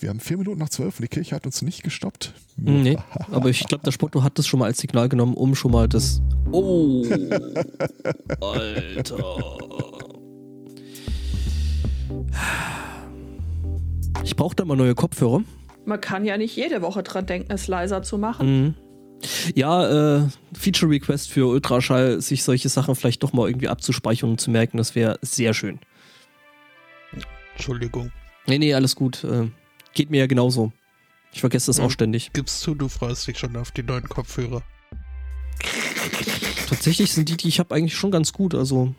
Wir haben vier Minuten nach zwölf und die Kirche hat uns nicht gestoppt. Nee, aber ich glaube, der Spotto hat das schon mal als Signal genommen, um schon mal das. Oh! Alter! Ich brauche da mal neue Kopfhörer. Man kann ja nicht jede Woche dran denken, es leiser zu machen. Mhm. Ja, äh, Feature Request für Ultraschall, sich solche Sachen vielleicht doch mal irgendwie abzuspeichern und zu merken, das wäre sehr schön. Entschuldigung. Nee, nee, alles gut. Äh, geht mir ja genauso. Ich vergesse das Ja. auch ständig. Gibst zu, du freust dich schon auf die neuen Kopfhörer. Tatsächlich sind die, die ich habe, eigentlich schon ganz gut. Also,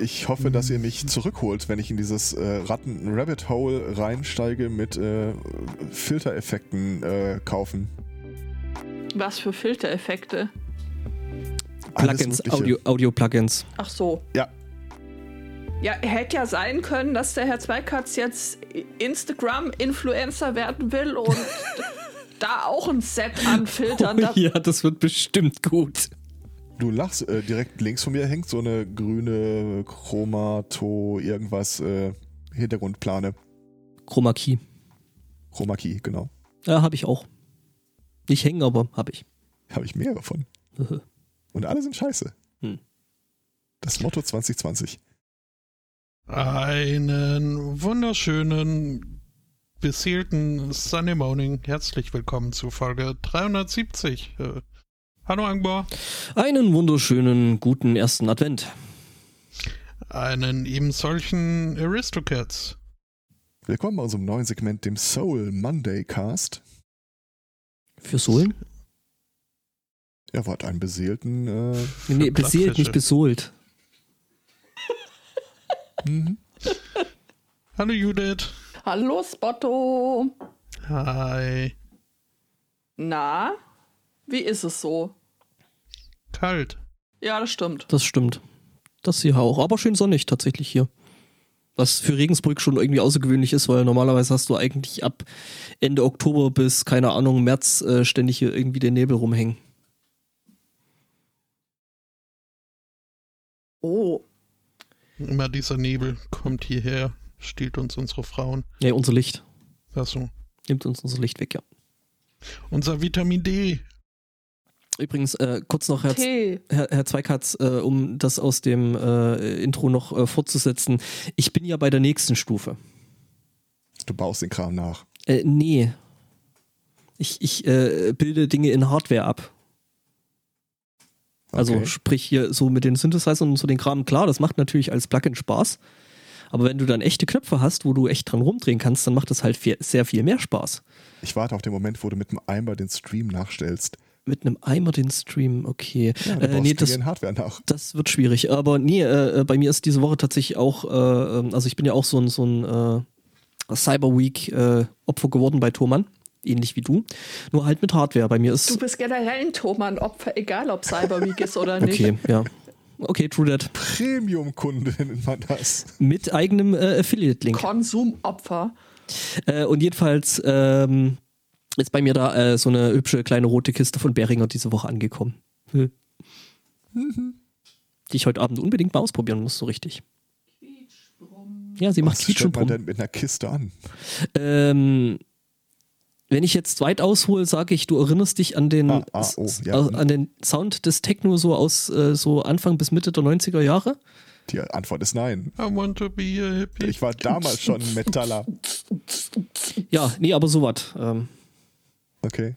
Ich hoffe, dass ihr mich zurückholt, wenn ich in dieses äh, Ratten-Rabbit-Hole reinsteige mit äh, Filtereffekten äh, kaufen. Was für Filtereffekte. Plugins, Mögliche. Audio- Audio-Plugins. Ach so. Ja. Ja, hätte ja sein können, dass der Herr Zweikatz jetzt Instagram-Influencer werden will und da auch ein Set an Filtern. Oh, ja, das wird bestimmt gut. Du lachst, äh, direkt links von mir hängt so eine grüne Chromato, irgendwas, äh, Hintergrundplane. Chroma Key. Chroma Key, genau. Ja, habe ich auch. Nicht hängen, aber habe ich. Habe ich mehrere von. Und alle sind scheiße. Hm. Das Motto 2020. Einen wunderschönen, beseelten Sunday Morning. Herzlich willkommen zu Folge 370. Äh, hallo Angbar. Einen wunderschönen guten ersten Advent. Einen eben solchen Aristocats. Willkommen bei unserem neuen Segment, dem Soul Monday Cast. Für Sohlen? Er hat einen beseelten. Äh, Nee, beseelt, nicht besohlt. Mhm. Hallo Judith. Hallo Spotto. Hi. Na, wie ist es so? Kalt. Ja, das stimmt. Das stimmt. Das hier auch. Aber schön sonnig tatsächlich hier. Was für Regensburg schon irgendwie außergewöhnlich ist, weil normalerweise hast du eigentlich ab Ende Oktober bis, keine Ahnung, März äh, ständig hier irgendwie den Nebel rumhängen. Oh, Immer dieser Nebel kommt hierher, stiehlt uns unsere Frauen. Ja, unser Licht. Achso. Nimmt uns unser Licht weg, ja. Unser Vitamin D. Übrigens, äh, kurz noch, Herr, Tee. Herr, Herr Zweikatz, äh, um das aus dem äh, Intro noch äh, fortzusetzen. Ich bin ja bei der nächsten Stufe. Du baust den Kram nach. Äh, nee. Ich, ich äh, bilde Dinge in Hardware ab. Also Okay. sprich hier so mit den Synthesizern und so den Kram. Klar, das macht natürlich als Plugin Spaß. Aber wenn du dann echte Knöpfe hast, wo du echt dran rumdrehen kannst, dann macht das halt viel, sehr viel mehr Spaß. Ich warte auf den Moment, wo du mit dem Eimer den Stream nachstellst. Mit einem Eimer den Stream, okay. Ja, äh, nee, das, Hardware nach. das wird schwierig. Aber nee, äh, äh, bei mir ist diese Woche tatsächlich auch, äh, ähm, also ich bin ja auch so ein, so ein äh, Cyber Week äh, Opfer geworden bei Thomann. Ähnlich wie du. Nur halt mit Hardware. Bei mir ist. Du bist generell ein Thomann-Opfer, egal ob Cyberweek ist oder nicht. Okay, ja. Okay, true that. Premium-Kunde nennt man das. Mit eigenem äh, Affiliate-Link. Konsumopfer. Äh, und jedenfalls ähm, ist bei mir da äh, so eine hübsche kleine rote Kiste von Behringer diese Woche angekommen. Hm. Die ich heute Abend unbedingt mal ausprobieren muss, so richtig. Ja, sie macht Was stellt man denn mit einer Kiste an? Ähm, wenn ich jetzt weit aushole, sage ich, du erinnerst dich an den, Ah, ah, oh, ja. an den Sound des Techno so aus äh, so Anfang bis Mitte der 90er Jahre? Die Antwort ist nein. I want to be a hippie. Ich war damals schon Metaller. Ja, nee, aber sowas. Ähm, Okay.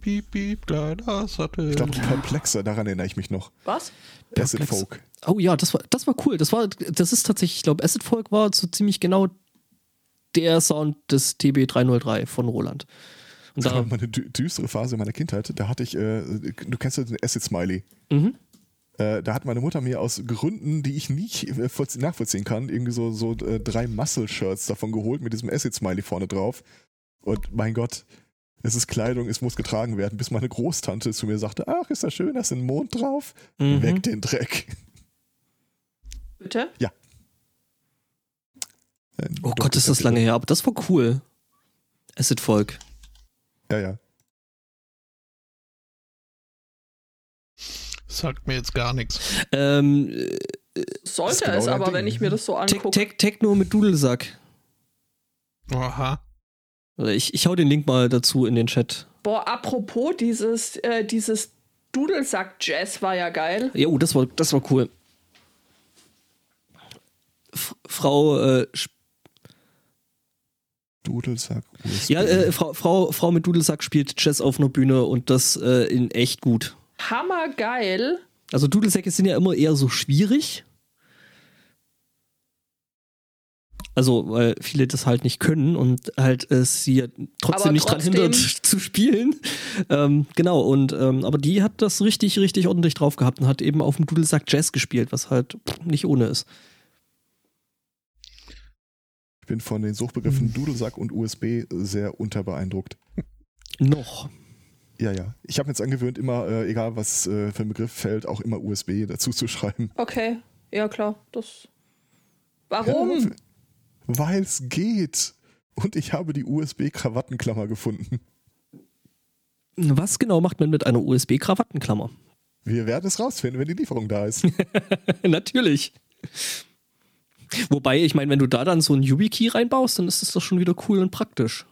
Piep, piep, kleiner Sattel. Ich glaube, Perplexer, daran erinnere ich mich noch. Was? Acid. Folk. Oh ja, das war, das war cool. Das war, das ist tatsächlich, ich glaube, Acid Folk war so ziemlich genau der Sound des TB303 von Roland. Und Das war da, mal eine dü düstere Phase meiner Kindheit. Da hatte ich, äh, du kennst ja den Acid Smiley. mhm. Äh, da hat meine Mutter mir aus Gründen, die ich nicht äh, vollzie- nachvollziehen kann, irgendwie so, so äh, drei Muscle-Shirts davon geholt mit diesem Acid-Smiley vorne drauf. Und mein Gott, es ist Kleidung, es muss getragen werden, bis meine Großtante zu mir sagte, ach, ist das schön, da ist ein Mond drauf. Mhm. Weg den Dreck. Bitte? Oh Gott, ist das lange her, aber das war cool. Acid Folk. Ja, ja. Sagt mir jetzt gar nichts. Ähm, äh, Sollte genau es aber, Ding. wenn ich mir das so angucke. Tech, Techno mit Dudelsack. Aha. Ich, ich hau den Link mal dazu in den Chat. Boah, apropos, dieses, äh, dieses Dudelsack-Jazz war ja geil. Ja, oh, das war, das war cool. F Frau, äh, Sp- Dudelsack, USB. ja, äh, Frau, Frau, Frau mit Dudelsack spielt Jazz auf einer Bühne und das äh, in echt gut. Hammergeil. Also Dudelsäcke sind ja immer eher so schwierig. Also, weil viele das halt nicht können und halt es sie ja trotzdem Aber nicht trotzdem- dran hindert zu spielen. Ähm, genau, und ähm, aber die hat das richtig, richtig ordentlich drauf gehabt und hat eben auf dem Dudelsack Jazz gespielt, was halt pff, nicht ohne ist. Ich bin von den Suchbegriffen Dudelsack und USB sehr unterbeeindruckt. Noch. Ja, ja. Ich habe mir jetzt angewöhnt, immer, äh, egal was äh, für ein Begriff fällt, auch immer USB dazu zu schreiben. Okay, ja klar. Das. Warum? Ja, Weil es geht. Und ich habe die USB-Krawattenklammer gefunden. Was genau macht man mit einer USB-Krawattenklammer? Wir werden es rausfinden, wenn die Lieferung da ist. Natürlich. Wobei, ich meine, wenn du da dann so einen YubiKey reinbaust, dann ist das doch schon wieder cool und praktisch.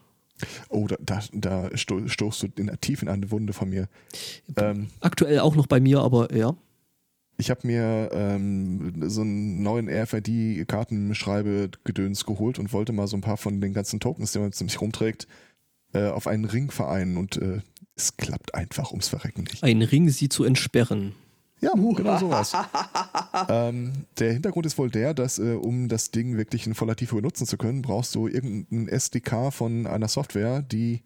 Oh, da, da, da sto stoßt du in der tief in eine Wunde von mir. Ähm, Aktuell auch noch bei mir, aber ja. ich habe mir ähm, so einen neuen RFID-Kartenschreibe-Gedöns geholt und wollte mal so ein paar von den ganzen Tokens, die man mit sich rumträgt, äh, auf einen Ring vereinen und äh, es klappt einfach ums Verrecken nicht. Ein Ring sie zu entsperren. Ja, genau sowas. ähm, der Hintergrund ist wohl der, dass äh, um das Ding wirklich in voller Tiefe benutzen zu können, brauchst du irgendein SDK von einer Software, die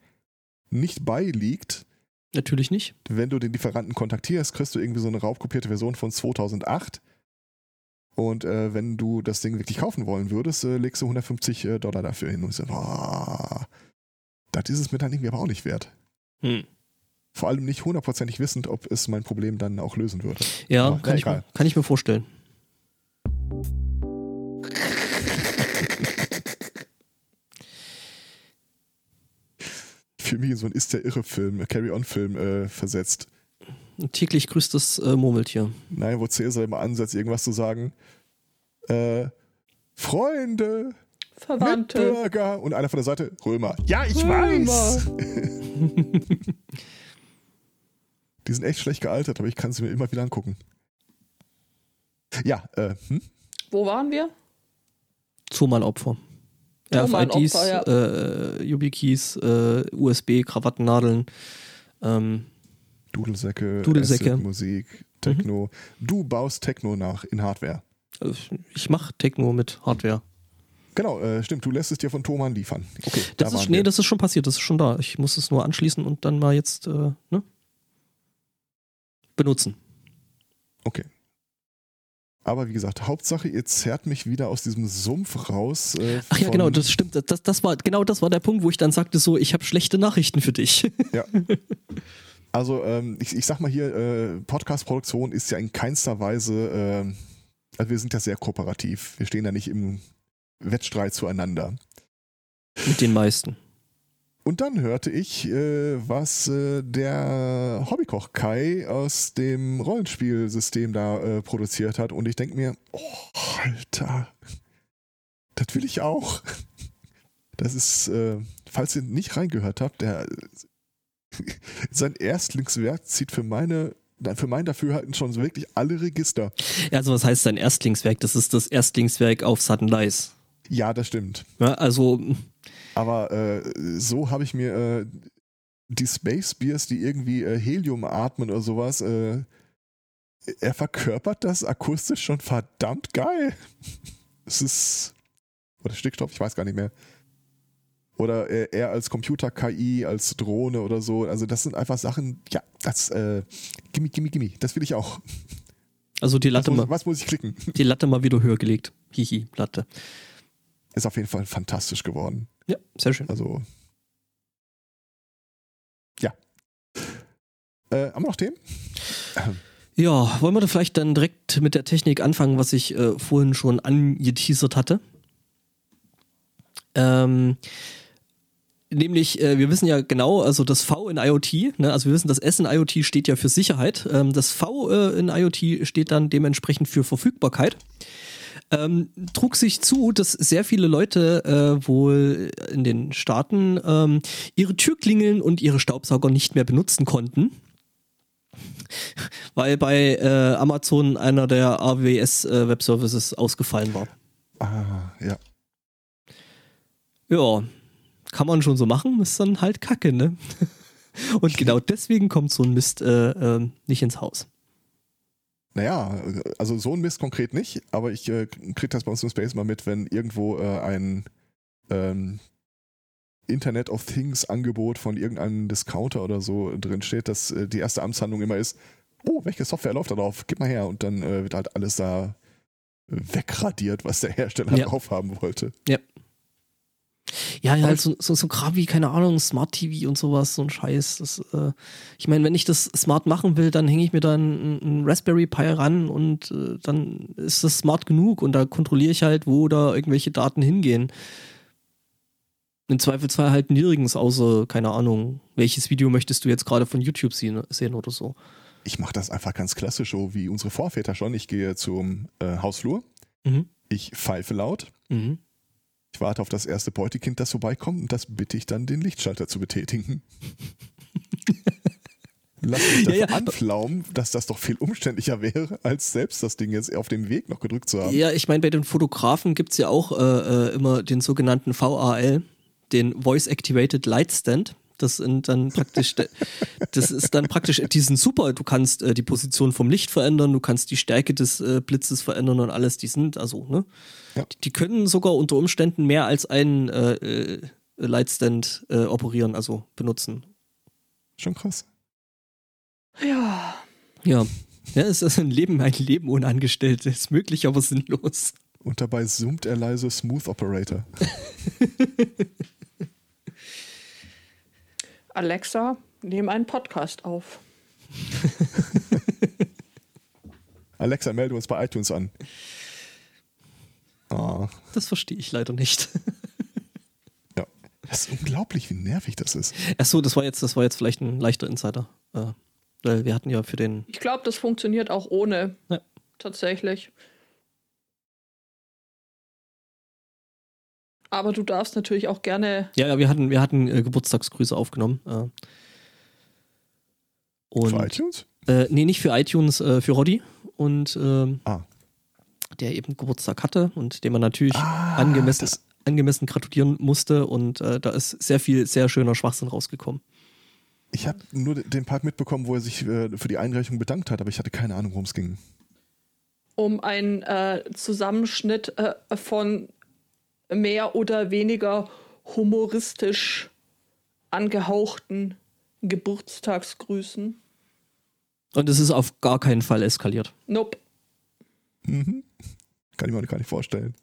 nicht beiliegt. Natürlich nicht. Wenn du den Lieferanten kontaktierst, kriegst du irgendwie so eine raubkopierte Version von 2008. Und äh, wenn du das Ding wirklich kaufen wollen würdest, äh, legst du 150 äh, Dollar dafür hin. Und ich so, boah, das ist es mir dann irgendwie aber auch nicht wert. Hm. Vor allem nicht hundertprozentig wissend, ob es mein Problem dann auch lösen würde. Ja, Aber, kann, ich mir, egal. kann ich mir vorstellen. Fühle mich so ein Ist der Irre-Film, Carry-On-Film äh, versetzt. Täglich grüßtes äh, Murmeltier. Nein, wo Cäsar immer ansetzt, irgendwas zu sagen. Äh, Freunde, Verwandte. Mitbürger und einer von der Seite, Römer. Ja, ich Römer. weiß. Die sind echt schlecht gealtert, aber ich kann sie mir immer wieder angucken. Ja, äh, hm? Wo waren wir? Zoomannopfer, RFIDs, ja. äh, YubiKeys, äh, USB, Krawattennadeln. Ähm, Dudelsäcke, Dudelsäcke. Acid, Musik, Techno. Du baust Techno nach in Hardware. äh, ich mache Techno mit Hardware. Genau, äh, stimmt, du lässt es dir von Thomann liefern. Okay, da Das ist, waren nee, wir. das ist schon passiert, das ist schon da. Ich muss es nur anschließen und dann mal jetzt äh, ne? Benutzen. Okay. Aber wie gesagt, Hauptsache, ihr zerrt mich wieder aus diesem Sumpf raus. Äh, Ach ja, genau, das stimmt. Das, das war, genau das war der Punkt, wo ich dann sagte so, ich habe schlechte Nachrichten für dich. Ja. Also, ähm, ich, ich sag mal hier, äh, Podcast-Produktion ist ja in keinster Weise, äh, also wir sind ja sehr kooperativ. Wir stehen da nicht im Wettstreit zueinander. Mit den meisten. Und dann hörte ich, äh, was äh, der Hobbykoch Kai aus dem Rollenspielsystem da äh, produziert hat. Und ich denke mir, oh, Alter, das will ich auch. Das ist, äh, falls ihr nicht reingehört habt, der sein Erstlingswerk zieht für meine für mein Dafürhalten schon wirklich alle Register. Also was heißt sein Erstlingswerk? Das ist das Erstlingswerk auf Sudden Lies. Ja, das stimmt. Ja, also, Aber äh, so habe ich mir äh, die Space Beers, die irgendwie äh, Helium atmen oder sowas, äh, er verkörpert das akustisch schon verdammt geil. Es ist. Oder Stickstoff, ich weiß gar nicht mehr. Oder äh, er als Computer-KI, als Drohne oder so. Also, das sind einfach Sachen, ja, das, äh, gimme, gimme, gimme, das will ich auch. also die Was Latte, muss, mal, was muss ich klicken? die Latte mal wieder höher gelegt. Hihi, Latte. Ist auf jeden Fall fantastisch geworden. Ja, sehr schön. Also. Ja. Äh, haben wir noch Themen? Ja, wollen wir da vielleicht dann direkt mit der Technik anfangen, was ich äh, vorhin schon angeteasert hatte? Ähm, Nämlich, äh, wir wissen ja genau, also das V in IoT, ne, also wir wissen, das S in IoT steht ja für Sicherheit. Ähm, das V äh, in IoT steht dann dementsprechend für Verfügbarkeit. Ähm, trug sich zu, dass sehr viele Leute äh, wohl in den Staaten ähm, ihre Türklingeln und ihre Staubsauger nicht mehr benutzen konnten. Weil bei äh, Amazon einer der AWS äh, Web Services ausgefallen war. Ah, ja. Ja, kann man schon so machen, ist dann halt Kacke, ne? Und genau deswegen kommt so ein Mist äh, äh, nicht ins Haus. Naja, also so ein Mist konkret nicht, aber ich äh, kriege das bei uns im Space mal mit, wenn irgendwo äh, ein ähm, Internet of Things Angebot von irgendeinem Discounter oder so drin steht, dass äh, die erste Amtshandlung immer ist, oh, welche Software läuft da drauf? Gib mal her und dann äh, wird halt alles da wegradiert, was der Hersteller Ja. drauf haben wollte. Ja. Ja, ja halt so, so, so Kram wie, keine Ahnung, Smart TV und sowas, so ein Scheiß. Das, äh, ich meine, wenn ich das smart machen will, dann hänge ich mir dann einen Raspberry Pi ran und äh, dann ist das smart genug und da kontrolliere ich halt, wo da irgendwelche Daten hingehen. Im Zweifelsfall halt nirgends, außer, keine Ahnung, welches Video möchtest du jetzt gerade von YouTube sehen, sehen oder so. Ich mache das einfach ganz klassisch, so wie unsere Vorväter schon. Ich gehe zum äh, Hausflur, Mhm. ich pfeife laut, Mhm. Ich warte auf das erste Beutekind, das vorbeikommt und das bitte ich dann, den Lichtschalter zu betätigen. Lass mich Ja, dafür ja. anflaumen, dass das doch viel umständlicher wäre, als selbst das Ding jetzt auf dem Weg noch gedrückt zu haben. Ja, ich meine, bei den Fotografen gibt's ja auch äh, äh, immer den sogenannten VAL, den Voice Activated Light Stand. Das sind dann praktisch, das ist dann praktisch, die sind super. Du kannst äh, die Position vom Licht verändern, du kannst die Stärke des äh, Blitzes verändern und alles. Die sind also, ne? Ja. Die, die können sogar unter Umständen mehr als einen äh, äh, Lightstand äh, operieren, also benutzen. Schon krass. Ja. Ja. Ja, es ist ein Leben, ein Leben ohne Angestellte. Ist möglich, aber sinnlos. Und dabei summt er leise Smooth Operator. Alexa, nehm einen Podcast auf. Alexa, melde uns bei iTunes an. Ah, Das verstehe ich leider nicht. ja. Das ist unglaublich, wie nervig das ist. Ach so, das war jetzt, das war jetzt vielleicht ein leichter Insider. Äh, weil wir hatten ja für den. Ich glaube, das funktioniert auch ohne. Ja. Tatsächlich. Aber du darfst natürlich auch gerne. Ja, ja, wir hatten, wir hatten äh, Geburtstagsgrüße aufgenommen. Äh, und, Für iTunes? Äh, nee, nicht für iTunes, äh, für Roddy. Und ähm, Ah. der eben Geburtstag hatte und dem man natürlich Ah, angemessen, das- angemessen gratulieren musste. Und äh, da ist sehr viel, sehr schöner Schwachsinn rausgekommen. Ich habe nur den Part mitbekommen, wo er sich äh, für die Einreichung bedankt hat, aber ich hatte keine Ahnung, worum es ging. um einen äh, Zusammenschnitt äh, von mehr oder weniger humoristisch angehauchten Geburtstagsgrüßen. Und es ist auf gar keinen Fall eskaliert. Nope. Mhm. Kann ich mir gar nicht vorstellen.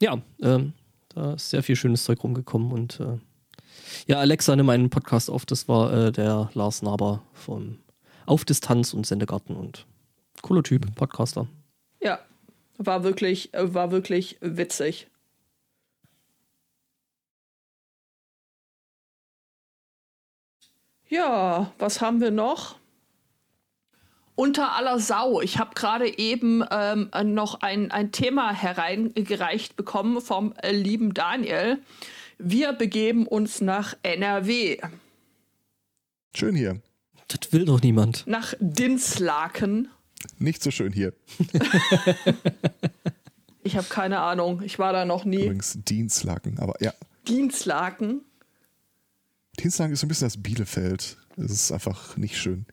Ja, ähm, da ist sehr viel schönes Zeug rumgekommen und äh, ja, Alexa, nimm einen Podcast auf. Das war äh, der Lars Naber vom Auf Distanz und Sendegarten und cooler Typ, Podcaster. Ja, war wirklich, war wirklich witzig. Ja, was haben wir noch? Unter aller Sau. Ich habe gerade eben ähm, noch ein, ein Thema hereingereicht bekommen vom äh, lieben Daniel. Wir begeben uns nach NRW, Schön hier. Das will doch niemand. nach Dinslaken. Nicht so schön hier. Ich habe keine Ahnung, ich war da noch nie. Übrigens Dienstlaken. Aber ja, Dinslaken. Dienstlaken ist so ein bisschen das Bielefeld. Das ist einfach nicht schön.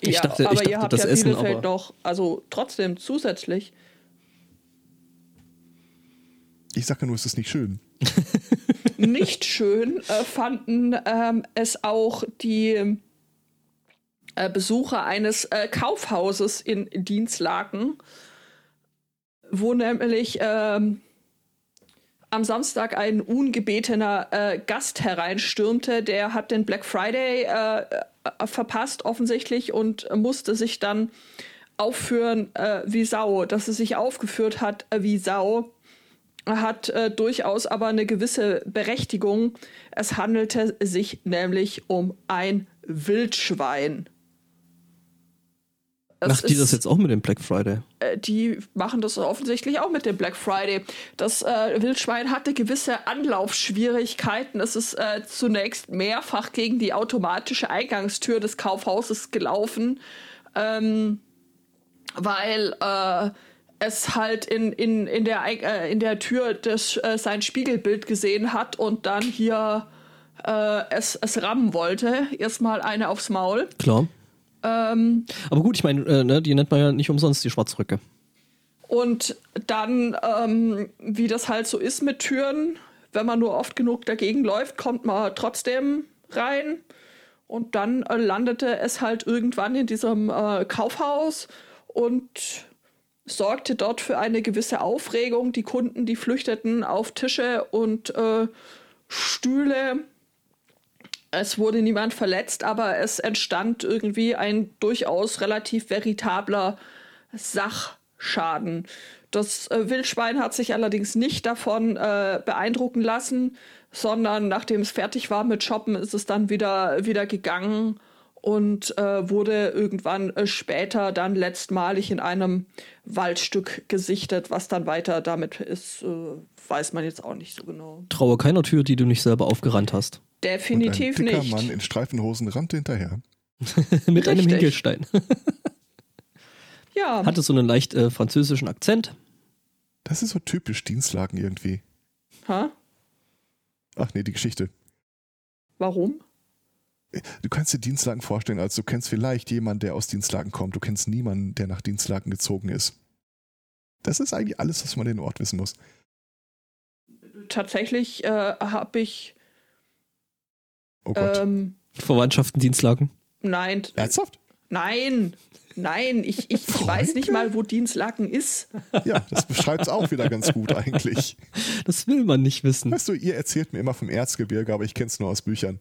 Ich ja, dachte- ich aber dachte, ihr habt das ja Essen, Bielefeld aber- doch, also trotzdem zusätzlich. Ich sage nur, es ist nicht schön. Nicht schön äh, fanden ähm, es auch die äh, Besucher eines äh, Kaufhauses in Dienstlaken, wo nämlich ähm, am Samstag ein ungebetener äh, Gast hereinstürmte. Der hat den Black Friday äh, verpasst offensichtlich und musste sich dann aufführen äh, wie Sau. Dass er sich aufgeführt hat wie Sau, hat äh, durchaus aber eine gewisse Berechtigung. Es handelte sich nämlich um ein Wildschwein. Macht die das jetzt auch mit dem Black Friday? äh, die machen das offensichtlich auch mit dem Black Friday. Das äh, Wildschwein hatte gewisse Anlaufschwierigkeiten. Es ist äh, zunächst mehrfach gegen die automatische Eingangstür des Kaufhauses gelaufen, ähm, weil äh, es halt in, in, in, der, äh, in der Tür des, sein Spiegelbild gesehen hat und dann hier es, es rammen wollte. Erstmal eine aufs Maul. Klar. Ähm, Aber gut, ich meine, äh, ne, die nennt man ja nicht umsonst die Schwarzröcke. Und dann, ähm, wie das halt so ist mit Türen, wenn man nur oft genug dagegen läuft, kommt man trotzdem rein. Und dann äh, landete es halt irgendwann in diesem äh, Kaufhaus und sorgte dort für eine gewisse Aufregung. Die Kunden, die flüchteten auf Tische und äh, Stühle. Es wurde niemand verletzt, aber es entstand irgendwie ein durchaus relativ veritabler Sachschaden. Das äh, Wildschwein hat sich allerdings nicht davon äh, beeindrucken lassen, sondern nachdem es fertig war mit Shoppen, ist es dann wieder, wieder gegangen und äh, wurde irgendwann äh, später dann letztmalig in einem Waldstück gesichtet. Was dann weiter damit ist, äh, weiß man jetzt auch nicht so genau. Traue keiner Tür, die du nicht selber aufgerannt hast. Definitiv und ein dicker nicht. Mann in Streifenhosen rannte hinterher. Mit einem Richtig. Hinkelstein. Ja, Hatte so einen leicht äh, französischen Akzent. Das ist so typisch Dienstlagen irgendwie. ha? Ach nee, die Geschichte. warum? Du kannst dir Dienstlagen vorstellen, als du kennst vielleicht jemanden, der aus Dienstlagen kommt. Du kennst niemanden, der nach Dienstlagen gezogen ist. Das ist eigentlich alles, was man den Ort wissen muss. Tatsächlich äh, habe ich Oh Gott. ähm, Verwandtschaften, Dienstlagen. nein, Ernsthaft? nein, nein, ich, ich, ich weiß nicht mal, wo Dienstlaken ist. Ja, das beschreibt es auch wieder ganz gut eigentlich. Das will man nicht wissen. Weißt du, ihr erzählt mir immer vom Erzgebirge, aber ich kenne es nur aus Büchern.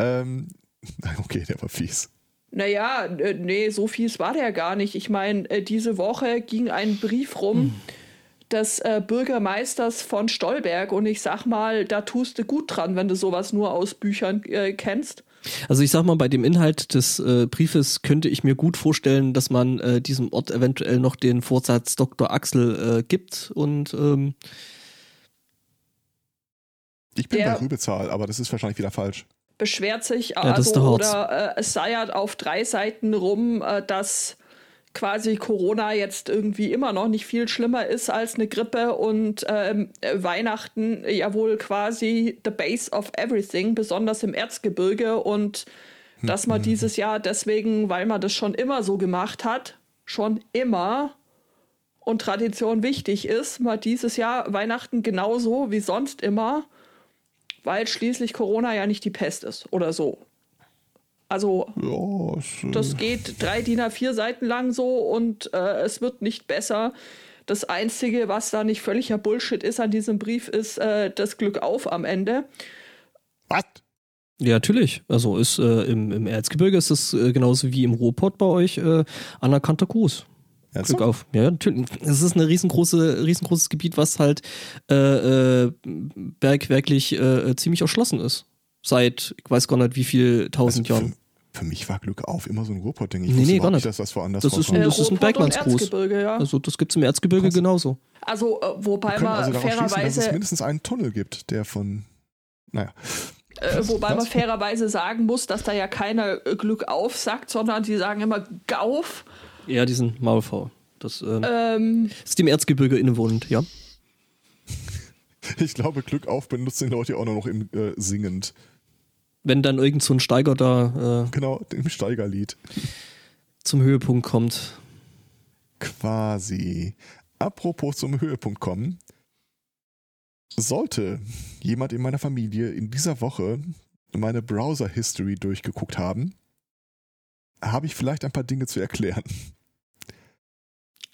Ähm, okay, der war fies. Naja, äh, nee, so fies war der gar nicht. Ich meine, äh, diese Woche ging ein Brief rum des äh, Bürgermeisters von Stolberg und ich sag mal, da tust du gut dran, wenn du sowas nur aus Büchern äh, kennst. Also ich sag mal, bei dem Inhalt des äh, Briefes könnte ich mir gut vorstellen, dass man äh, diesem Ort eventuell noch den Vorsatz Dr. Axel äh, gibt und ähm, Ich bin Der- bei Rübezahl, aber das ist wahrscheinlich wieder falsch. Beschwert sich ist also oder äh, es seiert auf drei Seiten rum, äh, dass quasi Corona jetzt irgendwie immer noch nicht viel schlimmer ist als eine Grippe und ähm, äh, Weihnachten ja wohl quasi the base of everything, besonders im Erzgebirge und dass man dieses Jahr deswegen, weil man das schon immer so gemacht hat, schon immer und Tradition wichtig ist, mal dieses Jahr Weihnachten genauso wie sonst immer, weil schließlich Corona ja nicht die Pest ist oder so. Also Ja, äh, das geht drei DIN A4 Seiten lang so und äh, es wird nicht besser. Das Einzige, was da nicht völliger Bullshit ist an diesem Brief, ist äh, das Glück auf am Ende. was? ja natürlich. Also ist äh, im, im Erzgebirge ist das äh, genauso wie im Ruhrpott bei euch äh, anerkannter Gruß. Glück Ernsthaft? auf. Ja, natürlich. Es ist ein riesengroße, riesengroßes Gebiet, was halt äh, äh, bergwerklich äh, ziemlich erschlossen ist. Seit, ich weiß gar nicht, wie viel tausend Also Jahren. für, für mich war Glück auf immer so ein Ruhrpott-Ding. Ich Nee, wusste nee, gar nicht, dass das woanders Das ist ein- das ist und Bergmannsgruß. Ja. Also das gibt's im Erzgebirge Krass. genauso. Also, äh, wobei man also schließen, dass es fairerweise, mindestens einen Tunnel gibt, der von. Naja. äh, wobei man fairerweise sagen muss, dass da ja keiner äh, Glück auf sagt, sondern die sagen immer Gauf. Ja, diesen Maulfau. Das ähm, Ähm, ist dem Erzgebirge innewohnend, ja. Ich glaube, Glück auf benutzen die Leute auch noch im äh, singend. Wenn dann irgend so ein Steiger da äh, Genau, im Steigerlied. zum Höhepunkt kommt. Quasi. Apropos zum Höhepunkt kommen. Sollte jemand in meiner Familie in dieser Woche meine Browser-History durchgeguckt haben, habe ich vielleicht ein paar Dinge zu erklären.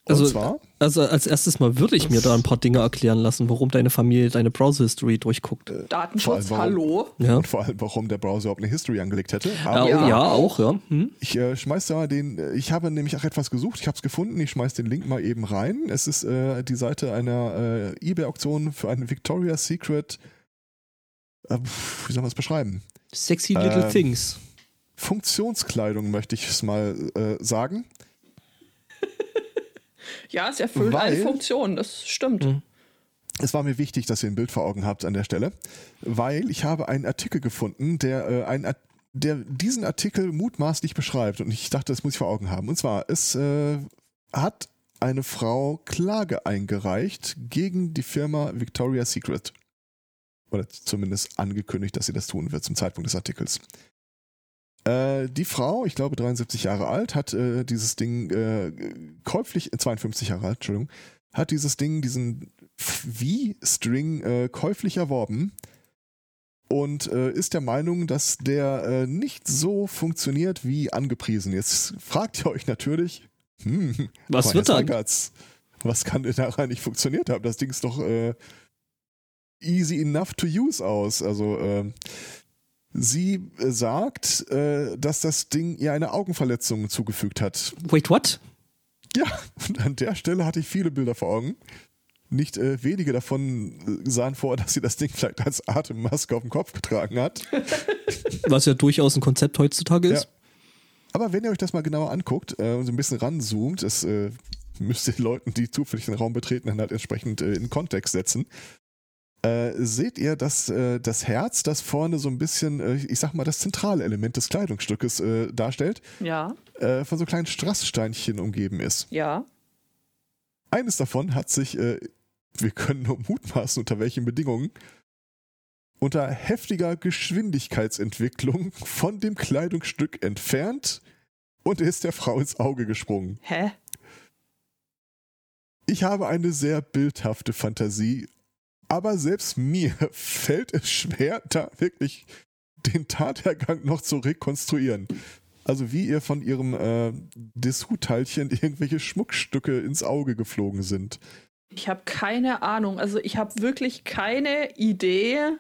Also, Und zwar, also als erstes mal würde ich mir da ein paar Dinge erklären lassen, warum deine Familie deine Browser-History durchguckt. vor Datenschutz, allem, warum- hallo. Ja. und vor allem, warum der Browser überhaupt eine History angelegt hätte. Ja, Aber Ja. ja, auch, ja. Hm? Ich äh, schmeiß da mal den, äh, ich habe nämlich auch etwas gesucht, ich habe es gefunden, ich schmeiß den Link mal eben rein. Es ist äh, die Seite einer äh, eBay-Auktion für eine Victoria's Secret, äh, wie soll man es beschreiben? Sexy Little Ähm, Things. Funktionskleidung möchte ich es mal äh, sagen. Ja, es erfüllt alle Weil- Funktionen, das stimmt. Mhm. Es war mir wichtig, dass ihr ein Bild vor Augen habt an der Stelle, weil ich habe einen Artikel gefunden, der, äh, ein, Art- der diesen Artikel mutmaßlich beschreibt und ich dachte, das muss ich vor Augen haben. Und zwar, es äh, hat eine Frau Klage eingereicht gegen die Firma Victoria's Secret. Oder zumindest angekündigt, dass sie das tun wird zum Zeitpunkt des Artikels. Äh, die Frau, ich glaube 73 Jahre alt, hat äh, dieses Ding äh, käuflich, äh, 52 Jahre alt, Entschuldigung, hat dieses Ding, diesen V-String äh, käuflich erworben und äh, ist der Meinung, dass der äh, nicht so funktioniert wie angepriesen. Jetzt fragt ihr euch natürlich, hm, Was wird? Seigertz, Was kann denn daran nicht funktioniert haben? Das Ding ist doch äh, easy enough to use aus. Also äh, sie äh, sagt, äh, dass das Ding ihr eine Augenverletzung zugefügt hat. Wait, what? Ja, und an der Stelle hatte ich viele Bilder vor Augen. Nicht äh, wenige davon äh, sahen vor, dass sie das Ding vielleicht als Atemmaske auf dem Kopf getragen hat. Was ja durchaus ein Konzept heutzutage ist. Aber wenn ihr euch das mal genauer anguckt äh, und so ein bisschen ranzoomt, das äh, müsst ihr Leuten, die zufällig den Raum betreten, dann halt entsprechend äh, in Kontext setzen. Äh, seht ihr, dass äh, das Herz, das vorne so ein bisschen, äh, ich sag mal, das zentrale Element des Kleidungsstückes äh, darstellt, Ja, äh, von so kleinen Strasssteinchen umgeben ist. ja. Eines davon hat sich, äh, wir können nur mutmaßen, unter welchen Bedingungen, unter heftiger Geschwindigkeitsentwicklung von dem Kleidungsstück entfernt und ist der Frau ins Auge gesprungen. Hä? Ich habe eine sehr bildhafte Fantasie, aber selbst mir fällt es schwer, da wirklich den Tathergang noch zu rekonstruieren. Also wie ihr von ihrem äh, Dessous-Teilchen irgendwelche Schmuckstücke ins Auge geflogen sind. Ich habe keine Ahnung. Also ich habe wirklich keine Idee.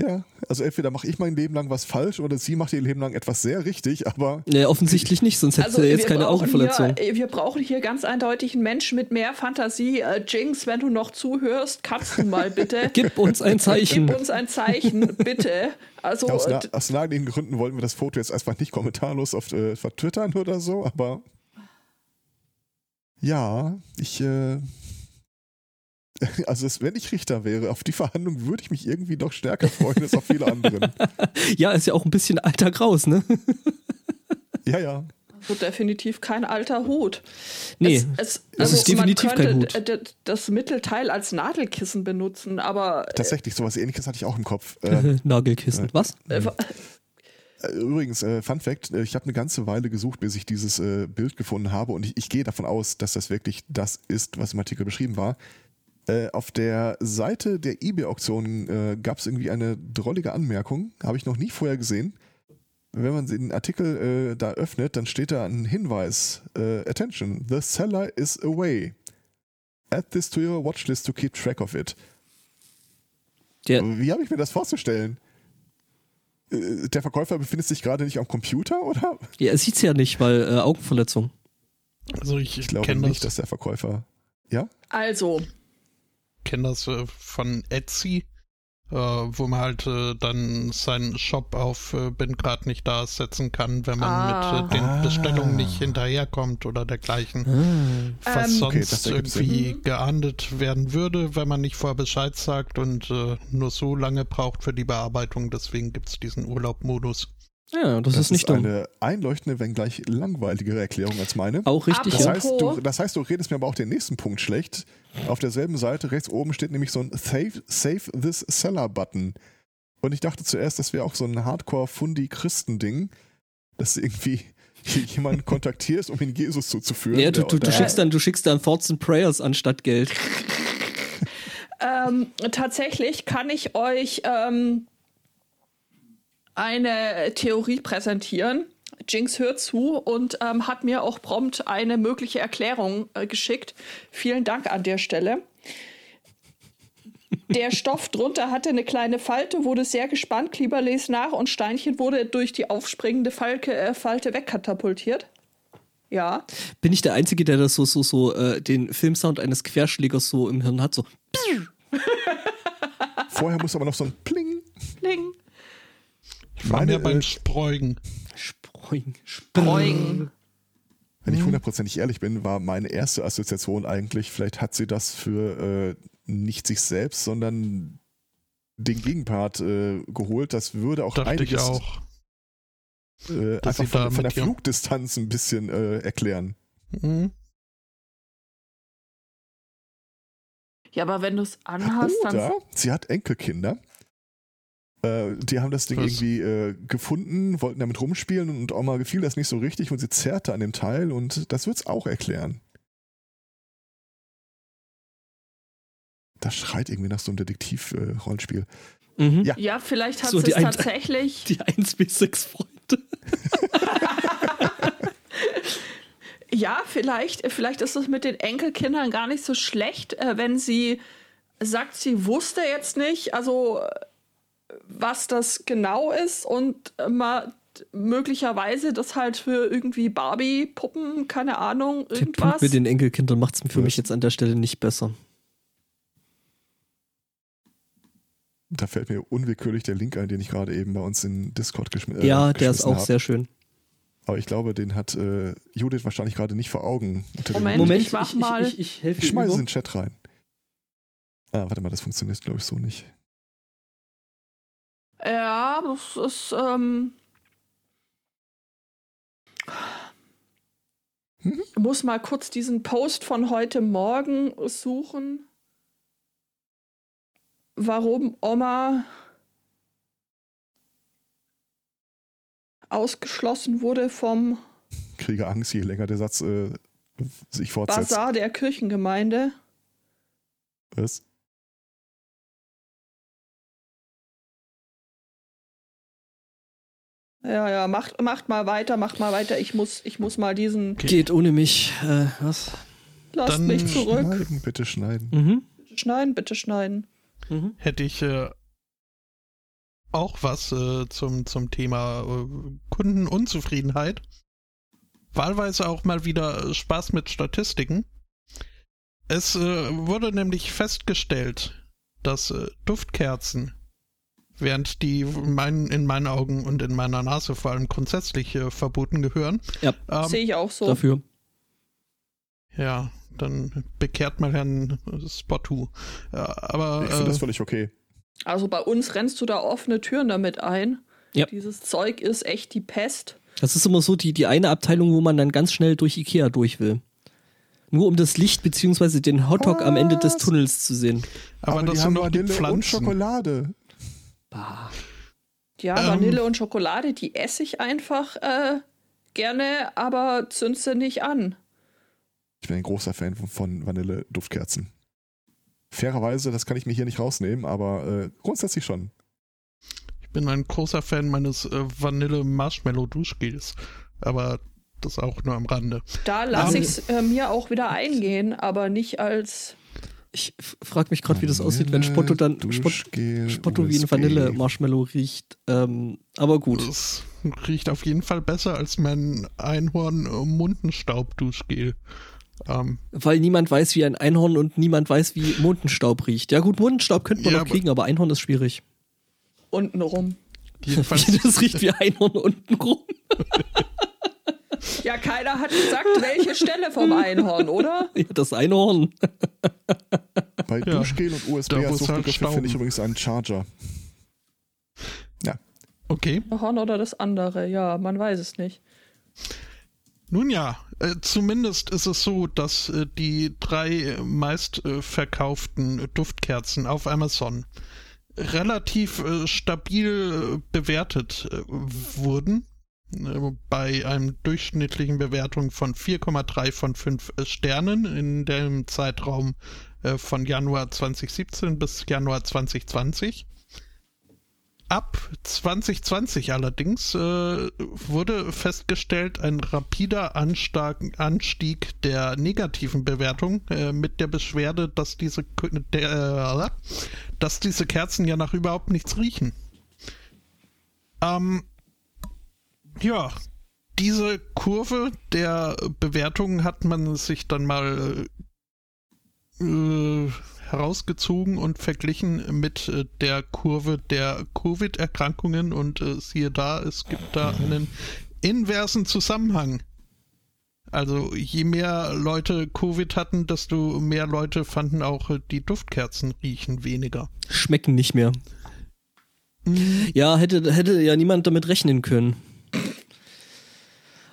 Ja, also entweder mache ich mein Leben lang was falsch oder sie macht ihr Leben lang etwas sehr richtig, aber Nee, offensichtlich nicht, sonst hätte Also er jetzt keine Augenverletzung. Hier, wir brauchen hier ganz eindeutig einen Menschen mit mehr Fantasie. Äh, Jinx, wenn du noch zuhörst, kannst du mal bitte. Gib uns ein Zeichen. Gib uns ein Zeichen, bitte. Also aus, na, äh, aus naheliegenden Gründen wollten wir das Foto jetzt erstmal nicht kommentarlos auf äh, vertwittern oder so, aber ja, ich äh, also es, wenn ich Richter wäre, auf die Verhandlung würde ich mich irgendwie doch stärker freuen als auf viele anderen. Ja, ist ja auch ein bisschen alter Graus, ne? Ja, ja. so definitiv kein alter Hut. Nee, es, es, das ist man definitiv kein könnte Hut. d- das Mittelteil als Nadelkissen benutzen, aber Tatsächlich, sowas ähnliches hatte ich auch im Kopf. Äh, Nagelkissen. Was? äh, Äh, Übrigens, äh, Fun Fact, äh, ich habe eine ganze Weile gesucht, bis ich dieses äh, Bild gefunden habe und ich, ich gehe davon aus, dass das wirklich das ist, was im Artikel beschrieben war. Äh, auf der Seite der eBay-Auktion äh, gab es irgendwie eine drollige Anmerkung, habe ich noch nie vorher gesehen. Wenn man den Artikel äh, da öffnet, dann steht da ein Hinweis. Äh, Attention, the seller is away. Add this to your watchlist to keep track of it. Der, Wie habe ich mir das vorzustellen? Äh, Der Verkäufer befindet sich gerade nicht am Computer, oder? ja, er sieht's ja nicht, weil äh, Augenverletzung. Also ich, Ich glaube kenne nicht, das, dass der Verkäufer. Ja? also, kenn das äh, von Etsy, äh, wo man halt äh, dann seinen Shop auf äh, bin grad nicht da setzen kann, wenn man Ah. mit äh, den Ah. Bestellungen nicht hinterherkommt oder dergleichen. Ah. Was Ähm, Okay, sonst ergibt irgendwie Sinn. geahndet werden würde, wenn man nicht vorher Bescheid sagt und äh, nur so lange braucht für die Bearbeitung. Deswegen gibt es diesen Urlaubmodus. Ja, das, ist nicht dumm. eine einleuchtende, wenngleich langweiligere Erklärung als meine. Auch richtig, Das ja. heißt, du, das heißt, du redest mir aber auch den nächsten Punkt schlecht. Auf derselben Seite rechts oben steht nämlich so ein Save, Save this Seller-Button. Und ich dachte zuerst, das wäre auch so ein Hardcore-Fundi-Christen-Ding, dass du irgendwie jemanden kontaktierst, um ihn Jesus zuzuführen. Ja, du, du, du schickst dann, du schickst dann Thoughts and Prayers anstatt Geld. ähm, tatsächlich kann ich euch ähm, eine Theorie präsentieren, Jinx hört zu und ähm, hat mir auch prompt eine mögliche Erklärung äh, geschickt. Vielen Dank an der Stelle. Der Stoff drunter hatte eine kleine Falte, wurde sehr gespannt, Kleber les nach und Steinchen wurde durch die aufspringende Falke, äh, Falte wegkatapultiert. Ja. Bin ich der Einzige, der das so, so, so, äh, den Filmsound eines Querschlägers so im Hirn hat? So. Vorher muss aber noch so ein Pling. Pling. Ich war mir beim Spreugen. Spreugen. Spreugen. Wenn ich hundertprozentig ehrlich bin, war meine erste Assoziation eigentlich, vielleicht hat sie das für äh, nicht sich selbst, sondern den Gegenpart äh, geholt. Das würde auch Dachte einiges ich auch. Äh, einfach von, von der Flugdistanz ein bisschen äh, erklären. Mhm. Ja, aber wenn du es anhast, dann. Oder sie hat Enkelkinder. Äh, die haben das Ding Was? irgendwie äh, gefunden, wollten damit rumspielen und Oma gefiel das nicht so richtig und sie zerrte an dem Teil und das wird's auch erklären. Das schreit irgendwie nach so einem Detektiv-Rollenspiel. Mhm. Ja. Ja, vielleicht hat So, es ein- tatsächlich. Die 1 bis 6 Freunde. Ja, vielleicht, vielleicht ist es mit den Enkelkindern gar nicht so schlecht, äh, wenn sie sagt, sie wusste jetzt nicht, also äh, was das genau ist und äh, mal möglicherweise das halt für irgendwie Barbie-Puppen, keine Ahnung, Der Punkt irgendwas. mit den Enkelkindern macht es für mich Was? jetzt an der Stelle nicht besser. Da fällt mir unwillkürlich der Link ein, den ich gerade eben bei uns in Discord geschmissen habe. ja, der ist auch sehr schön. Aber ich glaube, den hat äh, Judith wahrscheinlich gerade nicht vor Augen. Moment. Moment, ich mach mal- ich, ich, ich Ich schmeiße es in den Chat rein. Ah, warte mal, das funktioniert, glaube ich, so nicht. Ja, das ist, ähm. Ich muss mal kurz diesen Post von heute Morgen suchen. Warum Oma ausgeschlossen wurde vom Kriege Angst, je länger der Satz äh, sich fortsetzt. Bazar der Kirchengemeinde. Was? Ja, ja, macht, macht mal weiter, macht mal weiter. Ich muss, ich muss mal diesen. Geht ohne mich. Äh, was? Lasst Dann mich zurück. Schneiden, bitte schneiden. Mhm. Bitte schneiden, bitte schneiden. Mhm. Hätte ich äh, auch was äh, zum, zum Thema äh, Kundenunzufriedenheit. Wahlweise auch mal wieder äh, Spaß mit Statistiken. Es äh, wurde nämlich festgestellt, dass äh, Duftkerzen, während die in meinen, in meinen Augen und in meiner Nase vor allem grundsätzlich äh, verboten gehören, Ja, ähm, Sehe ich auch so. dafür. ja, dann bekehrt mal Herrn äh, Spottu. Ja, aber Ich finde das äh, völlig okay. Also bei uns rennst du da offene Türen damit ein. Ja. Dieses Zeug ist echt die Pest. Das ist immer so die, die eine Abteilung, wo man dann ganz schnell durch Ikea durch will. Nur um das Licht beziehungsweise den Hotdog am Ende des Was? Tunnels zu sehen. aber, die das haben sind doch die Vanille und Pflanzen. Schokolade. Bah. Ja, Ähm. Vanille und Schokolade, die esse ich einfach äh, gerne, aber zünd sie nicht an. Ich bin ein großer Fan von, Vanille-Duftkerzen. Fairerweise, das kann ich mir hier nicht rausnehmen, aber äh, grundsätzlich schon. Ich bin ein großer Fan meines äh, Vanille-Marshmallow-Duschgels. Aber das auch nur am Rande. Da lasse Ähm. ich es äh, mir auch wieder eingehen, aber nicht als. Ich frage mich gerade, wie das aussieht, wenn Spotto dann Spotto wie ein. Vanille-Marshmallow riecht. Ähm, aber gut. Das riecht auf jeden Fall besser als mein Einhorn-Mundenstaub-Duschgel. Ähm, Weil niemand weiß, wie ein Einhorn und niemand weiß, wie Mundenstaub riecht. Ja gut, Mundenstaub könnte man Ja, noch aber- kriegen, aber Einhorn ist schwierig. untenrum. jedenfalls, das riecht wie Einhorn untenrum. Ja, keiner hat gesagt, welche Stelle vom Einhorn, oder? Ja, das Einhorn. Bei Ja, Duschgel und USB da als muss halt Suchbegriffe finde ich übrigens einen Charger. okay. Horn oder das andere, ja, man weiß es nicht. Nun ja, äh, zumindest ist es so, dass äh, die drei äh, meist äh, verkauften äh, Duftkerzen auf Amazon relativ äh, stabil äh, bewertet äh, wurden. Bei einem durchschnittlichen Bewertung von 4,3 von 5 äh, Sternen in dem Zeitraum äh, von Januar 2017 bis Januar 2020. ab 2020 allerdings äh, wurde festgestellt ein rapider Anstieg, der negativen Bewertung mit der Beschwerde, dass diese, dass diese Kerzen ja nach überhaupt nichts riechen. Ähm, ja, diese Kurve der Bewertungen hat man sich dann mal äh, herausgezogen und verglichen mit äh, der Kurve der Covid-Erkrankungen und äh, siehe da, es gibt da einen inversen Zusammenhang. Also je mehr Leute Covid hatten, desto mehr Leute fanden auch äh, die Duftkerzen riechen weniger. Schmecken nicht mehr. Mhm. Ja, hätte, hätte ja niemand damit rechnen können.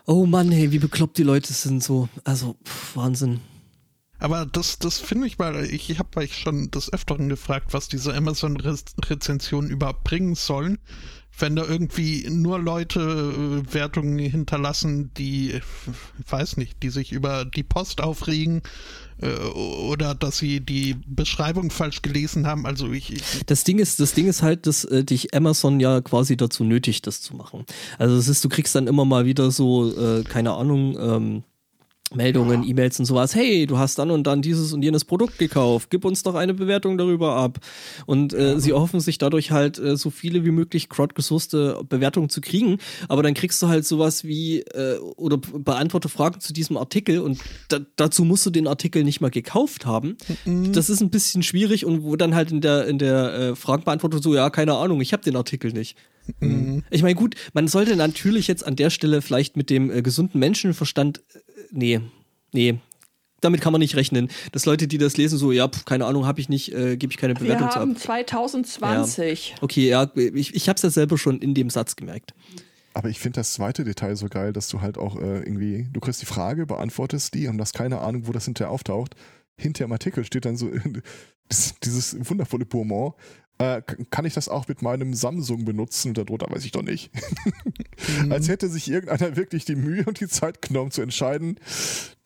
Oh Mann, hey, wie bekloppt die Leute sind so. Also, pff, Wahnsinn. Aber das, das finde ich mal, ich, ich habe euch schon des Öfteren gefragt, was diese Amazon-Rezensionen überhaupt bringen sollen. Wenn da irgendwie nur Leute äh, Wertungen hinterlassen, die, weiß nicht, die sich über die Post aufregen äh, oder dass sie die Beschreibung falsch gelesen haben. Also ich, ich das Ding ist, das Ding ist halt, dass äh, dich Amazon ja quasi dazu nötigt, das zu machen. Also es ist, du kriegst dann immer mal wieder so, äh, keine Ahnung, ähm, Meldungen, E-Mails und sowas. Hey, du hast dann und dann dieses und jenes Produkt gekauft. Gib uns doch eine Bewertung darüber ab. Und äh, sie hoffen sich dadurch halt äh, so viele wie möglich crowdgesourcete Bewertungen zu kriegen. Aber dann kriegst du halt sowas wie äh, oder beantworte Fragen zu diesem Artikel und da, dazu musst du den Artikel nicht mal gekauft haben. Mhm. Das ist ein bisschen schwierig und wo dann halt in der in der äh, Fragenbeantwortung so ja keine Ahnung, ich habe den Artikel nicht. Mhm. Ich meine gut, man sollte natürlich jetzt an der Stelle vielleicht mit dem äh, gesunden Menschenverstand äh, nee, nee, damit kann man nicht rechnen. Dass Leute, die das lesen, so, ja, pf, keine Ahnung, habe ich nicht, äh, gebe ich keine Bewertung Wir haben 2020. Ja. Okay, ja, ich, ich habe es ja selber schon in dem Satz gemerkt. Aber ich finde das zweite Detail so geil, dass du halt auch äh, irgendwie, du kriegst die Frage, beantwortest die und hast keine Ahnung, wo das hinterher auftaucht. Hinter im Artikel steht dann so dieses wundervolle Bonbon. Äh, kann ich das auch mit meinem Samsung benutzen? Und darunter weiß ich doch nicht. mhm. Als hätte sich irgendeiner wirklich die Mühe und die Zeit genommen zu entscheiden,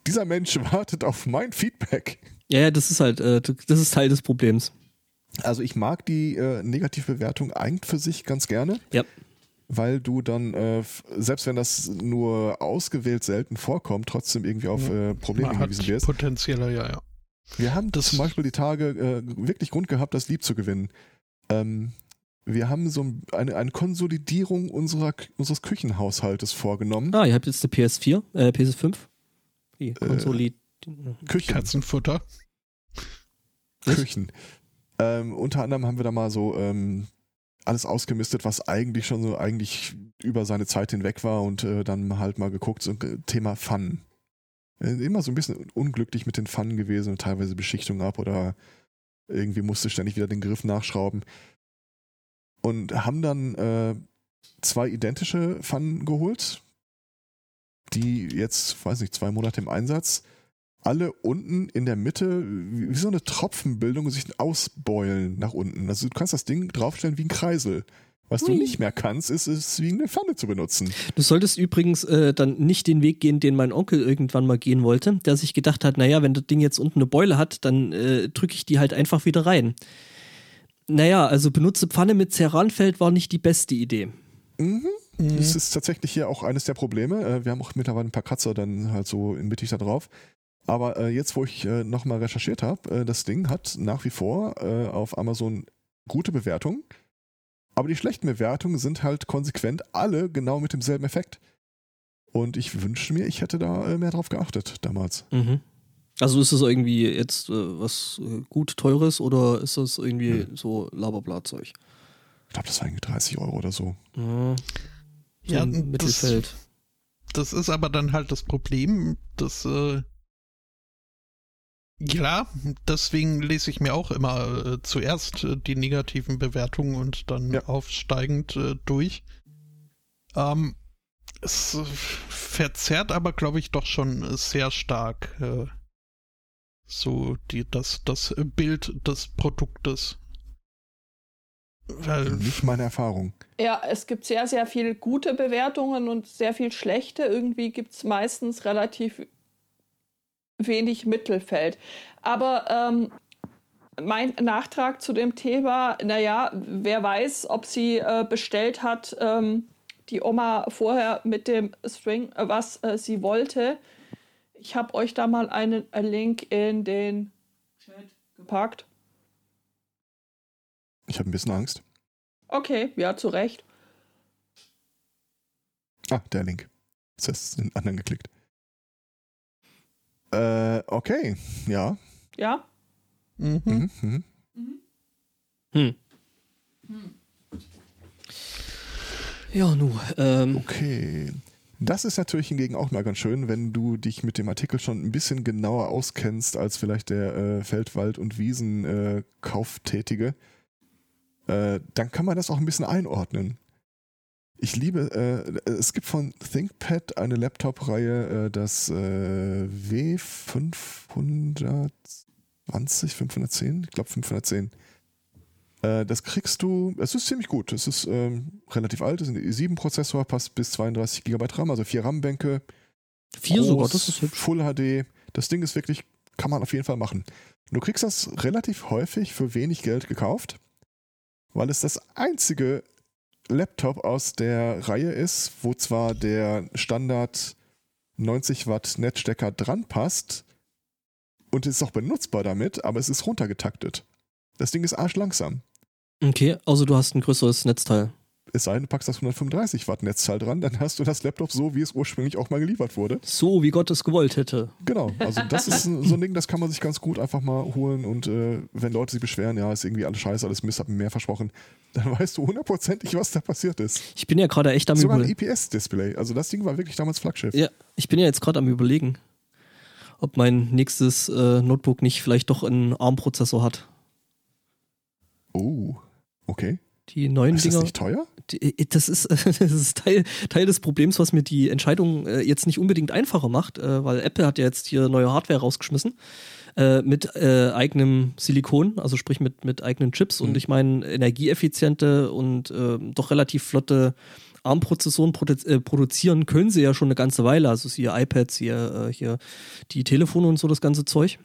dieser Mensch wartet auf mein Feedback. Ja, ja, das ist halt, äh, das ist Teil des Problems. Also ich mag die äh, Negativbewertung eigentlich für sich ganz gerne. Ja. Weil du dann, äh, selbst wenn das nur ausgewählt selten vorkommt, trotzdem irgendwie auf äh, Probleme hingewiesen wirst. Potenzieller, ja, ja. Wir haben das zum Beispiel die Tage äh, wirklich Grund gehabt, das Lieb zu gewinnen. Ähm, wir haben so eine, eine Konsolidierung unserer, unseres Küchenhaushaltes vorgenommen. Ah, ihr habt jetzt eine PS4, äh, PS5? Wie? Konsolid äh, Küchen. Katzenfutter. Küchen. Ähm, unter anderem haben wir da mal so ähm, alles ausgemistet, was eigentlich schon so eigentlich über seine Zeit hinweg war und äh, dann halt mal geguckt, so Thema Pfannen. Äh, immer so ein bisschen unglücklich mit den Pfannen gewesen und teilweise Beschichtung ab oder irgendwie musste ständig wieder den Griff nachschrauben. Und haben dann äh, zwei identische Pfannen geholt, die jetzt, weiß nicht, zwei Monate im Einsatz, alle unten in der Mitte wie, wie so eine Tropfenbildung sich ausbeulen nach unten. Also du kannst das Ding draufstellen wie ein Kreisel. Was du nicht mehr kannst, ist es wie eine Pfanne zu benutzen. Du solltest übrigens äh, dann nicht den Weg gehen, den mein Onkel irgendwann mal gehen wollte, der sich gedacht hat, naja, wenn das Ding jetzt unten eine Beule hat, dann äh, drücke ich die halt einfach wieder rein. Naja, also benutze Pfanne mit Ceranfeld war nicht die beste Idee. Mhm. Mhm. Das ist tatsächlich hier auch eines der Probleme. Äh, wir haben auch mittlerweile ein paar Kratzer dann halt so mittig da drauf. Aber äh, jetzt, wo ich äh, nochmal recherchiert habe, äh, das Ding hat nach wie vor äh, auf Amazon gute Bewertungen. Aber die schlechten Bewertungen sind halt konsequent alle genau mit demselben Effekt. Und ich wünsche mir, ich hätte da äh, mehr drauf geachtet damals. Mhm. Also ist das irgendwie jetzt äh, was äh, gut teures oder ist das irgendwie hm. so Laberblattzeug? Ich glaube, das war irgendwie 30 Euro oder so. Ja, so ja Mittelfeld. Das, das, ist aber dann halt das Problem, dass äh, ja, deswegen lese ich mir auch immer äh, zuerst äh, die negativen Bewertungen und dann ja. aufsteigend äh, durch. Ähm, es verzerrt aber, glaube ich, doch schon sehr stark äh, so die, das, das Bild des Produktes. Weil, Nicht meine Erfahrung. Ja, es gibt sehr, sehr viele gute Bewertungen und sehr viel schlechte. Irgendwie gibt es meistens relativ wenig Mittelfeld. Aber ähm, mein Nachtrag zu dem Thema, naja, wer weiß, ob sie äh, bestellt hat, ähm, die Oma vorher mit dem String, äh, was äh, sie wollte. Ich habe euch da mal einen äh, Link in den Chat gepackt. Ich habe ein bisschen Angst. Okay, ja, zu Recht. Ah, der Link. Das heißt, den anderen geklickt. Äh, okay, ja. Ja? Mhm. Mhm. Mhm. Hm. Ja, nu. Ähm, Okay. Das ist natürlich hingegen auch mal ganz schön, wenn du dich mit dem Artikel schon ein bisschen genauer auskennst als vielleicht der äh, Feld-, Wald- und Wiesen-Kauftätige. Äh, dann kann man das auch ein bisschen einordnen. Ich liebe, äh, es gibt von ThinkPad eine Laptop-Reihe, äh, das äh, W520, 510, ich glaube 510. Äh, das kriegst du, es ist ziemlich gut. Es ist ähm, relativ alt, es ist ein i7-Prozessor, passt bis 32 GB RAM, also vier RAM-Bänke. vier groß, sogar, das ist hübsch. Full HD. Das Ding ist wirklich, kann man auf jeden Fall machen. Du kriegst das relativ häufig für wenig Geld gekauft, weil es das einzige Laptop aus der Reihe ist, wo zwar der Standard 90 Watt Netzstecker dran passt und ist auch benutzbar damit, aber es ist runtergetaktet. Das Ding ist arschlangsam. Okay, also du hast ein größeres Netzteil. Es sei denn, du packst das 135 Watt Netzteil dran, dann hast du das Laptop so, wie es ursprünglich auch mal geliefert wurde. So, wie Gott es gewollt hätte. Genau, also das ist so ein Ding, das kann man sich ganz gut einfach mal holen und äh, wenn Leute sich beschweren, ja, ist irgendwie alles scheiße, alles Mist, hab mir mehr versprochen, dann weißt du hundertprozentig, was da passiert ist. Ich bin ja gerade echt am Sogar ein überlegen. IPS-Display, also das Ding war wirklich damals Flaggschiff. Ja, ich bin ja jetzt gerade am überlegen, ob mein nächstes äh, Notebook nicht vielleicht doch einen ARM-Prozessor hat. Oh, okay. Die neuen Ist das Dinger. nicht teuer? Die- äh, Das ist, das ist Teil, Teil des Problems, was mir die Entscheidung äh, jetzt nicht unbedingt einfacher macht, äh, weil Apple hat ja jetzt hier neue Hardware rausgeschmissen äh, mit eigenem Silikon, also sprich mit, mit eigenen Chips und Mhm. ich meine energieeffiziente und äh, doch relativ flotte ARM-Prozessoren produ produzieren können sie ja schon eine ganze Weile, also hier iPads, hier, hier die Telefone und so das ganze Zeug.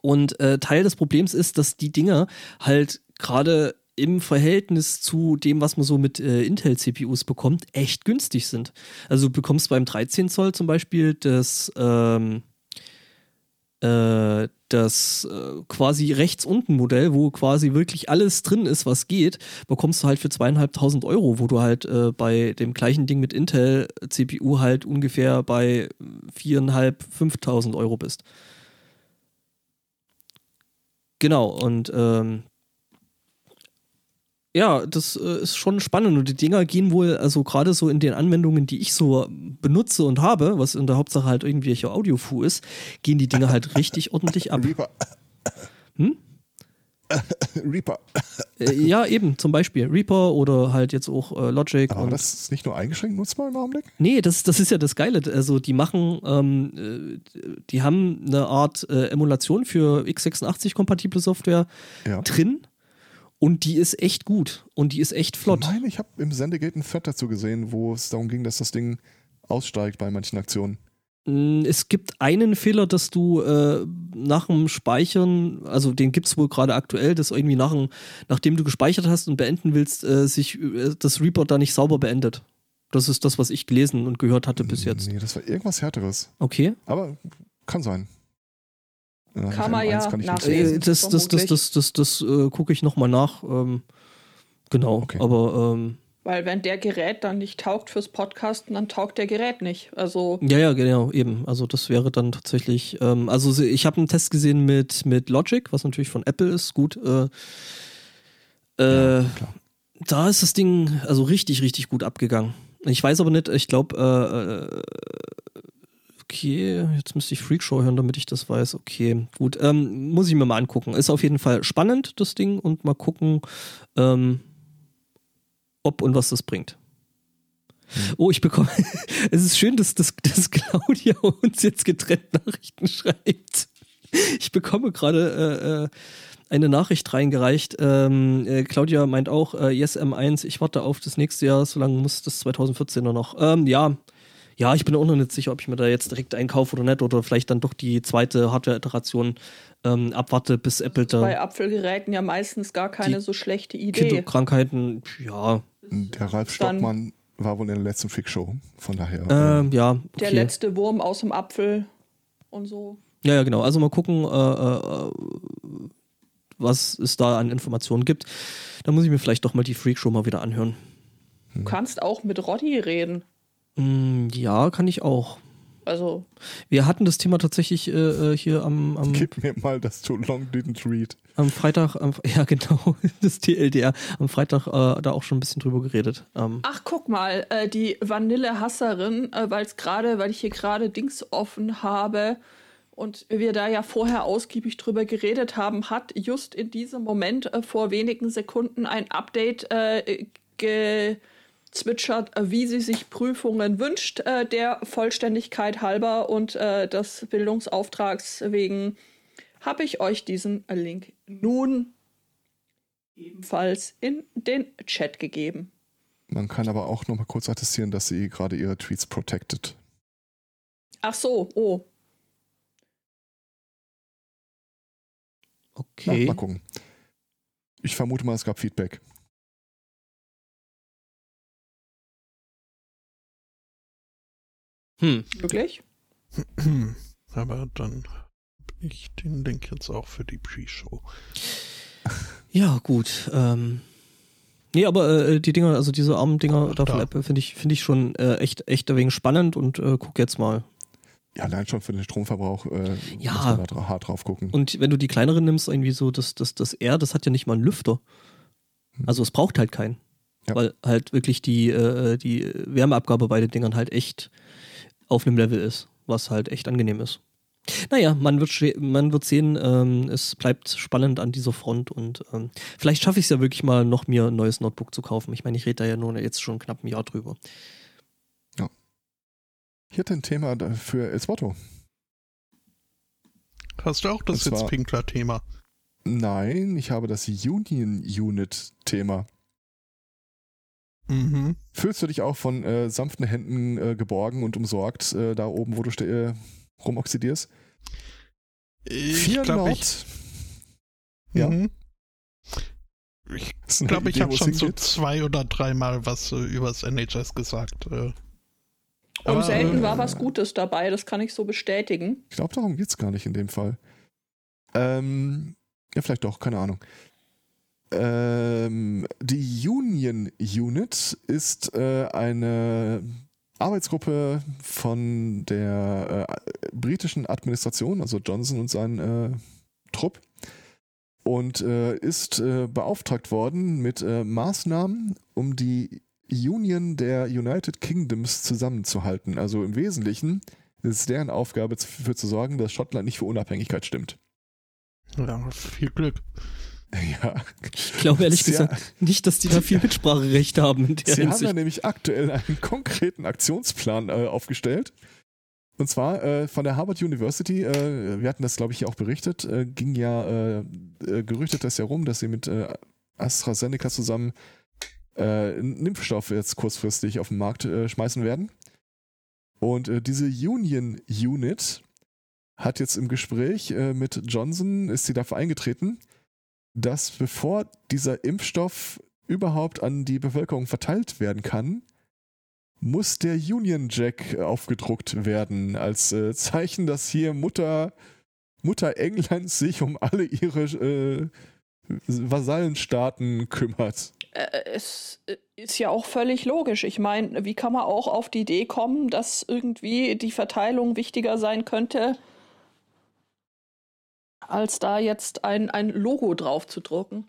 Und Teil des Problems ist, dass die Dinger halt gerade im Verhältnis zu dem, was man so mit äh, Intel-CPUs bekommt, echt günstig sind. Also du bekommst beim 13 Zoll zum Beispiel das, ähm, äh, das äh, quasi rechts unten Modell, wo quasi wirklich alles drin ist, was geht, bekommst du halt für zweieinhalbtausend Euro, wo du halt äh, bei dem gleichen Ding mit Intel-CPU halt ungefähr bei viereinhalb, fünftausend Euro bist. Genau, und ähm, ja, das äh, ist schon spannend und die Dinger gehen wohl, also gerade so in den Anwendungen, die ich so benutze und habe, was in der Hauptsache halt irgendwelche Audiofu ist, gehen die Dinger halt richtig ordentlich ab. Reaper. Hm? Reaper. Äh, ja, eben, zum Beispiel Reaper oder halt jetzt auch äh, Logic. Aber und das ist nicht nur eingeschränkt nutzbar im Augenblick? Nee, das, das ist ja das Geile. Also die machen, ähm, äh, die haben eine Art äh, Emulation für x86-kompatible Software Ja. drin und die ist echt gut und die ist echt flott. Nein, ich habe im Sendegate ein Thread dazu gesehen, wo es darum ging, dass das Ding aussteigt bei manchen Aktionen. Mm, Es gibt einen Fehler, dass du äh, nach dem Speichern, also den gibt es wohl gerade aktuell, dass irgendwie nach dem, nachdem du gespeichert hast und beenden willst, äh, sich äh, das Report da nicht sauber beendet. Das ist das, was ich gelesen und gehört hatte bis jetzt. Nee, das war irgendwas Härteres. Okay. Aber kann sein. Ja, Kann man M1 ja nachlesen. lesen. Äh, das das, das, das, das, das, äh, gucke ich nochmal nach. Ähm, genau, Okay. aber ähm, Weil wenn der Gerät dann nicht taugt fürs Podcasten, dann taugt der Gerät nicht. Also ja, ja, genau, eben. Also das wäre dann tatsächlich, ähm, also ich habe einen Test gesehen mit, mit Logic, was natürlich von Apple ist, gut. Äh, äh, klar. da ist das Ding also richtig, richtig gut abgegangen. Ich weiß aber nicht, ich glaube, äh, äh, okay, jetzt müsste ich Freakshow hören, damit ich das weiß. Okay, gut, ähm, muss ich mir mal angucken. Ist auf jeden Fall spannend, das Ding, und mal gucken, ähm, ob und was das bringt. Oh, ich bekomme. es ist schön, dass, dass, dass Claudia uns jetzt getrennt Nachrichten schreibt. Ich bekomme gerade äh, äh, eine Nachricht reingereicht. Ähm, äh, Claudia meint auch, äh, Yes M1, ich warte auf das nächste Jahr, so lange muss das 2014er noch. Ähm, ja, Ja, ich bin auch noch nicht sicher, ob ich mir da jetzt direkt einkaufe oder nicht oder vielleicht dann doch die zweite Hardware-Iteration ähm, abwarte, bis Apple da. Bei Apfelgeräten ja meistens gar keine so schlechte Idee. Kinderkrankheiten, ja, Der Ralf Stockmann war wohl in der letzten Freakshow. Von daher. ähm, ja. Der okay. letzte Wurm aus dem Apfel und so. Ja, ja, genau. Also mal gucken, äh, äh, was es da an Informationen gibt. Da muss ich mir vielleicht doch mal die Freakshow mal wieder anhören. Du kannst auch mit Roddy reden. Mm, ja, kann ich auch. Also, Wir hatten das Thema tatsächlich äh, äh, hier am, am, Gib mir mal das Too Long Didn't Read. am Freitag, am, ja genau, das TLDR, am Freitag äh, da auch schon ein bisschen drüber geredet. Ähm, ach guck mal, äh, die Vanillehasserin, äh, weil es gerade, weil ich hier gerade Dings offen habe und wir da ja vorher ausgiebig drüber geredet haben, hat just in diesem Moment äh, vor wenigen Sekunden ein Update äh, gezwitschert, äh, wie sie sich Prüfungen wünscht, äh, der Vollständigkeit halber und äh, des Bildungsauftrags wegen habe ich euch diesen Link nun ebenfalls in den Chat gegeben. Man kann aber auch noch mal kurz attestieren, dass sie gerade ihre Tweets protected. Ach so, oh. Okay. mal gucken. Ich vermute mal, es gab Feedback. Hm. Wirklich? Aber dann bin ich den Link jetzt auch für die Pre-Show. Ja, gut. Ähm, nee, aber äh, die Dinger, also diese armen Dinger Ach, da von. Apple finde ich, finde ich schon äh, echt, echt wenig spannend und äh, guck jetzt mal. Ja, allein schon für den Stromverbrauch äh, Ja. muss man da hart drauf gucken. Und wenn du die kleineren nimmst, irgendwie so das, das, das R, das hat ja nicht mal einen Lüfter. Also es braucht halt keinen. Ja. Weil halt wirklich die, äh, die Wärmeabgabe bei den Dingern halt echt auf einem Level ist, was halt echt angenehm ist. Naja, man wird, man wird sehen, ähm, es bleibt spannend an dieser Front und ähm, vielleicht schaffe ich es ja wirklich mal noch mir ein neues Notebook zu kaufen. Ich meine, ich rede da ja nur jetzt schon knapp ein Jahr drüber. Ich hätte ein Thema für Elswotto. Hast du auch das Sitzpinkler-Thema? Nein, ich habe das Union Unit Thema. Mhm. Fühlst du dich auch von äh, sanften Händen äh, geborgen und umsorgt, äh, da oben, wo du äh, rumoxidierst? Ich Vier glaube, ich. Ja. Mhm. ich glaube, ich habe es schon so zwei oder dreimal was äh, übers NHS gesagt. Äh. Und Aber, selten äh, war was Gutes dabei, das kann ich so bestätigen. Ich glaube, darum geht's gar nicht in dem Fall. Ähm, ja, vielleicht doch, keine Ahnung. Ähm, die Union Unit ist äh, eine Arbeitsgruppe von der äh, britischen Administration, also Johnson und sein äh, Trupp, und äh, ist äh, beauftragt worden mit äh, Maßnahmen, um die Union der United Kingdoms zusammenzuhalten. Also im Wesentlichen ist es deren Aufgabe, dafür zu sorgen, dass Schottland nicht für Unabhängigkeit stimmt. Ja, viel Glück. Ja. Ich glaube ehrlich Sie- gesagt nicht, dass die da viel Mitspracherecht haben Sie haben da Hinsicht. nämlich aktuell einen konkreten Aktionsplan äh, aufgestellt. Und zwar äh, von der Harvard University, äh, wir hatten das, glaube ich, hier auch berichtet, äh, ging ja, äh, äh, gerüchtet das ja rum, dass sie mit AstraZeneca zusammen einen Impfstoff jetzt kurzfristig auf den Markt schmeißen werden. Und diese Union Unit hat jetzt im Gespräch mit Johnson, ist sie dafür eingetreten, dass bevor dieser Impfstoff überhaupt an die Bevölkerung verteilt werden kann, muss der Union Jack aufgedruckt werden, als äh, Zeichen, dass hier Mutter, Mutter Englands sich um alle ihre äh, Vasallenstaaten kümmert. Äh, es äh, ist ja auch völlig logisch. Ich meine, wie kann man auch auf die Idee kommen, dass irgendwie die Verteilung wichtiger sein könnte, als da jetzt ein, ein Logo drauf zu drucken?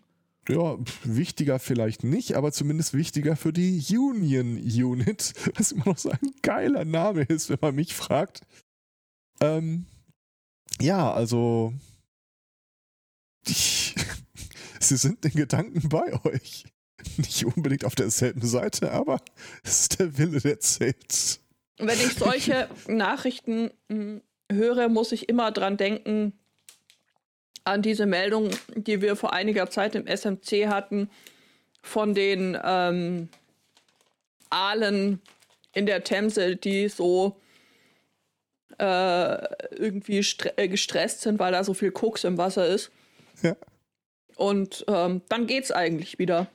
Ja, wichtiger vielleicht nicht, aber zumindest wichtiger für die Union Unit, was immer noch so ein geiler Name ist, wenn man mich fragt. Ähm, ja, also ich, sie sind in Gedanken bei euch. Nicht unbedingt auf derselben Seite, aber es ist der Wille, der zählt. Wenn ich solche Nachrichten mh, höre, muss ich immer dran denken an diese Meldung, die wir vor einiger Zeit im SMC hatten, von den ähm, Aalen in der Themse, die so äh, irgendwie äh, gestresst sind, weil da so viel Koks im Wasser ist. Ja. Und ähm, dann geht's eigentlich wieder.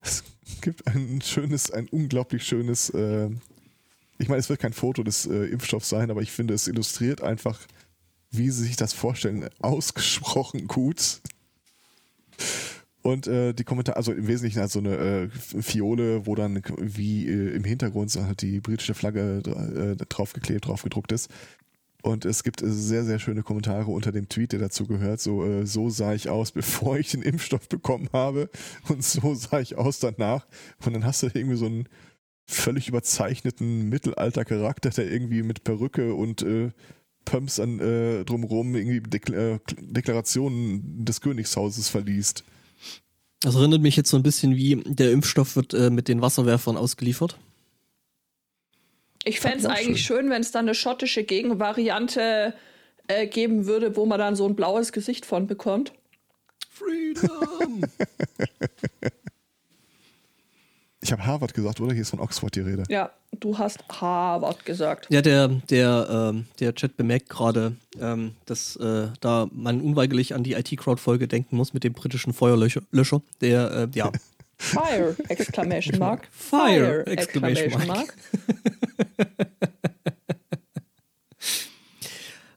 Es gibt ein schönes, ein unglaublich schönes, äh, ich meine, es wird kein Foto des äh, Impfstoffs sein, aber ich finde, es illustriert einfach, wie sie sich das vorstellen, ausgesprochen gut. Und äh, die Kommentare, also im Wesentlichen halt so eine äh, Fiole, wo dann wie äh, im Hintergrund so halt die britische Flagge äh, draufgeklebt, draufgedruckt ist. Und es gibt sehr, sehr schöne Kommentare unter dem Tweet, der dazu gehört. So, äh, so sah ich aus, bevor ich den Impfstoff bekommen habe. Und so sah ich aus danach. Und dann hast du irgendwie so einen völlig überzeichneten Mittelalter-Charakter, der irgendwie mit Perücke und äh, Pumps an äh, drumherum irgendwie Dekla äh, Deklarationen des Königshauses verliest. Das erinnert mich jetzt so ein bisschen wie der Impfstoff wird äh, mit den Wasserwerfern ausgeliefert. Ich fände es eigentlich schön, schön wenn es dann eine schottische Gegenvariante äh, geben würde, wo man dann so ein blaues Gesicht von bekommt. Freedom! Ich habe Harvard gesagt, oder? Hier ist von Oxford die Rede. Ja, du hast Harvard gesagt. Ja, der, der, äh, der Chat bemerkt gerade, ähm, dass äh, da man unweigerlich an die IT-Crowd-Folge denken muss mit dem britischen Feuerlöscher, der, äh, ja. Fire! Exclamation Mark. Fire! Exclamation Mark.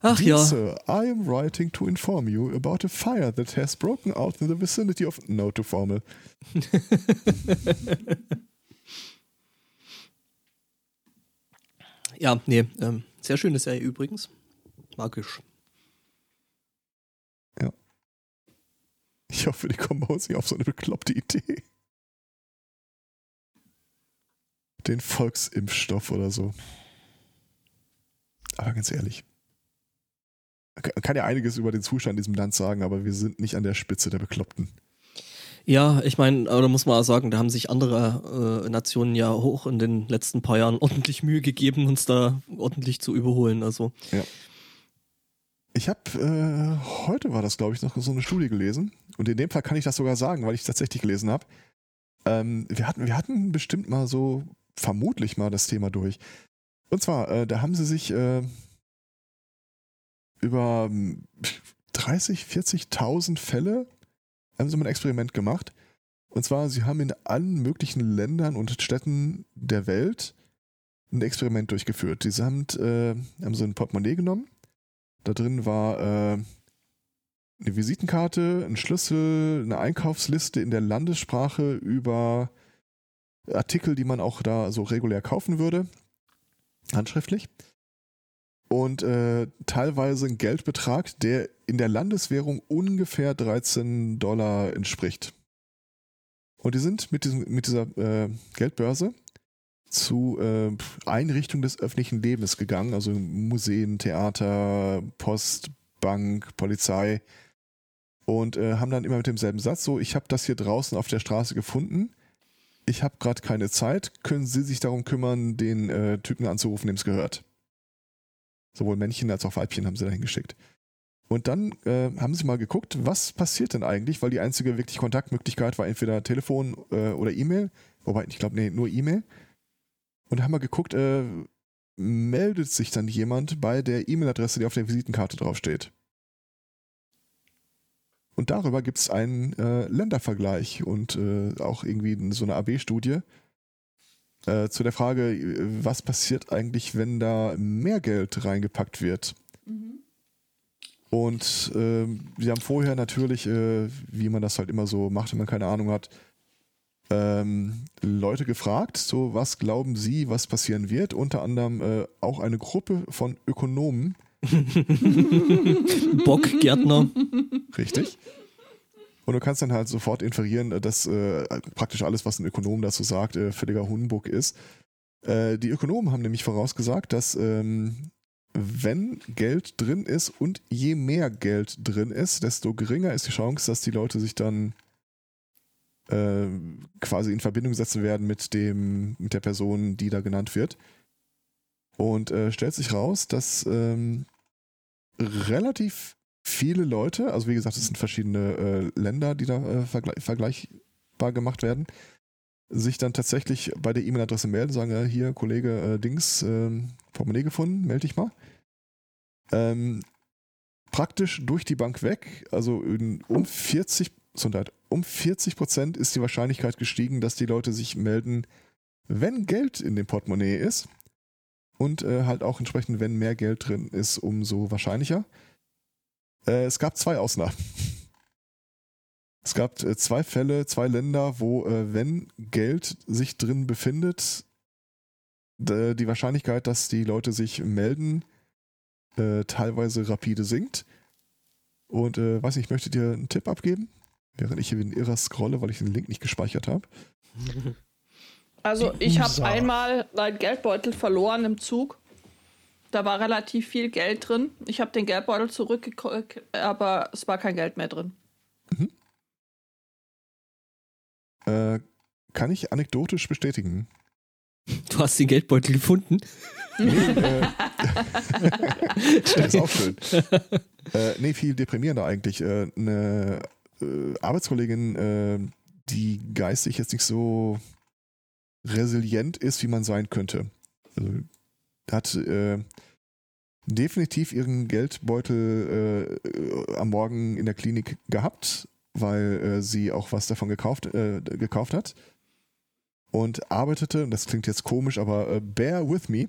Ach Dear ja. Sir, I am writing to inform you about a fire that has broken out in the vicinity of No to Formel. ja, nee, ähm, sehr schöne Serie übrigens. Magisch. Ja. Ich hoffe, die kommen bei uns nicht auf so eine bekloppte Idee. Den Volksimpfstoff oder so. Aber ganz ehrlich. Kann ja einiges über den Zustand in diesem Land sagen, aber wir sind nicht an der Spitze der Bekloppten. Ja, ich meine, aber da muss man auch sagen, da haben sich andere äh, Nationen ja hoch in den letzten paar Jahren ordentlich Mühe gegeben, uns da ordentlich zu überholen. Also. Ja. Ich habe äh, heute war das, glaube ich, noch so eine Studie gelesen. Und in dem Fall kann ich das sogar sagen, weil ich es tatsächlich gelesen habe. Ähm, wir, hatten, wir hatten bestimmt mal so, vermutlich mal das Thema durch. Und zwar, äh, da haben sie sich äh, über 30, 40.000 Fälle haben sie mal ein Experiment gemacht. Und zwar, sie haben in allen möglichen Ländern und Städten der Welt ein Experiment durchgeführt. Sie haben, äh, haben so ein Portemonnaie genommen. Da drin war äh, eine Visitenkarte, ein Schlüssel, eine Einkaufsliste in der Landessprache über Artikel, die man auch da so regulär kaufen würde, handschriftlich. Und äh, teilweise ein Geldbetrag, der in der Landeswährung ungefähr 13 Dollar entspricht. Und die sind mit, diesem, mit dieser äh, Geldbörse zu äh, Einrichtungen des öffentlichen Lebens gegangen, also Museen, Theater, Post, Bank, Polizei und äh, haben dann immer mit demselben Satz so, ich habe das hier draußen auf der Straße gefunden, ich habe gerade keine Zeit, können Sie sich darum kümmern, den äh, Typen anzurufen, dem es gehört. Sowohl Männchen als auch Weibchen haben sie dahin geschickt. Und dann äh, haben sie mal geguckt, was passiert denn eigentlich, weil die einzige wirklich Kontaktmöglichkeit war entweder Telefon äh, oder E-Mail, wobei ich glaube, nee, nur E-Mail. Und haben wir geguckt, äh, meldet sich dann jemand bei der E-Mail-Adresse, die auf der Visitenkarte draufsteht. Und darüber gibt es einen äh, Ländervergleich und äh, auch irgendwie so eine AB-Studie äh, zu der Frage, was passiert eigentlich, wenn da mehr Geld reingepackt wird. Mhm. Und äh, wir haben vorher natürlich, äh, wie man das halt immer so macht, wenn man keine Ahnung hat, ähm, Leute gefragt, so was glauben sie, was passieren wird. Unter anderem äh, auch eine Gruppe von Ökonomen. Bockgärtner. Richtig. Und du kannst dann halt sofort inferieren, dass äh, praktisch alles, was ein Ökonom dazu sagt, äh, völliger Humbug ist. Äh, die Ökonomen haben nämlich vorausgesagt, dass ähm, wenn Geld drin ist und je mehr Geld drin ist, desto geringer ist die Chance, dass die Leute sich dann äh, quasi in Verbindung setzen werden mit dem, mit der Person, die da genannt wird. Und äh, stellt sich raus, dass ähm, relativ viele Leute, also wie gesagt, es sind verschiedene äh, Länder, die da äh, vergle vergleichbar gemacht werden, sich dann tatsächlich bei der E-Mail-Adresse melden, sagen, ja, hier, Kollege äh, Dings, ähm, Portemonnaie gefunden, melde dich mal. Ähm, praktisch durch die Bank weg, also um 40, Gesundheit, um 40 Prozent ist die Wahrscheinlichkeit gestiegen, dass die Leute sich melden, wenn Geld in dem Portemonnaie ist. Und äh, halt auch entsprechend, wenn mehr Geld drin ist, umso wahrscheinlicher. Äh, es gab zwei Ausnahmen. Es gab äh, zwei Fälle, zwei Länder, wo, äh, wenn Geld sich drin befindet, die Wahrscheinlichkeit, dass die Leute sich melden, äh, teilweise rapide sinkt. Und äh, weiß nicht, ich möchte dir einen Tipp abgeben, während ich hier wie ein Irrer scrolle, weil ich den Link nicht gespeichert habe. Also ich habe einmal meinen Geldbeutel verloren im Zug. Da war relativ viel Geld drin. Ich habe den Geldbeutel zurückgekriegt, aber es war kein Geld mehr drin. Mhm. Äh, kann ich anekdotisch bestätigen. Du hast den Geldbeutel gefunden? Nee, äh, ist auch schön. Äh, nee, viel deprimierender eigentlich. Äh, eine äh, Arbeitskollegin, äh, die geistig jetzt nicht so resilient ist, wie man sein könnte. Also, hat äh, definitiv ihren Geldbeutel äh, am Morgen in der Klinik gehabt, weil äh, sie auch was davon gekauft, äh, gekauft hat und arbeitete, und das klingt jetzt komisch, aber äh, bear with me,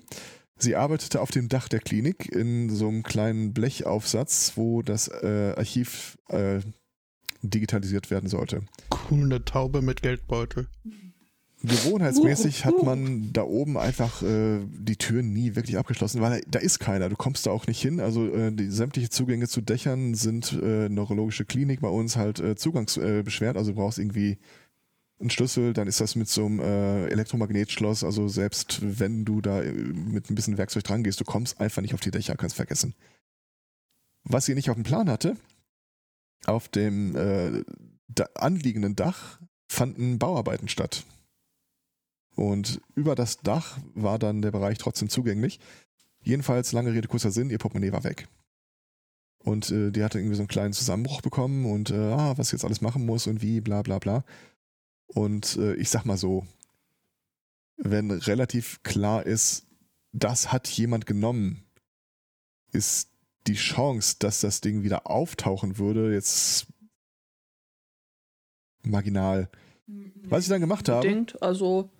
sie arbeitete auf dem Dach der Klinik in so einem kleinen Blechaufsatz, wo das äh, Archiv äh, digitalisiert werden sollte. Cool, eine Taube mit Geldbeutel. Gewohnheitsmäßig hat man da oben einfach äh, die Türen nie wirklich abgeschlossen, weil da, da, ist keiner. Du kommst da auch nicht hin. Also äh, die sämtliche Zugänge zu Dächern sind äh, neurologische Klinik bei uns halt äh, zugangsbeschwert. also du brauchst irgendwie einen Schlüssel, dann ist das mit so einem äh, Elektromagnetschloss. Also selbst wenn du da äh, mit ein bisschen Werkzeug dran gehst, du kommst einfach nicht auf die Dächer, kannst vergessen. Was sie nicht auf dem Plan hatte, auf dem äh, da anliegenden Dach fanden Bauarbeiten statt. Und über das Dach war dann der Bereich trotzdem zugänglich. Jedenfalls, lange Rede, kurzer Sinn, ihr Portemonnaie war weg. Und äh, die hatte irgendwie so einen kleinen Zusammenbruch bekommen und äh, ah, was jetzt alles machen muss und wie, bla bla bla. Und äh, ich sag mal so, wenn relativ klar ist, das hat jemand genommen, ist die Chance, dass das Ding wieder auftauchen würde, jetzt marginal. Was ich dann gemacht habe. Also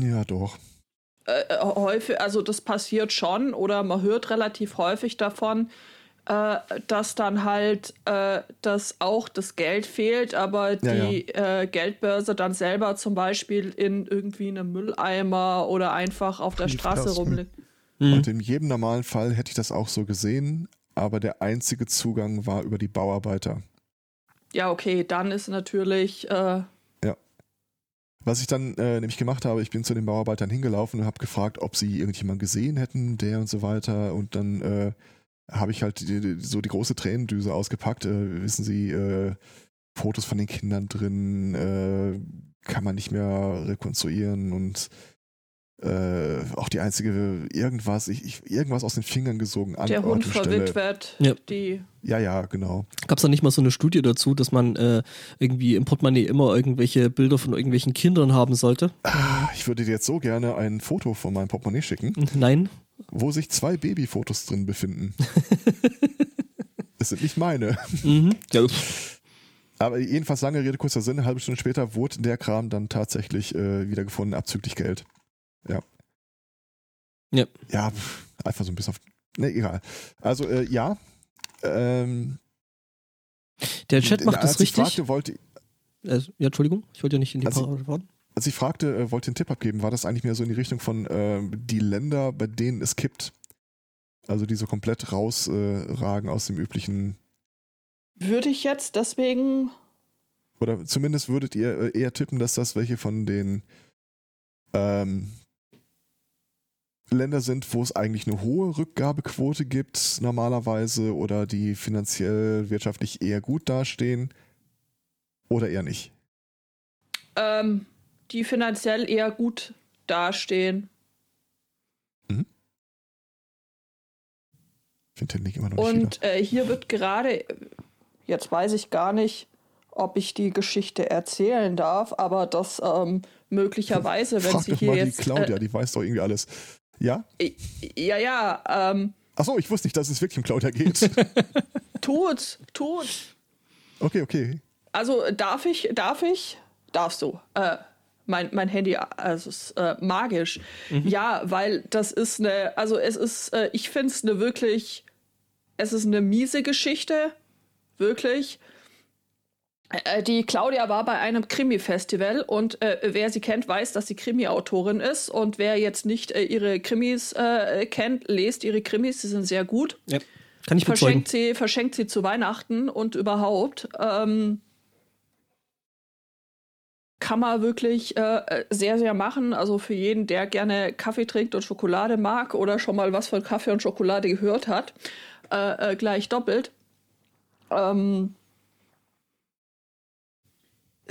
ja, doch. Äh, äh, häufig, also das passiert schon oder man hört relativ häufig davon, äh, dass dann halt, äh, dass auch das Geld fehlt, aber die ja. Äh, Geldbörse dann selber zum Beispiel in irgendwie einem Mülleimer oder einfach auf der Straße rumliegt. Mhm. Und in jedem normalen Fall hätte ich das auch so gesehen, aber der einzige Zugang war über die Bauarbeiter. Ja, okay, dann ist natürlich äh, was ich dann äh, nämlich gemacht habe, ich bin zu den Bauarbeitern hingelaufen und habe gefragt, ob sie irgendjemand gesehen hätten, der und so weiter. Und dann äh, habe ich halt die, die, so die große Tränendüse ausgepackt. Äh, wissen Sie, äh, Fotos von den Kindern drin äh, kann man nicht mehr rekonstruieren und äh, auch die einzige irgendwas, ich, ich, irgendwas aus den Fingern gesogen an Der Hund verwitwet, ja. die. Ja, ja, genau. Gab es da nicht mal so eine Studie dazu, dass man äh, irgendwie im Portemonnaie immer irgendwelche Bilder von irgendwelchen Kindern haben sollte? Ah, ich würde dir jetzt so gerne ein Foto von meinem Portemonnaie schicken. Nein. Wo sich zwei Babyfotos drin befinden. das sind nicht meine. Mhm. Ja. Aber jedenfalls lange Rede, kurzer Sinn, eine halbe Stunde später wurde der Kram dann tatsächlich äh, wieder gefunden, abzüglich Geld. Ja. Ja. Ja, einfach so ein bisschen auf. Ne, egal. Also, äh, ja. Ähm, Der Chat macht das richtig. Fragte, wollte, äh, ja, Entschuldigung, ich wollte ja nicht in die Parade fahren. Als ich fragte, äh, wollte einen Tipp abgeben, war das eigentlich mehr so in die Richtung von äh, die Länder, bei denen es kippt. Also die so komplett rausragen aus dem üblichen. Würde ich jetzt deswegen. Oder zumindest würdet ihr äh, eher tippen, dass das welche von den ähm, Länder sind, wo es eigentlich eine hohe Rückgabequote gibt, normalerweise, oder die finanziell, wirtschaftlich eher gut dastehen, oder eher nicht? Ähm, die finanziell eher gut dastehen. Mhm. Ich finde den Link immer noch nicht Und äh, hier wird gerade, jetzt weiß ich gar nicht, ob ich die Geschichte erzählen darf, aber das ähm, möglicherweise, wenn Frag sie doch hier mal jetzt. die Claudia, äh, die weiß doch irgendwie alles. Ja? ja, ja, ähm, Achso, ich wusste nicht, dass es wirklich um Claudia geht. tut, tut. okay, okay. Also darf ich, darf ich? Darfst du. Äh, mein, mein Handy, also ist äh, magisch. Ja, weil das ist eine, also es ist, äh, ich finde es eine wirklich, es ist eine miese Geschichte, wirklich. Äh, Die Claudia war bei einem Krimi-Festival und äh, wer sie kennt, weiß, dass sie Krimi-Autorin ist. Und wer jetzt nicht äh, ihre Krimis äh, kennt, lest ihre Krimis, sie sind sehr gut. Ja. Kann ich bezeugen. Verschenkt sie, verschenkt sie zu Weihnachten und überhaupt. Ähm, kann man wirklich äh, sehr, sehr machen. Also für jeden, der gerne Kaffee trinkt und Schokolade mag oder schon mal was von Kaffee und Schokolade gehört hat, äh, gleich doppelt. Ähm,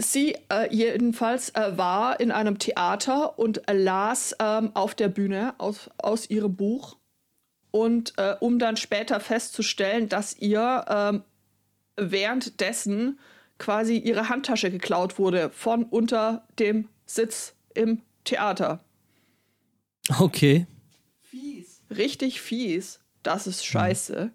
sie äh, jedenfalls äh, war in einem Theater und äh, las ähm, auf der Bühne aus, aus ihrem Buch. Und äh, um dann später festzustellen, dass ihr ähm, währenddessen quasi ihre Handtasche geklaut wurde von unter dem Sitz im Theater. Okay. Fies. Richtig fies. Das ist scheiße.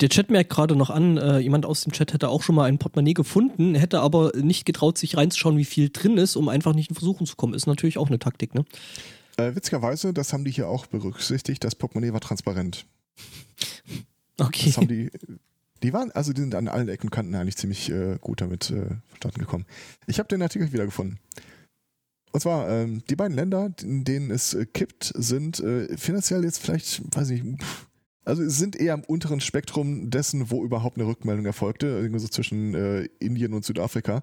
Der Chat merkt gerade noch an, äh, jemand aus dem Chat hätte auch schon mal ein Portemonnaie gefunden, hätte aber nicht getraut, sich reinzuschauen, wie viel drin ist, um einfach nicht in Versuchung zu kommen. Ist natürlich auch eine Taktik, ne? Äh, witzigerweise, das haben die hier auch berücksichtigt, das Portemonnaie war transparent. Okay. Das haben die, die waren, also die sind an allen Ecken und Kanten eigentlich ziemlich äh, gut damit äh, verstanden gekommen. Ich habe den Artikel wiedergefunden. Und zwar, ähm, die beiden Länder, in denen es äh, kippt, sind äh, finanziell jetzt vielleicht, weiß ich, pff, also sind eher am unteren Spektrum dessen, wo überhaupt eine Rückmeldung erfolgte, irgendwie so zwischen äh, Indien und Südafrika.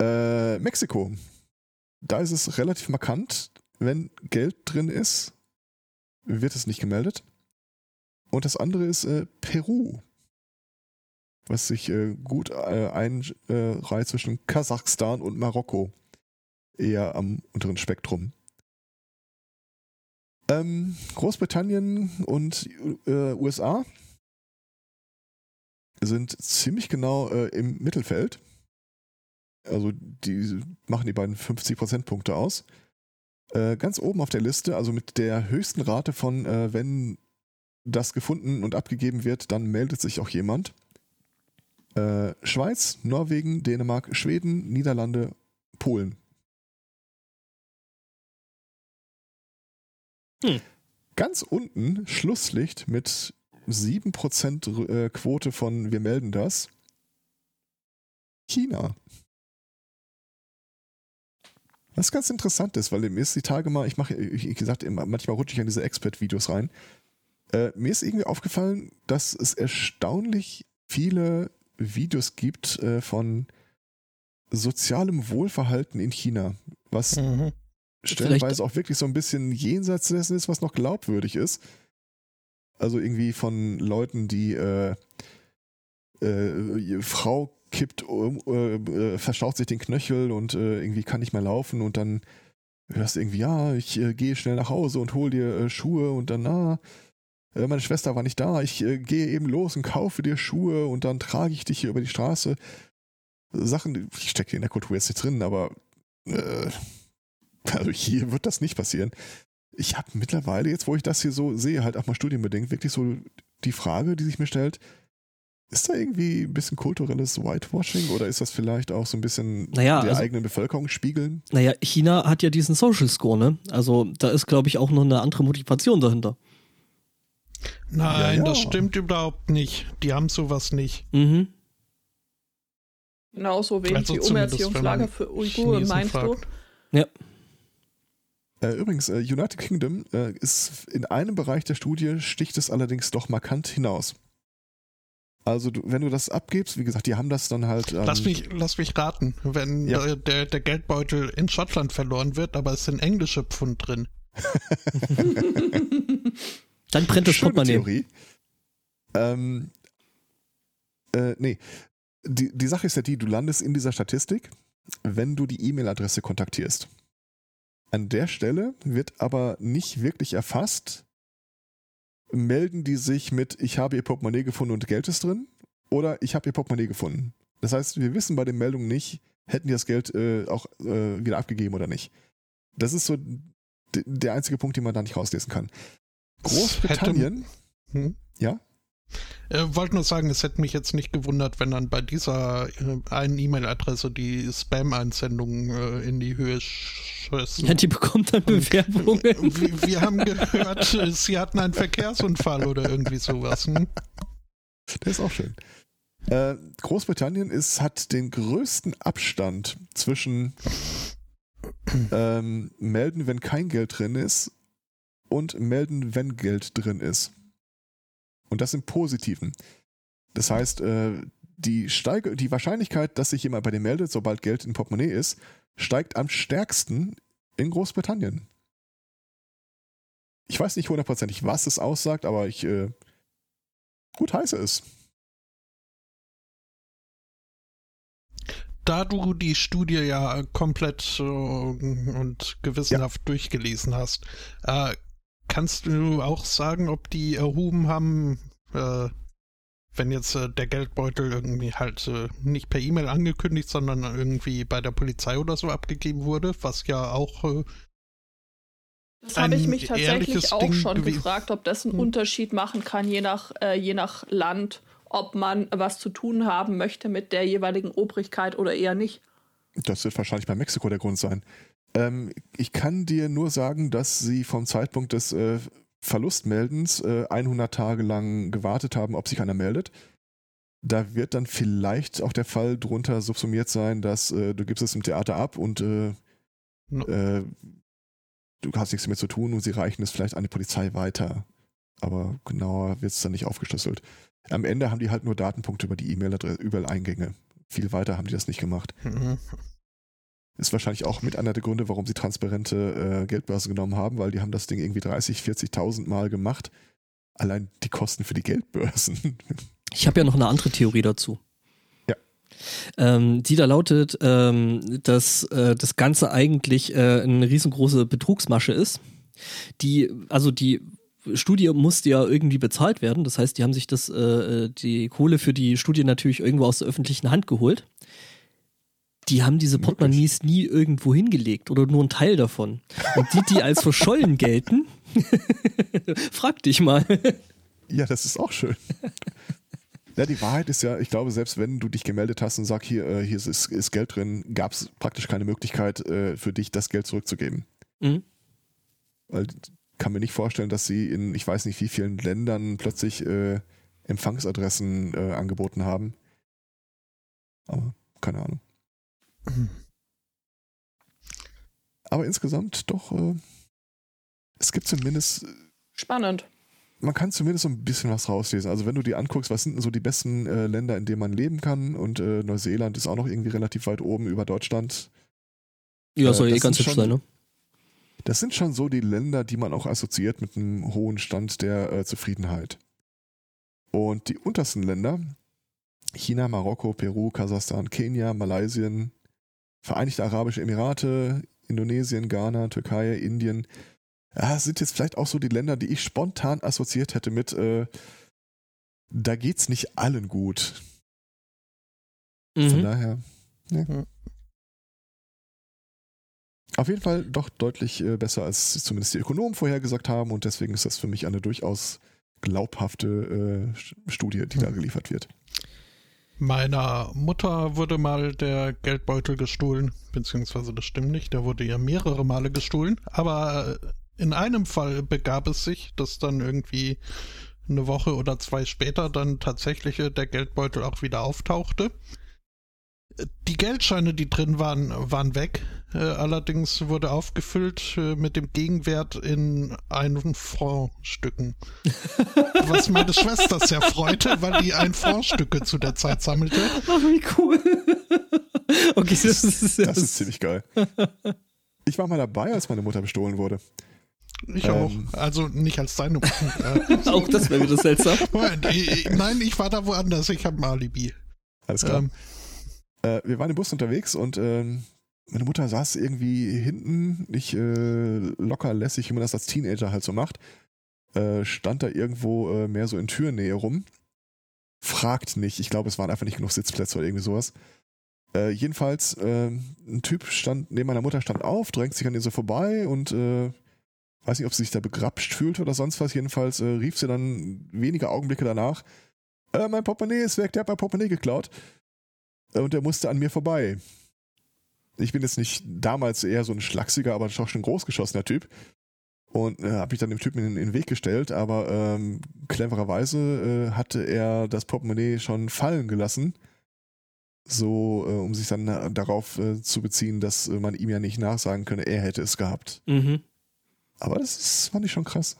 Äh, Mexiko. Da ist es relativ markant, wenn Geld drin ist, wird es nicht gemeldet. Und das andere ist äh, Peru, was sich äh, gut äh, einreiht zwischen Kasachstan und Marokko. Eher am unteren Spektrum. Ähm, Großbritannien und äh, USA sind ziemlich genau äh, im Mittelfeld. Also die machen die beiden 50 Prozentpunkte aus. Äh, ganz oben auf der Liste, also mit der höchsten Rate von, äh, wenn das gefunden und abgegeben wird, dann meldet sich auch jemand. Äh, Schweiz, Norwegen, Dänemark, Schweden, Niederlande, Polen. Hm. Ganz unten Schlusslicht mit 7% äh, Quote von wir melden das. China. Was ganz interessant ist, weil mir ist die Tage mal, ich mache, wie gesagt, immer, manchmal rutsche ich an diese Expert-Videos rein. Äh, mir ist irgendwie aufgefallen, dass es erstaunlich viele Videos gibt äh, von sozialem Wohlverhalten in China, was Mhm. Stellenweise auch wirklich so ein bisschen jenseits dessen ist, was noch glaubwürdig ist. Also irgendwie von Leuten, die äh, äh, Frau kippt um, äh, äh, verstaucht sich den Knöchel und äh, irgendwie kann nicht mehr laufen und dann hörst du irgendwie, ja, ich äh, gehe schnell nach Hause und hol dir Schuhe und dann, na, äh, meine Schwester war nicht da, ich gehe eben los und kaufe dir Schuhe und dann trage ich dich hier über die Straße. Sachen, ich stecke in der Kultur jetzt nicht drin, aber äh, also hier wird das nicht passieren. Ich habe mittlerweile, jetzt wo ich das hier so sehe, halt auch mal studienbedingt, wirklich so die Frage, die sich mir stellt, ist da irgendwie ein bisschen kulturelles Whitewashing oder ist das vielleicht auch so ein bisschen Naja, der also- eigenen Bevölkerung spiegeln? Naja, China hat ja diesen Social Score, ne? Also da ist, glaube ich, auch noch eine andere Motivation dahinter. Nein, Ja, ja. das stimmt überhaupt nicht. Die haben sowas nicht. Mhm. Genauso wenig Also wie Umerziehungslager für Uiguren, meinst du? fragt. Ja. Äh, übrigens, äh, United Kingdom äh, ist in einem Bereich der Studie sticht es allerdings doch markant hinaus. Also du, wenn du das abgibst, wie gesagt, die haben das dann halt. Ähm, Lass mich, lass mich raten, wenn Ja. äh, der, der Geldbeutel in Schottland verloren wird, aber es sind englische Pfund drin. Dann brennt das Schöne. Theorie. Ähm, äh, nee. Die, die Sache ist ja die, du landest in dieser Statistik, wenn du die E-Mail-Adresse kontaktierst. An der Stelle wird aber nicht wirklich erfasst, melden die sich mit, ich habe ihr Portemonnaie gefunden und Geld ist drin, oder ich habe ihr Portemonnaie gefunden. Das heißt, wir wissen bei den Meldungen nicht, hätten die das Geld äh, auch äh, wieder abgegeben oder nicht. Das ist so der einzige Punkt, den man da nicht rauslesen kann. Großbritannien. Hm? Ja? Äh, wollte nur sagen, es hätte mich jetzt nicht gewundert, wenn dann bei dieser äh, einen E-Mail-Adresse die Spam-Einsendungen äh, in die Höhe schössen. Ja, die bekommt dann Bewerbungen. Wir, wir, haben gehört, sie hatten einen Verkehrsunfall oder irgendwie sowas. Hm? Das ist auch schön. Äh, Großbritannien ist, hat den größten Abstand zwischen ähm, melden, wenn kein Geld drin ist und melden, wenn Geld drin ist. Und das im Positiven. Das heißt, äh, die, Steige, die Wahrscheinlichkeit, dass sich jemand bei dir meldet, sobald Geld im Portemonnaie ist, steigt am stärksten in Großbritannien. Ich weiß nicht hundertprozentig, was es aussagt, aber ich äh, gut heiße es. Da du die Studie ja komplett äh, und gewissenhaft ja. durchgelesen hast, äh, Kannst du auch sagen, ob die erhoben haben, äh, wenn jetzt äh, der Geldbeutel irgendwie halt äh, nicht per E-Mail angekündigt, sondern irgendwie bei der Polizei oder so abgegeben wurde, was ja auch. Äh, das habe ich mich tatsächlich auch Ding schon gefragt, ob das einen hm. Unterschied machen kann, je nach, äh, je nach Land, ob man was zu tun haben möchte mit der jeweiligen Obrigkeit oder eher nicht. Das wird wahrscheinlich bei Mexiko der Grund sein. Ähm, ich kann dir nur sagen, dass sie vom Zeitpunkt des äh, Verlustmeldens äh, 100 Tage lang gewartet haben, ob sich einer meldet. Da wird dann vielleicht auch der Fall drunter subsumiert sein, dass äh, du gibst es im Theater ab und äh, no. Äh, du hast nichts damit zu tun und sie reichen es vielleicht an die Polizei weiter. Aber genauer wird es dann nicht aufgeschlüsselt. Am Ende haben die halt nur Datenpunkte über die E-Mail-Adresse, überall Eingänge. Viel weiter haben die das nicht gemacht. Ist wahrscheinlich auch mit einer der Gründe, warum sie transparente äh, Geldbörsen genommen haben, weil die haben das Ding irgendwie 30, 40.000 Mal gemacht. Allein die Kosten für die Geldbörsen. Ich habe ja noch eine andere Theorie dazu. Ja. Ähm, die da lautet, ähm, dass äh, das Ganze eigentlich äh, eine riesengroße Betrugsmasche ist. Die, also die Studie musste ja irgendwie bezahlt werden. Das heißt, die haben sich das, äh, die Kohle für die Studie natürlich irgendwo aus der öffentlichen Hand geholt die haben diese Portemonnaies nie irgendwo hingelegt oder nur ein Teil davon. Und die, die als verschollen gelten, frag dich mal. Ja, das ist auch schön. Ja, die Wahrheit ist ja, ich glaube, selbst wenn du dich gemeldet hast und sagst, hier, äh, hier ist, ist Geld drin, gab es praktisch keine Möglichkeit äh, für dich, das Geld zurückzugeben. Mhm. Weil kann mir nicht vorstellen, dass sie in, ich weiß nicht wie vielen Ländern plötzlich äh, Empfangsadressen äh, angeboten haben. Aber keine Ahnung. Aber insgesamt doch, äh, es gibt zumindest. Spannend. Man kann zumindest so ein bisschen was rauslesen. Also, wenn du dir anguckst, was sind denn so die besten äh, Länder, in denen man leben kann? Und äh, Neuseeland ist auch noch irgendwie relativ weit oben über Deutschland. Ja, soll äh, eh ganz hübsch sein, ne? Das sind schon so die Länder, die man auch assoziiert mit einem hohen Stand der äh, Zufriedenheit. Und die untersten Länder, China, Marokko, Peru, Kasachstan, Kenia, Malaysia, Vereinigte Arabische Emirate, Indonesien, Ghana, Türkei, Indien. Ja, sind jetzt vielleicht auch so die Länder, die ich spontan assoziiert hätte mit, äh, da geht's nicht allen gut. Mhm. Von daher, ja. Mhm. Auf jeden Fall doch deutlich äh, besser, als zumindest die Ökonomen vorhergesagt haben und deswegen ist das für mich eine durchaus glaubhafte äh, Studie, die mhm. da geliefert wird. Meiner Mutter wurde mal der Geldbeutel gestohlen, beziehungsweise das stimmt nicht, der wurde ja mehrere Male gestohlen, aber äh, in einem Fall begab es sich, dass dann irgendwie eine Woche oder zwei später dann tatsächlich äh, der Geldbeutel auch wieder auftauchte. Die Geldscheine, die drin waren, waren weg. Äh, allerdings wurde aufgefüllt äh, mit dem Gegenwert in einen Fondstücken. Was meine Schwester sehr freute, weil die ein Fondstücke zu der Zeit sammelte. Ach, wie cool. okay, das ist, das ist ziemlich geil. Ich war mal dabei, als meine Mutter bestohlen wurde. Ich auch. Ähm. Also nicht als deine Mutter. auch das wäre wieder seltsam. Nein, ich war da woanders. Ich habe ein Alibi. Alles klar. Ähm, äh, wir waren im Bus unterwegs und ähm, meine Mutter saß irgendwie hinten, nicht äh, locker lässig, wie man das als Teenager halt so macht. Äh, stand da irgendwo äh, mehr so in Türnähe rum. Fragt nicht. Ich glaube, es waren einfach nicht genug Sitzplätze oder irgendwie sowas. Äh, jedenfalls, äh, ein Typ stand neben meiner Mutter, stand auf, drängt sich an ihr so vorbei und äh, weiß nicht, ob sie sich da begrapscht fühlt oder sonst was. Jedenfalls äh, rief sie dann wenige Augenblicke danach: Mein Portemonnaie ist weg, der hat mein Portemonnaie geklaut. Äh, und der musste an mir vorbei. Ich bin jetzt nicht damals eher so ein schlachsiger, aber doch schon großgeschossener Typ. Und äh, habe ich dann dem Typen in, in den Weg gestellt, aber ähm, clevererweise äh, hatte er das Portemonnaie schon fallen gelassen so, äh, um sich dann äh, darauf äh, zu beziehen, dass äh, man ihm ja nicht nachsagen könne, er hätte es gehabt. Mhm. Aber das ist, fand ich schon krass.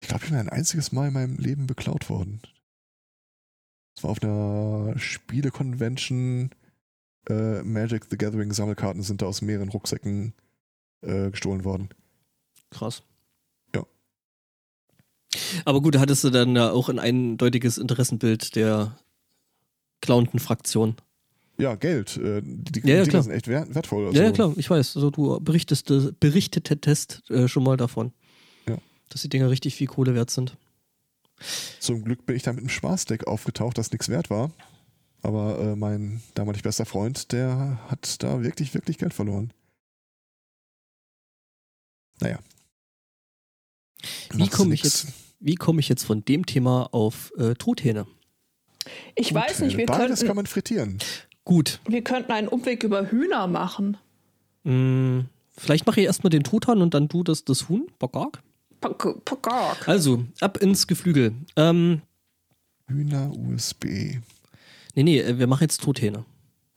Ich glaube, ich bin ein einziges Mal in meinem Leben beklaut worden. Das war auf einer Spiele-Convention. Äh, Magic the Gathering Sammelkarten sind da aus mehreren Rucksäcken äh, gestohlen worden. Krass. Ja. Aber gut, hattest du dann ja auch ein eindeutiges Interessenbild der clownten Fraktion. Ja, Geld. Äh, die, Ja, ja, Dinger sind echt wert, wertvoll. Ja, Also, ja, klar, ich weiß. Also du berichtest, berichtetest äh, schon mal davon. Ja. Dass die Dinger richtig viel Kohle wert sind. Zum Glück bin ich da mit einem Spaßdeck aufgetaucht, das nichts wert war. Aber äh, mein damalig bester Freund, der hat da wirklich, wirklich Geld verloren. Naja. Wie komme ich jetzt, wie komme ich jetzt von dem Thema auf äh, Truthähne? Ich weiß nicht, wir Beides kann könnten, man frittieren. Gut. wir könnten einen Umweg über Hühner machen. Mh, vielleicht mache ich erstmal den Truthahn und dann du das, das Huhn. Bockark. Also, ab ins Geflügel. Ähm, Hühner USB. nee, nee, äh, wir machen jetzt Truthähne.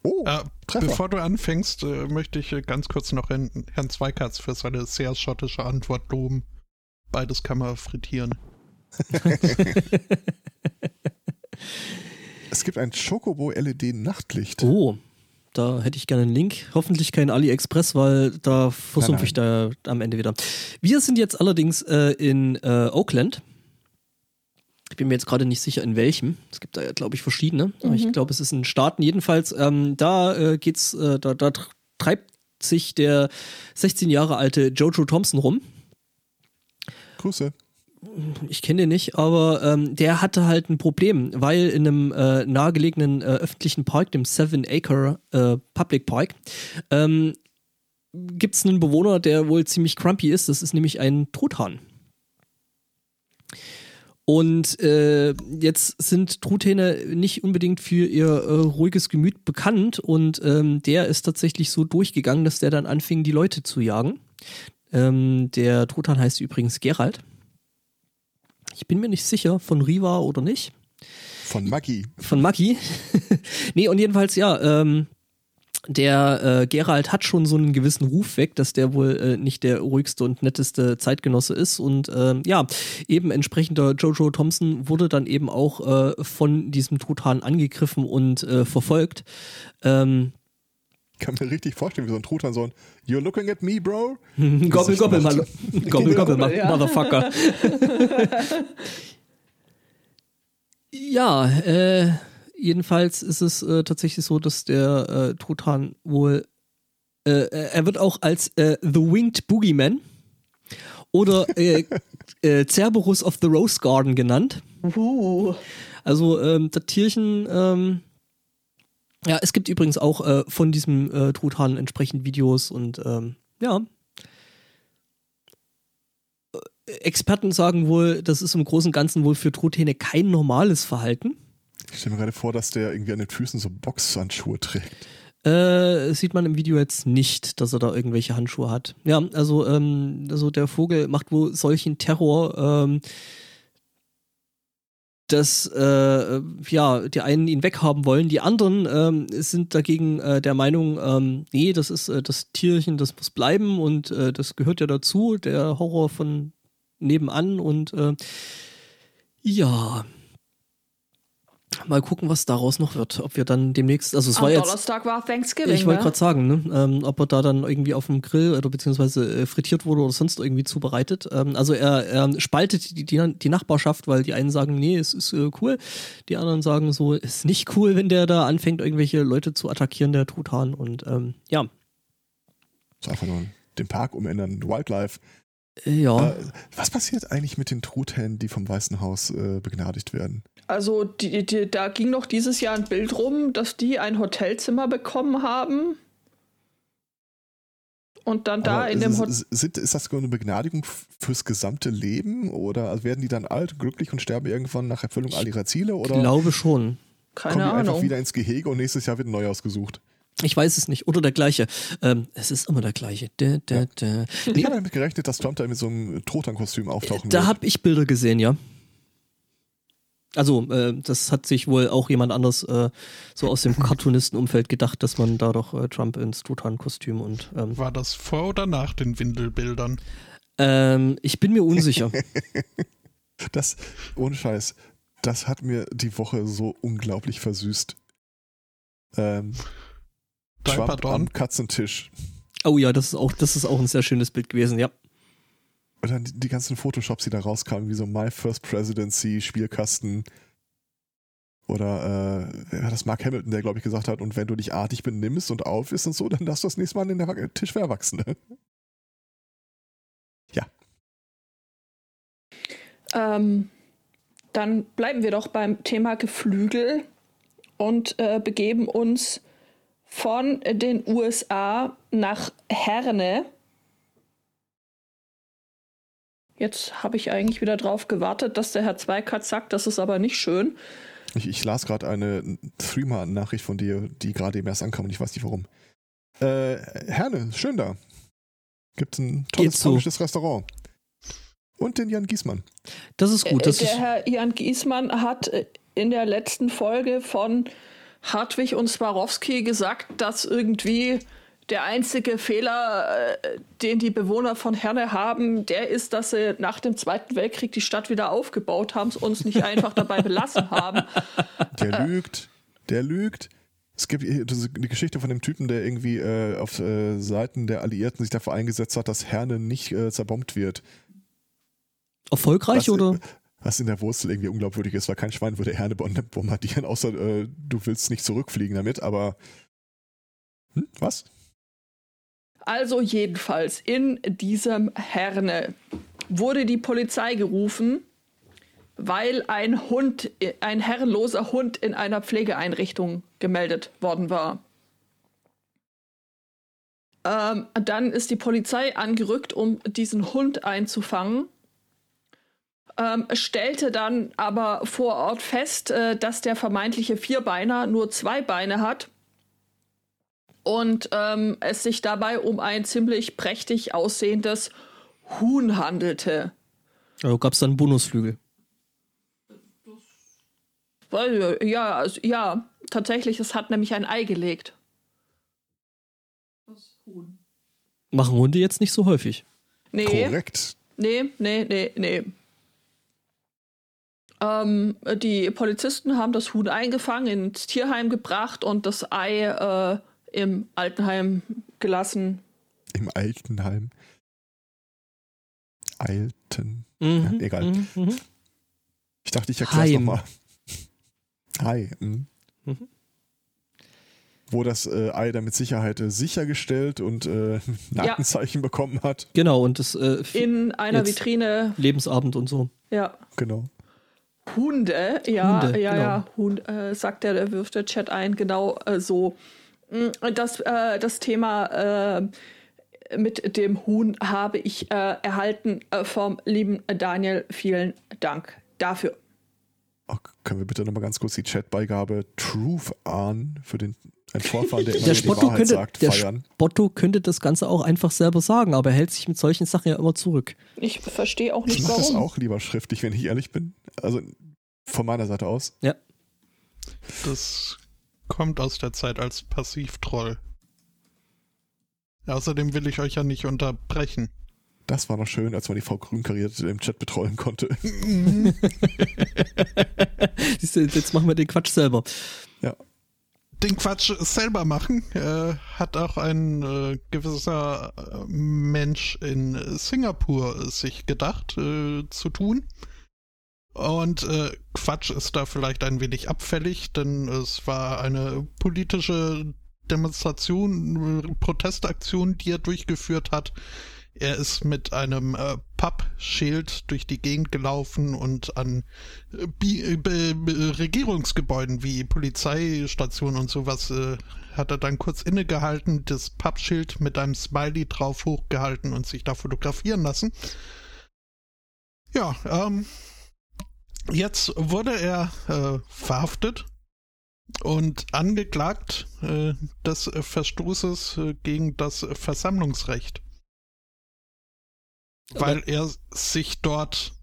Oh, Äh, bevor du anfängst, äh, möchte ich äh, ganz kurz noch Herrn, Herrn Zweikatz für seine sehr schottische Antwort loben. Beides kann man frittieren. es gibt ein Chocobo LED Nachtlicht. Oh, da hätte ich gerne einen Link. Hoffentlich kein AliExpress, weil da versumpfe ich da am Ende wieder. Wir sind jetzt allerdings äh, in äh, Oakland. Ich bin mir jetzt gerade nicht sicher, in welchem. Es gibt da ja, glaube ich, verschiedene. Aber ich glaube, es ist in Staaten. Jedenfalls, ähm, da äh, geht's, äh, da, da tr- treibt sich der 16 Jahre alte Jojo Thompson rum. Grüße. Ich kenne den nicht, aber ähm, der hatte halt ein Problem, weil in einem äh, nahegelegenen äh, öffentlichen Park, dem Seven Acre äh, Public Park, ähm, gibt es einen Bewohner, der wohl ziemlich crumpy ist. Das ist nämlich ein Truthahn. Und äh, jetzt sind Truthähne nicht unbedingt für ihr äh, ruhiges Gemüt bekannt und ähm, der ist tatsächlich so durchgegangen, dass der dann anfing, die Leute zu jagen. Ähm, der Truthahn heißt übrigens Gerald. Ich bin mir nicht sicher, von Riva oder nicht. Von Maggi. Von Maki. nee, und jedenfalls, ja, ähm, der äh, Gerald hat schon so einen gewissen Ruf weg, dass der wohl äh, nicht der ruhigste und netteste Zeitgenosse ist. Und ähm, ja, eben entsprechender Jojo Thompson wurde dann eben auch äh, von diesem Truthahn angegriffen und äh, verfolgt. Ähm, kann mir richtig vorstellen, wie so ein Truthahn so ein You're looking at me, bro? Gobbel, macht. mal, gobbel, gobbel, ma- Ja. Motherfucker. ja, äh, jedenfalls ist es äh, tatsächlich so, dass der äh, Truthahn wohl, äh, äh, er wird auch als äh, The Winged Boogeyman oder äh, äh, Cerberus of the Rose Garden genannt. Uh. Also ähm, das Tierchen, ähm, ja, es gibt übrigens auch äh, von diesem äh, Truthahn entsprechend Videos und ähm, ja. Äh, Experten sagen wohl, das ist im Großen und Ganzen wohl für Truthähne kein normales Verhalten. Ich stelle mir gerade vor, dass der irgendwie an den Füßen so Boxhandschuhe trägt. Äh, sieht man im Video jetzt nicht, dass er da irgendwelche Handschuhe hat. Ja, also, ähm, also der Vogel macht wohl solchen Terror, ähm, dass äh, ja die einen ihn weghaben wollen, die anderen ähm, sind dagegen äh, der Meinung, ähm, nee, das ist äh, das Tierchen, das muss bleiben und äh, das gehört ja dazu, der Horror von nebenan und äh, ja. Mal gucken, was daraus noch wird. Ob wir dann demnächst, also es Am war jetzt. Donnerstag war Thanksgiving. Ich wollte ne? gerade sagen, ne? ähm, ob er da dann irgendwie auf dem Grill oder beziehungsweise äh, frittiert wurde oder sonst irgendwie zubereitet. Ähm, also er, er spaltet die, die, die Nachbarschaft, weil die einen sagen, nee, es ist äh, cool. Die anderen sagen so, ist nicht cool, wenn der da anfängt, irgendwelche Leute zu attackieren, der Truthahn. Und ähm, ja, So einfach nur den Park umändern, Wildlife. Ja. Äh, was passiert eigentlich mit den Truthähnen, die vom Weißen Haus äh, begnadigt werden? Also die, die, da ging noch dieses Jahr ein Bild rum, dass die ein Hotelzimmer bekommen haben. Und dann da Aber in dem Hotel. ist, das eine Begnadigung fürs gesamte Leben? Oder also werden die dann alt, glücklich und sterben irgendwann nach Erfüllung all ihrer Ziele? Oder Glaube schon. Keine kommen die einfach Ahnung. wieder ins Gehege und nächstes Jahr wird neu ausgesucht? Ich weiß es nicht. Oder der gleiche. Ähm, es ist immer der gleiche. Da, da, da. Ich habe damit gerechnet, dass Trump da mit so einem Trotan-Kostüm auftauchen da wird. habe ich Bilder gesehen, ja. Also, äh, das hat sich wohl auch jemand anders äh, so aus dem Cartoonistenumfeld gedacht, dass man da doch äh, Trump ins Truthahn-Kostüm und ähm, War das vor oder nach den Windelbildern? ähm, ich bin mir unsicher. Das, ohne Scheiß, das hat mir die Woche so unglaublich versüßt. Ähm, Trump Pardon? am Katzentisch. oh ja, das ist auch, das ist auch ein sehr schönes Bild gewesen, ja. Und dann die, ganzen Photoshops, die da rauskamen, wie so My First Presidency, Spielkasten. Oder äh, ja, das Mark Hamilton, der, glaube ich, gesagt hat, und wenn du dich artig benimmst und auf ist und so, dann darfst du das nächste Mal an den Tisch für Erwachsene. Ähm, dann bleiben wir doch beim Thema Geflügel und äh, begeben uns von den USA nach Herne. Jetzt habe ich eigentlich wieder drauf gewartet, dass der Herr Zweikatz sagt, das ist aber nicht schön. Ich, ich las gerade eine Threema-Nachricht von dir, die gerade eben erst ankam und ich weiß nicht warum. Äh, Herne, schön da. Gibt ein tolles polnisches Restaurant. Und den Jan Giesmann. Das ist gut. Das Äh, der ist, Herr Jan Giesmann hat äh, in der letzten Folge von Hartwig und Swarovski gesagt, dass irgendwie der einzige Fehler, äh, den die Bewohner von Herne haben, der ist, dass sie nach dem Zweiten Weltkrieg die Stadt wieder aufgebaut haben, es uns nicht einfach dabei belassen haben. Der lügt. Der lügt. Es gibt diese- die Geschichte von dem Typen, der irgendwie äh, auf äh, Seiten der Alliierten sich dafür eingesetzt hat, dass Herne nicht äh, zerbombt wird. erfolgreich was, oder? Was in der Wurzel irgendwie unglaubwürdig ist, weil kein Schwein würde Herne bom- bombardieren, außer äh, du willst nicht zurückfliegen damit, aber. Hm, was? Also jedenfalls in diesem Herne wurde die Polizei gerufen, weil ein Hund, ein herrenloser Hund in einer Pflegeeinrichtung gemeldet worden war. Ähm, dann ist die Polizei angerückt, um diesen Hund einzufangen. Ähm, stellte dann aber vor Ort fest, äh, dass der vermeintliche Vierbeiner nur zwei Beine hat und ähm, es sich dabei um ein ziemlich prächtig aussehendes Huhn handelte. Also gab es dann einen Bonusflügel. Weil, äh, Ja, also, ja, tatsächlich, es hat nämlich ein Ei gelegt. Machen Hunde jetzt nicht so häufig. Nee, Korrekt. nee, nee, nee, nee. Ähm, die Polizisten haben das Huhn eingefangen, ins Tierheim gebracht und das Ei äh, im Altenheim gelassen. Im Altenheim. Alten. Mhm, Ja, egal. Mhm, mhm. Ich dachte, ich erkläre es nochmal. Hi. Mhm. Mhm. Wo das äh, Ei dann mit Sicherheit äh, sichergestellt und äh, Markenzeichen bekommen hat. Genau, und das äh, In einer Vitrine, Lebensabend und so. ja. Genau. Hunde, ja, Hunde, ja, genau. ja, Hund, äh, sagt der, der wirft der Chat ein, genau äh, so. Mm, Das, äh, das Thema äh, mit dem Huhn habe ich äh, erhalten äh, vom lieben Daniel. Vielen Dank dafür. Oh, können wir bitte nochmal ganz kurz die Chatbeigabe Truth an für den ein Vorfahren, der immer Der die Spotto, Wahrheit könnte, sagt, der feiern. Spotto könnte das Ganze auch einfach selber sagen, aber er hält sich mit solchen Sachen ja immer zurück. Ich verstehe auch Ich nicht mache das warum. auch lieber schriftlich, wenn ich ehrlich bin. Also von meiner Seite aus. Ja. Das kommt aus der Zeit als Passivtroll. Außerdem will ich euch ja nicht unterbrechen. Das war noch schön, als man die Frau Grün kariert im Chat betreuen konnte. Siehst du, Jetzt machen wir den Quatsch selber. Den Quatsch selber machen äh, hat auch ein äh, gewisser äh, Mensch in Singapur sich gedacht äh, zu tun. Und äh, Quatsch ist da vielleicht ein wenig abfällig, denn es war eine politische Demonstration, äh, Protestaktion, die er durchgeführt hat, er ist mit einem äh, Pappschild durch die Gegend gelaufen und an äh, Bi äh, Be Be Regierungsgebäuden wie Polizeistationen und sowas äh, hat er dann kurz innegehalten, das Pappschild mit einem Smiley drauf hochgehalten und sich da fotografieren lassen. Ja, ähm, jetzt wurde er äh, verhaftet und angeklagt äh, des Verstoßes äh, gegen das Versammlungsrecht. Weil Aber- er sich dort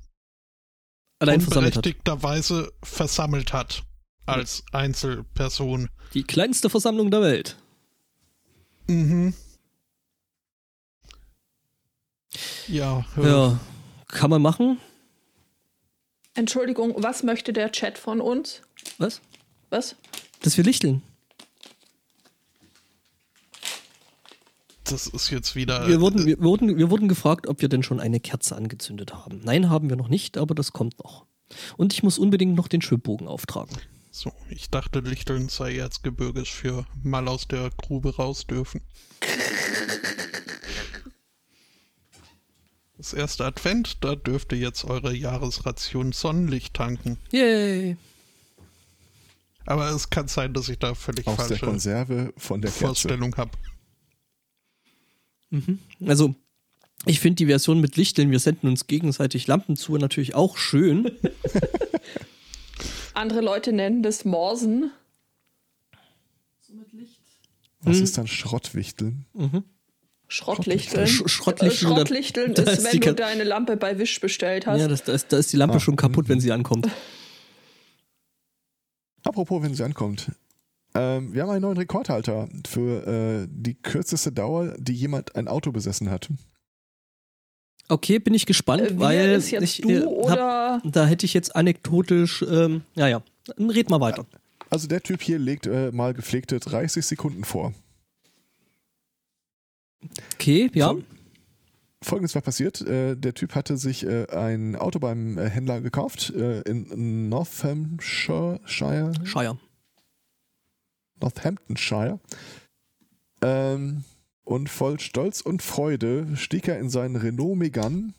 Allein versammelt hat. unberechtigterweise versammelt hat als Einzelperson. Die kleinste Versammlung der Welt. Mhm. Ja, Ja, kann man machen. Entschuldigung, was möchte der Chat von uns? Was? Was? Dass wir lichteln. das ist jetzt wieder. Wir wurden, wir, wurden, wir wurden gefragt, ob wir denn schon eine Kerze angezündet haben. Nein, haben wir noch nicht, aber das kommt noch. Und ich muss unbedingt noch den Schwibbogen auftragen. So, ich dachte, Lichteln sei erzgebirgisch für mal aus der Grube raus dürfen. Das erste Advent, da dürft ihr jetzt eure Jahresration Sonnenlicht tanken. Yay! Aber es kann sein, dass ich da völlig Aus der falsche Konserve von der. Vorstellung habe. Also, ich finde die Version mit Lichteln, wir senden uns gegenseitig Lampen zu, natürlich auch schön. Andere Leute nennen das Morsen. Was Hm. ist dann Schrottwichteln? Schrottlichteln. Sch- Schrottlichteln, Äh, da- Schrottlichteln da ist, ist wenn du deine Lampe bei Wish bestellt hast. Ja, das, da, ist, da ist die Lampe Ah, schon kaputt, wenn sie ankommt. Apropos, wenn sie ankommt. Ähm, wir haben einen neuen Rekordhalter für äh, die kürzeste Dauer, die jemand ein Auto besessen hat. Okay, bin ich gespannt, Äh, weil ist jetzt ich, du äh, hab, oder da hätte ich jetzt anekdotisch, ähm, naja, red mal weiter. Also der Typ hier legt äh, mal gepflegte 30 Sekunden vor. Okay, ja. Fol- Folgendes war passiert. Äh, der Typ hatte sich äh, ein Auto beim äh, Händler gekauft in Northamptonshire. Shire. Northamptonshire. Ähm, und voll Stolz und Freude stieg er in seinen Renault Megane,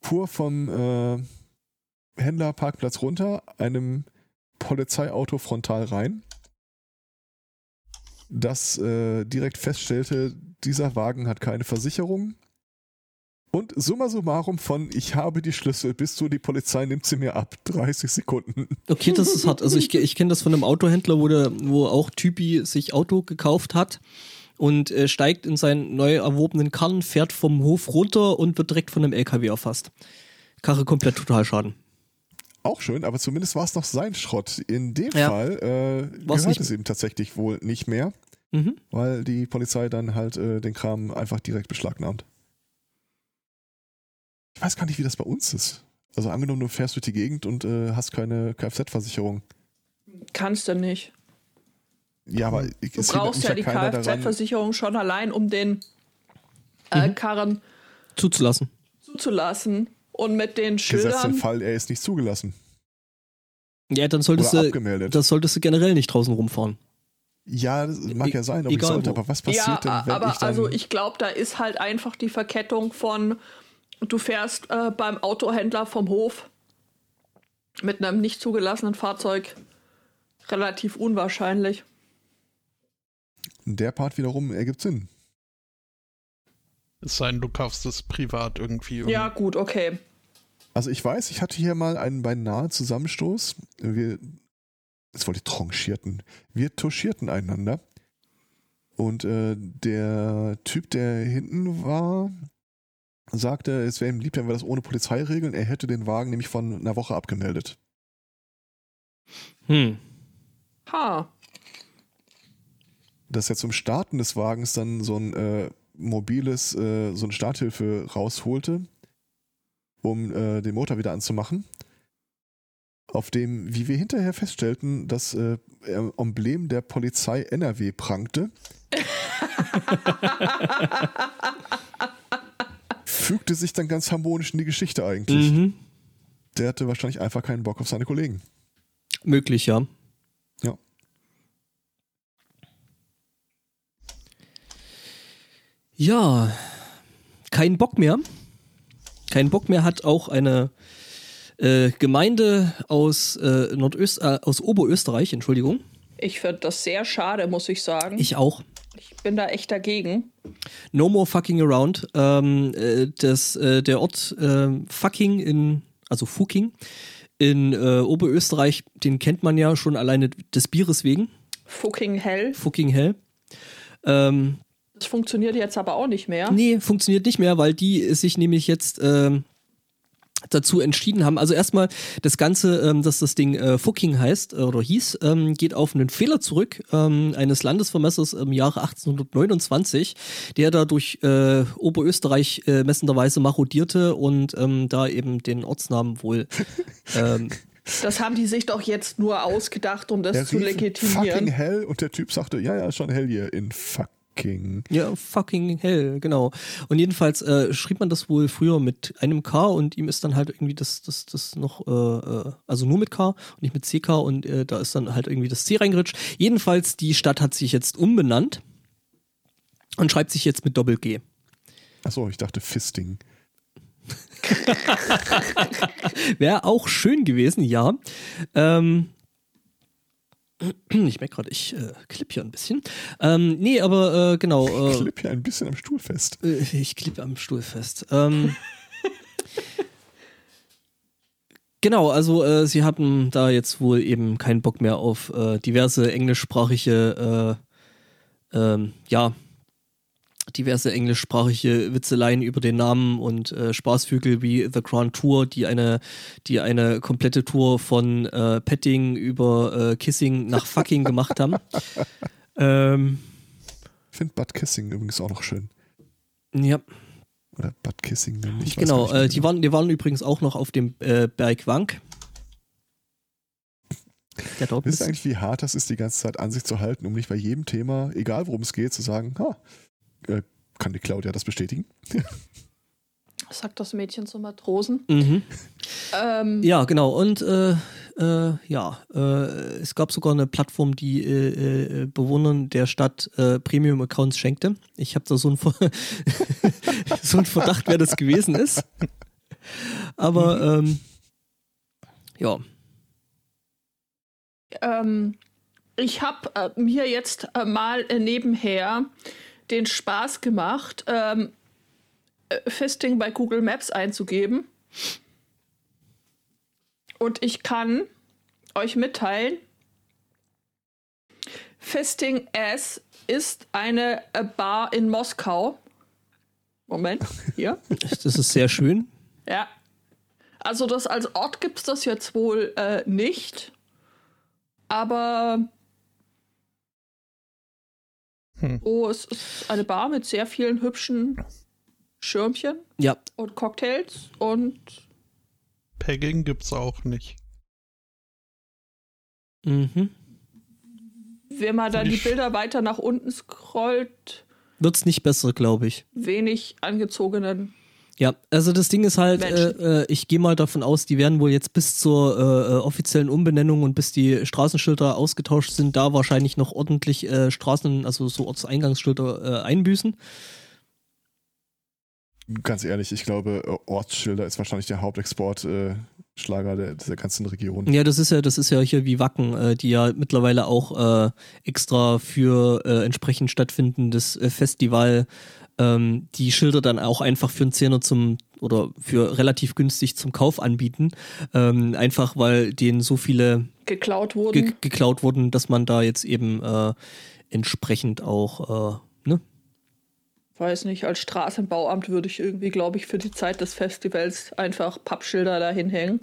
fuhr vom Händlerparkplatz runter, einem Polizeiauto frontal rein, das äh, direkt feststellte, dieser Wagen hat keine Versicherung. Und summa summarum von ich habe die Schlüssel bis zu die Polizei nimmt sie mir ab. 30 Sekunden. Okay, das ist hart. Also ich, ich kenne das von einem Autohändler, wo, der, wo auch Typi sich Auto gekauft hat und äh, steigt in seinen neu erworbenen Karren, fährt vom Hof runter und wird direkt von einem LKW erfasst. Karre komplett Totalschaden. Auch schön, aber zumindest war es noch sein Schrott. In dem Ja. Fall äh, War's gehört es eben tatsächlich wohl nicht mehr, Mhm. weil die Polizei dann halt äh, den Kram einfach direkt beschlagnahmt. Ich weiß gar nicht, wie das bei uns ist. Also angenommen, du fährst durch die Gegend und äh, hast keine Kfz-Versicherung. kannst du nicht. Ja, aber ich, Du brauchst ja die. Kfz-Versicherung schon allein, um den äh, Mhm. Karren Zuzulassen. zuzulassen. Und mit den Gesetzt den Schildern. Fall, er ist nicht zugelassen Ja, dann oder solltest du, abgemeldet. das solltest du generell nicht draußen rumfahren. ja, das mag ja sein, aber ich egal sollte. wo. Aber was passiert Ja, denn, wenn aber ich dann... also ich glaube, da ist halt einfach die Verkettung von, du fährst äh, beim Autohändler vom Hof mit einem nicht zugelassenen Fahrzeug relativ unwahrscheinlich. der Part wiederum ergibt Sinn. Es sei denn, du kaufst es privat irgendwie. Ja, gut, okay. Also ich weiß, ich hatte hier mal einen beinahe Zusammenstoß. Wir, jetzt wollte ich tranchierten. Wir touchierten einander. Und äh, der Typ, der hinten war, sagte, es wäre ihm lieb, wenn wir das ohne Polizei regeln. Er hätte den Wagen nämlich von einer Woche abgemeldet. Hm. Ha. Dass er zum Starten des Wagens dann so ein äh, mobiles, äh, so eine Starthilfe rausholte, um äh, den Motor wieder anzumachen. Auf dem, wie wir hinterher feststellten, das äh, Emblem der Polizei NRW prangte. Fügte sich dann ganz harmonisch in die Geschichte eigentlich. Mhm. Der hatte wahrscheinlich einfach keinen Bock auf seine Kollegen. Möglich, ja. Ja. Ja. keinen Bock mehr. Keinen Bock mehr hat auch eine äh, Gemeinde aus, äh, Nordöst äh, aus Oberösterreich, Entschuldigung. Ich finde das sehr schade, muss ich sagen. Ich auch. Ich bin da echt dagegen. No more fucking around. Ähm, äh, das, äh, der Ort äh, Fucking in, also Fucking in Oberösterreich, den kennt man ja schon alleine des Bieres wegen. Fucking hell. Fucking hell. Ähm, Das funktioniert jetzt aber auch nicht mehr. Nee, funktioniert nicht mehr, weil die sich nämlich jetzt ähm, dazu entschieden haben. Also erstmal das Ganze, ähm, dass das Ding äh, Fucking heißt äh, oder hieß, ähm, geht auf einen Fehler zurück ähm, eines Landesvermessers im Jahre 1829, der da durch äh, Oberösterreich äh, messenderweise marodierte und ähm, da eben den Ortsnamen wohl ähm, Das haben die sich doch jetzt nur ausgedacht, um das Der zu legitimieren. fucking hell und der Typ sagte, ja, ja, schon hell hier in fucking. Ja, fucking hell, genau. Und jedenfalls äh, schrieb man das wohl früher mit einem K und ihm ist dann halt irgendwie das, das, das noch, äh, äh, also nur mit K und nicht mit CK und äh, da ist dann halt irgendwie das C reingerutscht. Jedenfalls, die Stadt hat sich jetzt umbenannt und schreibt sich jetzt mit Doppel G. Achso, ich dachte Fisting. Wäre auch schön gewesen, ja. Ähm, ich merke gerade, ich äh, klipp hier ein bisschen. Ähm, nee, aber äh, genau. Ich Äh, klipp hier ein bisschen am Stuhl fest. Äh, Ich klippe am Stuhl fest. Ähm, genau, also äh, sie hatten da jetzt wohl eben keinen Bock mehr auf äh, diverse englischsprachige, äh, ähm, ja, diverse englischsprachige Witzeleien über den Namen und äh, Spaßvögel wie The Grand Tour, die eine, die eine komplette Tour von äh, Petting über äh, Kissing nach Fucking gemacht haben. Ähm, Ich finde Butt Kissing übrigens auch noch schön. ja. Oder Butt Kissing, nenne ich. Genau, nicht äh, mehr die, waren, die waren übrigens auch noch auf dem äh, Berg Wank. Der Wisst ihr ist. eigentlich, wie hart das ist, die ganze Zeit an sich zu halten, um nicht bei jedem Thema, egal worum es geht, zu sagen, ha, äh, kann die Claudia das bestätigen? Sagt das Mädchen zum Matrosen. Mhm. Ähm, Ja, genau. Und äh, äh, ja, äh, es gab sogar eine Plattform, die äh, äh, Bewohnern der Stadt äh, Premium-Accounts schenkte. Ich habe da so einen, Ver so einen Verdacht, wer das gewesen ist. Aber ähm, ja, ähm, ich habe äh, mir jetzt äh, mal äh, nebenher den Spaß gemacht, ähm, äh, Fisting bei Google Maps einzugeben. Und ich kann euch mitteilen, Fisting S ist eine äh, Bar in Moskau. Moment, hier. das ist sehr schön. Ja. Also das als Ort gibt es das jetzt wohl äh, nicht. Aber Hm. oh, es ist eine Bar mit sehr vielen hübschen Schirmchen Ja, und Cocktails und Pegging gibt's auch nicht. mhm. wenn man dann die Bilder weiter nach unten scrollt, wird's nicht besser, glaube ich. wenig angezogenen. Ja, also das Ding ist halt, äh, äh, ich gehe mal davon aus, die werden wohl jetzt bis zur äh, äh, offiziellen Umbenennung und bis die Straßenschilder ausgetauscht sind, da wahrscheinlich noch ordentlich äh, Straßen, also so Ortseingangsschilder äh, einbüßen. Ganz ehrlich, ich glaube, Ortsschilder ist wahrscheinlich der Hauptexportschlager äh, Schlager der, dieser ganzen Region. Ja, das ist ja, das ist ja hier wie Wacken, äh, die ja mittlerweile auch äh, extra für äh, entsprechend stattfindendes äh, Festival ähm, die Schilder dann auch einfach für einen Zehner zum oder für relativ günstig zum Kauf anbieten. Ähm, einfach weil denen so viele Geklaut ge wurden. geklaut wurden, dass man da jetzt eben äh, entsprechend auch, äh? Weiß nicht, als Straßenbauamt würde ich irgendwie, glaube ich, für die Zeit des Festivals einfach Pappschilder dahin hängen.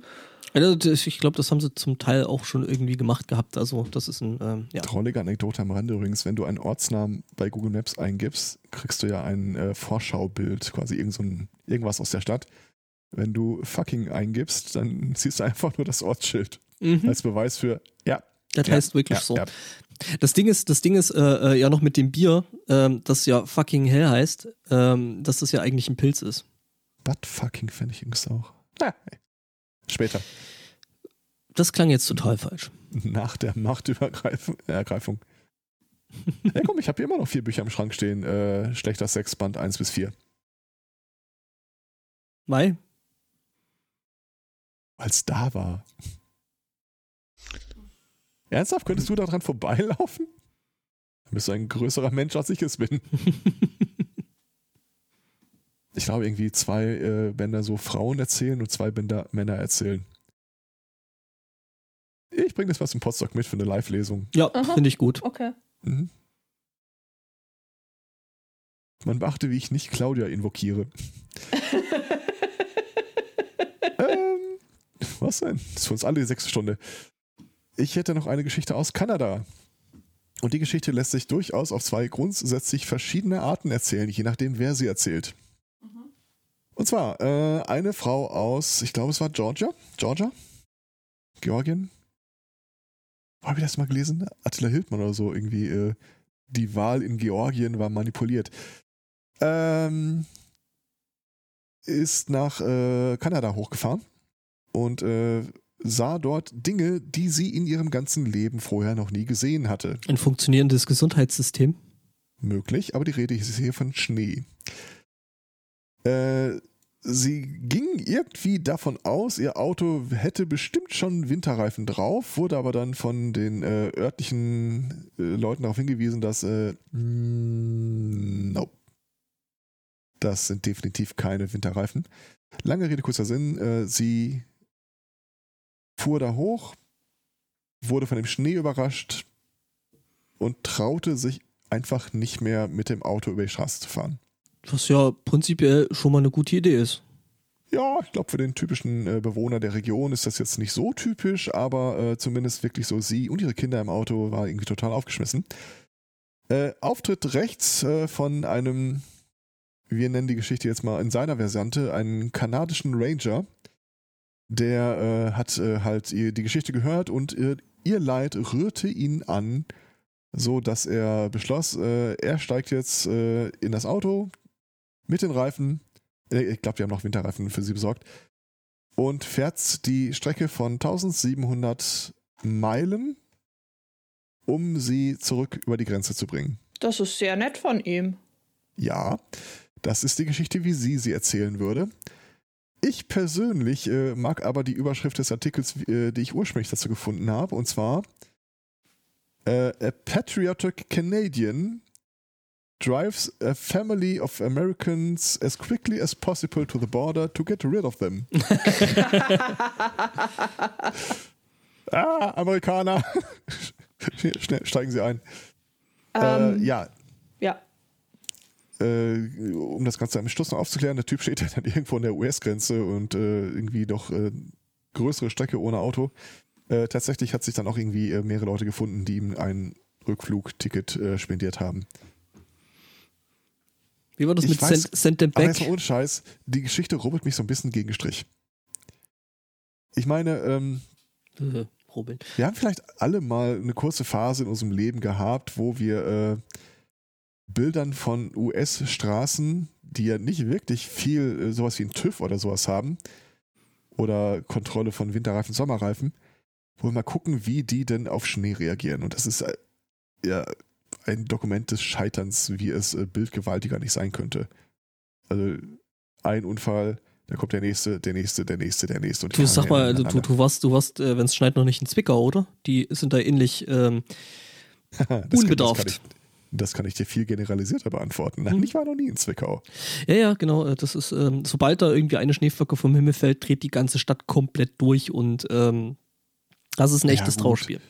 Also das, ich glaube, das haben sie zum Teil auch schon irgendwie gemacht gehabt. Also das ist ein, ähm, ja. Trollige Anekdote am Rande übrigens, wenn du einen Ortsnamen bei Google Maps eingibst, kriegst du ja ein äh, Vorschaubild, quasi irgend so ein, irgendwas aus der Stadt. Wenn du fucking eingibst, dann siehst du einfach nur das Ortsschild Mhm. als Beweis für, ja. Das ja, heißt wirklich ja, so. Das Ding ist, das Ding ist äh, äh, ja noch mit dem Bier, ähm, das ja fucking hell heißt, ähm, dass das ja eigentlich ein Pilz ist. But fucking fände ich übrigens auch. Ah, später. Das klang jetzt total falsch. Nach der Machtübergreifung. Ergreifung. ja komm, ich habe hier immer noch vier Bücher im Schrank stehen. Äh, schlechter Sexband 1 bis 4. Mai? Weil es da war. Ernsthaft, könntest du daran vorbeilaufen? Dann bist du ein größerer Mensch, als ich es bin. ich glaube, irgendwie zwei äh, Bänder so Frauen erzählen und zwei Bänder Männer erzählen. Ich bringe das was im Podstock mit für eine Live-Lesung. Ja, finde ich gut. Okay. Mhm. Man beachte, wie ich nicht Claudia invokiere. ähm, was denn? Das ist für uns alle die sechste Stunde. Ich hätte noch eine Geschichte aus Kanada. Und die Geschichte lässt sich durchaus auf zwei grundsätzlich verschiedene Arten erzählen, je nachdem, wer sie erzählt. Und zwar äh, eine Frau aus, ich glaube, es war Georgia. Georgia? Georgien? Wo habe ich das mal gelesen? Attila Hildmann oder so irgendwie. Äh, die Wahl in Georgien war manipuliert. Ähm, ist nach äh, Kanada hochgefahren und äh, sah dort Dinge, die sie in ihrem ganzen Leben vorher noch nie gesehen hatte. Ein funktionierendes Gesundheitssystem. Möglich, aber die Rede ist hier von Schnee. Äh, sie ging irgendwie davon aus, ihr Auto hätte bestimmt schon Winterreifen drauf, wurde aber dann von den äh, örtlichen äh, Leuten darauf hingewiesen, dass äh, nope. das sind definitiv keine Winterreifen. Lange Rede, kurzer Sinn, äh, sie fuhr da hoch, wurde von dem Schnee überrascht und traute sich einfach nicht mehr mit dem Auto über die Straße zu fahren. Was ja prinzipiell schon mal eine gute Idee ist. Ja, ich glaube, für den typischen äh, Bewohner der Region ist das jetzt nicht so typisch, aber äh, zumindest wirklich so sie und ihre Kinder im Auto war irgendwie total aufgeschmissen. Äh, Auftritt rechts äh, von einem, wir nennen die Geschichte jetzt mal in seiner Variante, einen kanadischen Ranger. Der äh, hat äh, halt ihr die Geschichte gehört und äh, ihr Leid rührte ihn an, so dass er beschloss, äh, er steigt jetzt äh, in das Auto mit den Reifen äh, ich glaube, die haben noch Winterreifen für sie besorgt, und fährt die Strecke von 1700 Meilen, um sie zurück über die Grenze zu bringen. Das ist sehr nett von ihm. Ja, das ist die Geschichte, wie sie sie erzählen würde. Ich persönlich äh, mag aber die Überschrift des Artikels, äh, die ich ursprünglich dazu gefunden habe, und zwar äh, A Patriotic Canadian drives a family of Americans as quickly as possible to the border to get rid of them. ah, Amerikaner. Schnell, steigen Sie ein. Ähm, äh, ja, Ja. Äh, um das Ganze am Schluss noch aufzuklären, der Typ steht ja dann irgendwo an der US-Grenze und äh, irgendwie doch äh, größere Strecke ohne Auto. Äh, tatsächlich hat sich dann auch irgendwie äh, mehrere Leute gefunden, die ihm ein Rückflugticket äh, spendiert haben. Wie war das Ich mit weiß, Send, Send them Aber back? mal ohne Scheiß, die Geschichte rubbelt mich so ein bisschen gegen Strich. Ich meine, ähm, Äh, wir haben vielleicht alle mal eine kurze Phase in unserem Leben gehabt, wo wir äh, Bildern von US-Straßen, die ja nicht wirklich viel äh, sowas wie ein TÜV oder sowas haben, oder Kontrolle von Winterreifen, Sommerreifen, wo wir mal gucken, wie die denn auf Schnee reagieren. Und das ist äh, ja ein Dokument des Scheiterns, wie es äh, bildgewaltiger nicht sein könnte. Also ein Unfall, da kommt der nächste, der nächste, der nächste, der nächste. Und Du sag mal, du, du warst, du warst, wenn es schneit, noch nicht in Zwickau, oder? Die sind da ähnlich ähm, Das kann- unbedarft. Das kann, ich, das kann ich dir viel generalisierter beantworten. Nein, Mhm. ich war noch nie in Zwickau. Ja, ja, genau. äh, Das ist, ähm, sobald da irgendwie eine Schneeflocke vom Himmel fällt, dreht die ganze Stadt komplett durch und ähm, das ist ein Ja, echtes gut. Trauerspiel.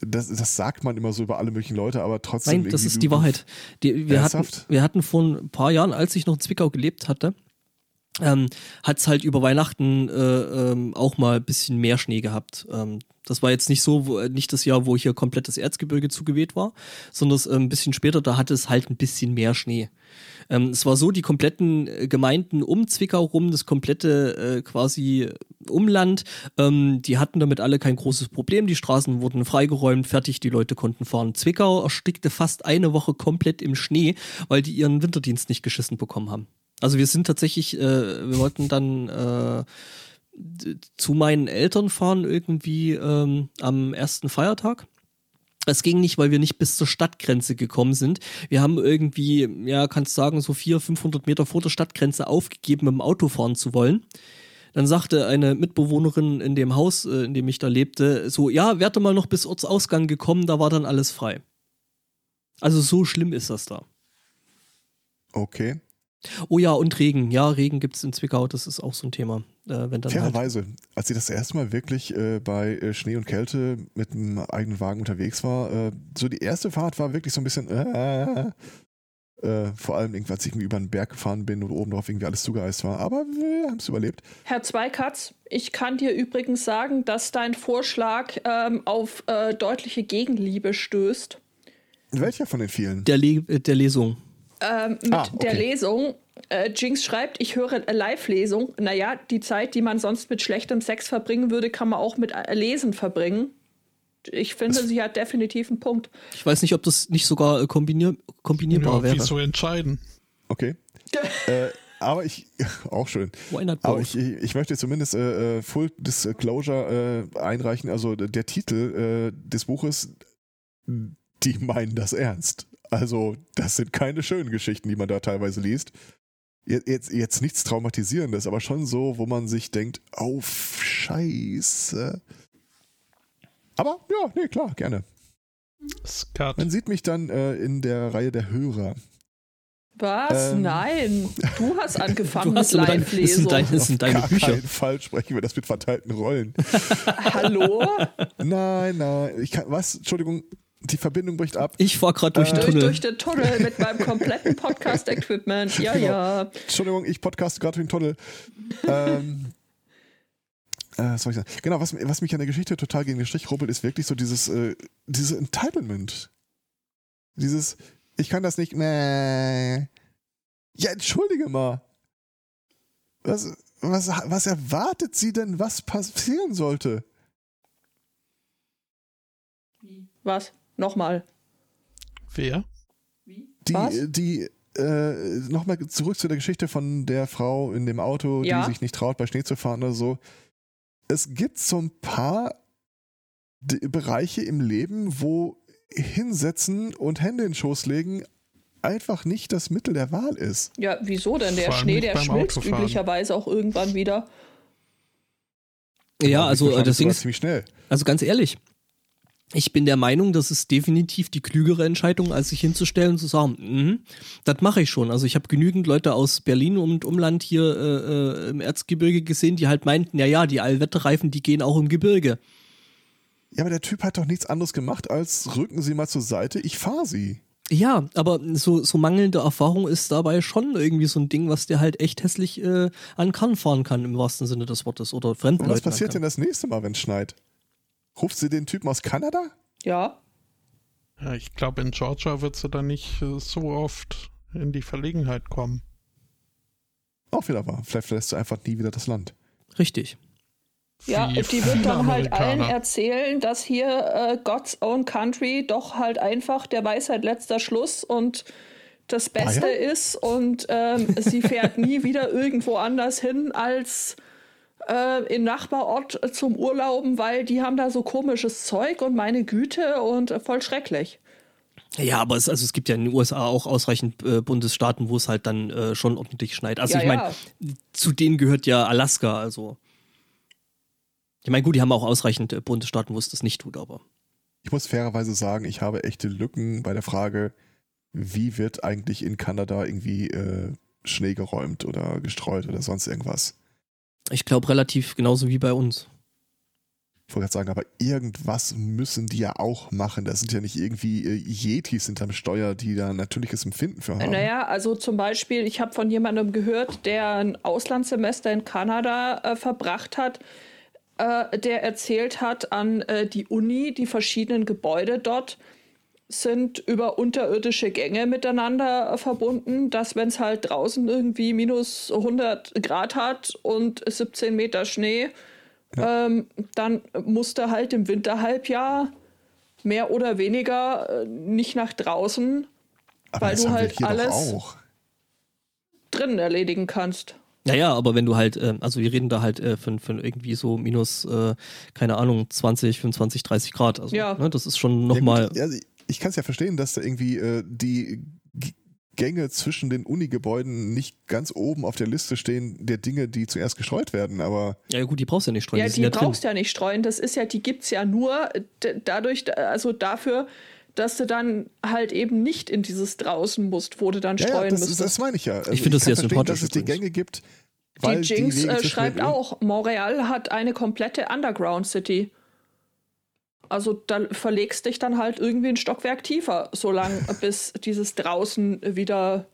Das, das sagt man immer so über alle möglichen Leute, aber trotzdem. Nein, das ist die Wahrheit. Die, wir, hatten, wir hatten vor ein paar Jahren, als ich noch in Zwickau gelebt hatte, ähm, hat es halt über Weihnachten äh, ähm, auch mal ein bisschen mehr Schnee gehabt. Ähm, das war jetzt nicht so, wo, nicht das Jahr, wo hier komplett das Erzgebirge zugeweht war, sondern äh, ein bisschen später, da hatte es halt ein bisschen mehr Schnee. Ähm, es war so, die kompletten äh, Gemeinden um Zwickau rum, das komplette äh, quasi Umland, ähm, die hatten damit alle kein großes Problem. Die Straßen wurden freigeräumt, fertig, die Leute konnten fahren. Zwickau erstickte fast eine Woche komplett im Schnee, weil die ihren Winterdienst nicht geschissen bekommen haben. Also wir sind tatsächlich, äh, wir wollten dann äh, zu meinen Eltern fahren irgendwie ähm, am ersten Feiertag Es ging nicht, weil wir nicht bis zur Stadtgrenze gekommen sind. Wir haben irgendwie, ja, kannst sagen, so 400, 500 Meter vor der Stadtgrenze aufgegeben, mit dem Auto fahren zu wollen. Dann sagte eine Mitbewohnerin in dem Haus, äh, in dem ich da lebte, so, ja, werde mal noch bis Ortsausgang gekommen, da war dann alles frei. Also so schlimm ist das da. Okay. Oh ja, und Regen. Ja, Regen gibt es in Zwickau, das ist auch so ein Thema. Äh, wenn dann halt Fairerweise, als ich das erste Mal wirklich äh, bei äh, Schnee und Kälte mit einem eigenen Wagen unterwegs war, äh, so die erste Fahrt war wirklich so ein bisschen, äh, äh, vor allem als ich irgendwie über einen Berg gefahren bin und oben drauf irgendwie alles zugeeist war. Aber wir haben es überlebt. Herr Zweikatz, ich kann dir übrigens sagen, dass dein Vorschlag ähm, auf äh, deutliche Gegenliebe stößt. Welcher von den vielen? der, Le äh, der Lesung. Ähm, mit Ah, okay. der Lesung. Äh, Jinx schreibt, ich höre äh, Live-Lesung. Naja, die Zeit, die man sonst mit schlechtem Sex verbringen würde, kann man auch mit äh, Lesen verbringen. Ich finde, sie hat definitiv einen Punkt. Ich weiß nicht, ob das nicht sogar äh, kombinier kombinierbar Ja, wäre. wieso entscheiden? Okay. äh, aber ich, auch schön. Why not Aber ich, ich möchte zumindest äh, äh, Full Disclosure äh, einreichen. Also der Titel äh, des Buches, die meinen das ernst. Also das sind keine schönen Geschichten, die man da teilweise liest. Je- Jetzt, jetzt nichts Traumatisierendes, aber schon so, wo man sich denkt, oh Scheiße. Aber ja, nee, klar, gerne. Skat. Man sieht mich dann äh, in der Reihe der Hörer. Was? Ähm. Nein. Du hast angefangen Du mit hast das Live-Lesung. sind, dein, das sind deine Gar Bücher. keinen Fall sprechen wir das mit verteilten Rollen. Hallo? Nein, nein. Ich kann, was? Entschuldigung, die Verbindung bricht ab. Ich fahr gerade durch Äh, den durch, Tunnel. durch den Tunnel mit meinem kompletten Podcast-Equipment. Ja, Genau. ja. Entschuldigung, ich podcaste gerade durch den Tunnel. ähm, äh, was soll ich sagen? Genau, was, was mich an der Geschichte total gegen den Strich rubbelt, ist wirklich so dieses, äh, dieses Entitlement. Dieses, ich kann das nicht mehr. Ja, entschuldige mal. Was, was, was erwartet sie denn, was passieren sollte? Was? Nochmal. Wer? Die, Was? die, äh, nochmal zurück zu der Geschichte von der Frau in dem Auto, Ja. die sich nicht traut, bei Schnee zu fahren oder so. Es gibt so ein paar D Bereiche im Leben, wo hinsetzen und Hände in den Schoß legen einfach nicht das Mittel der Wahl ist. Ja, wieso denn? Der Schnee, der schmilzt Autofahren. üblicherweise auch irgendwann wieder. Ja, also äh, deswegen, sogar ziemlich schnell. also ganz ehrlich, ich bin der Meinung, das ist definitiv die klügere Entscheidung, als sich hinzustellen und zu sagen, mhm, das mache ich schon. Also ich habe genügend Leute aus Berlin und Umland hier äh, äh, im Erzgebirge gesehen, die halt meinten, ja, ja, die Allwetterreifen, die gehen auch im Gebirge. Ja, aber der Typ hat doch nichts anderes gemacht, als rücken Sie mal zur Seite, ich fahre Sie. Ja, aber so, so mangelnde Erfahrung ist dabei schon irgendwie so ein Ding, was der halt echt hässlich äh, an Kahn fahren kann, im wahrsten Sinne des Wortes. Oder fremden Und was passiert denn das nächste Mal, wenn es schneit? Ruft sie den Typen aus Kanada? Ja. Ja, ich glaube, in Georgia wird sie dann nicht äh, so oft in die Verlegenheit kommen. Auch wieder wahr. Vielleicht verlässt du einfach nie wieder das Land. Richtig. Ja, Wie die wird dann halt allen erzählen, dass hier äh, God's Own Country doch halt einfach der Weisheit letzter Schluss und das Beste Ah, ja? ist und ähm, sie fährt nie wieder irgendwo anders hin als äh, im Nachbarort äh, zum Urlauben, weil die haben da so komisches Zeug und meine Güte und äh, voll schrecklich. Ja, aber es, also es gibt ja in den USA auch ausreichend äh, Bundesstaaten, wo es halt dann äh, schon ordentlich schneit. Also Ja, ich meine, ja. zu denen gehört ja Alaska, also. Ich meine, gut, die haben auch ausreichend äh, Bundesstaaten, wo es das nicht tut, aber. Ich muss fairerweise sagen, ich habe echte Lücken bei der Frage, wie wird eigentlich in Kanada irgendwie äh, Schnee geräumt oder gestreut oder sonst irgendwas. Ich glaube relativ genauso wie bei uns. Ich wollte gerade sagen, aber irgendwas müssen die ja auch machen. Das sind ja nicht irgendwie äh, Yetis hinterm Steuer, die da natürliches Empfinden für haben. Naja, also zum Beispiel, ich habe von jemandem gehört, der ein Auslandssemester in Kanada äh, verbracht hat, äh, der erzählt hat an äh, die Uni, die verschiedenen Gebäude dort sind über unterirdische Gänge miteinander verbunden, dass wenn es halt draußen irgendwie minus 100 Grad hat und 17 Meter Schnee, ähm, dann musste halt im Winterhalbjahr mehr oder weniger äh, nicht nach draußen, aber weil du halt alles- drinnen erledigen kannst. Naja, aber wenn du halt, äh, also wir reden da halt äh, von, von irgendwie so minus, äh, keine Ahnung, 20, 25, 30 Grad. Also, Ja. ne, das ist schon Ja, nochmal. gut, also ich kann es ja verstehen, dass da irgendwie äh, die G Gänge zwischen den Unigebäuden nicht ganz oben auf der Liste stehen der Dinge, die zuerst gestreut werden, aber Ja, gut, die brauchst du ja nicht streuen, Ja, die die ja brauchst du ja nicht streuen. Das ist ja, die gibt's ja nur d- dadurch, also dafür, dass du dann halt eben nicht in dieses draußen musst, wo du dann ja, ja, streuen das, müsstest. das meine ich ja. Also Ich finde das sehr verstehen, sympathisch dass es die. Gänge gibt. Weil die Jinx Wege äh, schreibt auch, Montreal hat eine komplette Underground City. Also da verlegst dich dann halt irgendwie ein Stockwerk tiefer, solange bis dieses draußen wieder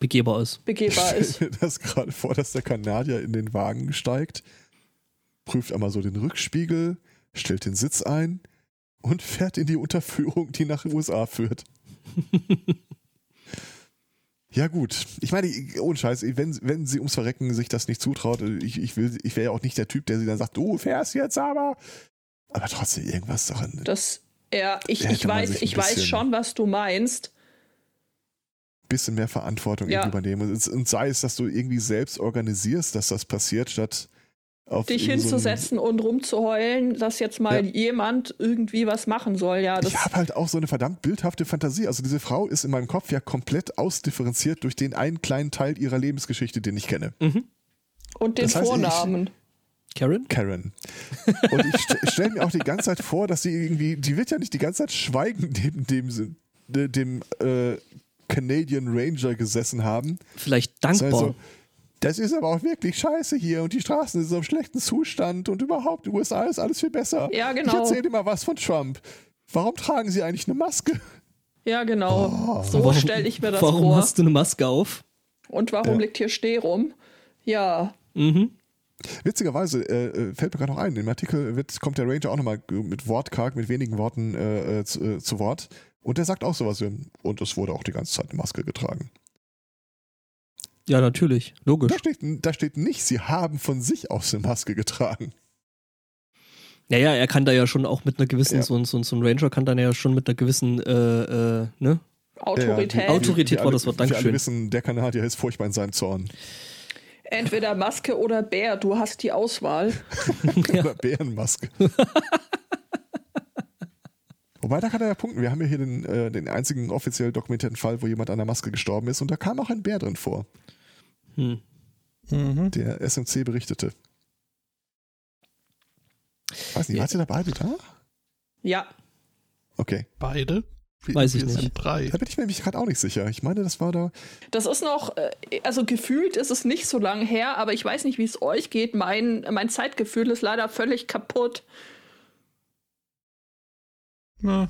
begehbar ist. begehbar Ich ist. stelle mir das gerade vor, dass der Kanadier in den Wagen steigt, prüft einmal so den Rückspiegel, stellt den Sitz ein und fährt in die Unterführung, die nach den USA führt. ja gut, ich meine, ohne Scheiß, wenn, wenn sie ums Verrecken sich das nicht zutraut, ich, ich, will, ich wäre ja auch nicht der Typ, der sie dann sagt, du fährst jetzt aber. Aber trotzdem irgendwas daran. Das, ja, ich, ich weiß, ich weiß schon, was du meinst. bisschen mehr Verantwortung Ja. irgendwie übernehmen. Und, und sei es, dass du irgendwie selbst organisierst, dass das passiert, statt auf Dich irgendwie so hinzusetzen und rumzuheulen, dass jetzt mal Ja. jemand irgendwie was machen soll. Ja, das Ich habe halt auch so eine verdammt bildhafte Fantasie. Also diese Frau ist in meinem Kopf ja komplett ausdifferenziert durch den einen kleinen Teil ihrer Lebensgeschichte, den ich kenne. und den das heißt, ich- Vornamen. Karen? Karen. Und ich st stelle mir auch die ganze Zeit vor, dass sie irgendwie, die wird ja nicht die ganze Zeit schweigend neben dem, Sinn- de- dem äh, Canadian Ranger gesessen haben. Vielleicht dankbar. heißt so, das ist aber auch wirklich scheiße hier und die Straßen sind so im schlechten Zustand und überhaupt in den USA ist alles viel besser. Ja, genau. Ich erzähle dir mal was von Trump. Warum tragen sie eigentlich eine Maske? Ja, genau. Oh. so stelle ich mir das warum vor. hast du eine Maske auf? Und warum Ja. liegt hier Steh rum? Ja, Mhm. Witzigerweise äh, äh, fällt mir gerade noch ein, im Artikel wird, kommt der Ranger auch nochmal mit wortkarg, mit wenigen Worten äh, äh, zu, äh, zu Wort. Und der sagt auch sowas, wie, und es wurde auch die ganze Zeit eine Maske getragen. Ja, natürlich. Logisch. Da steht, da steht nicht, sie haben von sich aus eine Maske getragen. Naja, er kann da ja schon auch mit einer gewissen, Ja. so, ein- so, so ein Ranger kann dann ja schon mit einer gewissen, äh, äh, ne? Autorität. Ja, Autorität wir war das Wort, Wir alle Dankeschön. wissen, der Kanadier ist furchtbar in seinem Zorn. Entweder Maske oder Bär, du hast die Auswahl. Oder Bärenmaske. Wobei, da kann er ja punkten. Wir haben ja hier den, äh, den einzigen offiziell dokumentierten Fall, wo jemand an der Maske gestorben ist und da kam auch ein Bär drin vor, Hm. Mhm. der SMC berichtete. Weiß nicht, Ja. wart ihr da beide da? Ja, Okay. Beide? Wir, Weiß ich wir nicht. sind drei. Da bin ich mir nämlich gerade auch nicht sicher. Ich meine, das war da. das ist noch, äh, also gefühlt ist es nicht so lang her, aber ich weiß nicht, wie es euch geht. Mein, mein Zeitgefühl ist leider völlig kaputt. Na,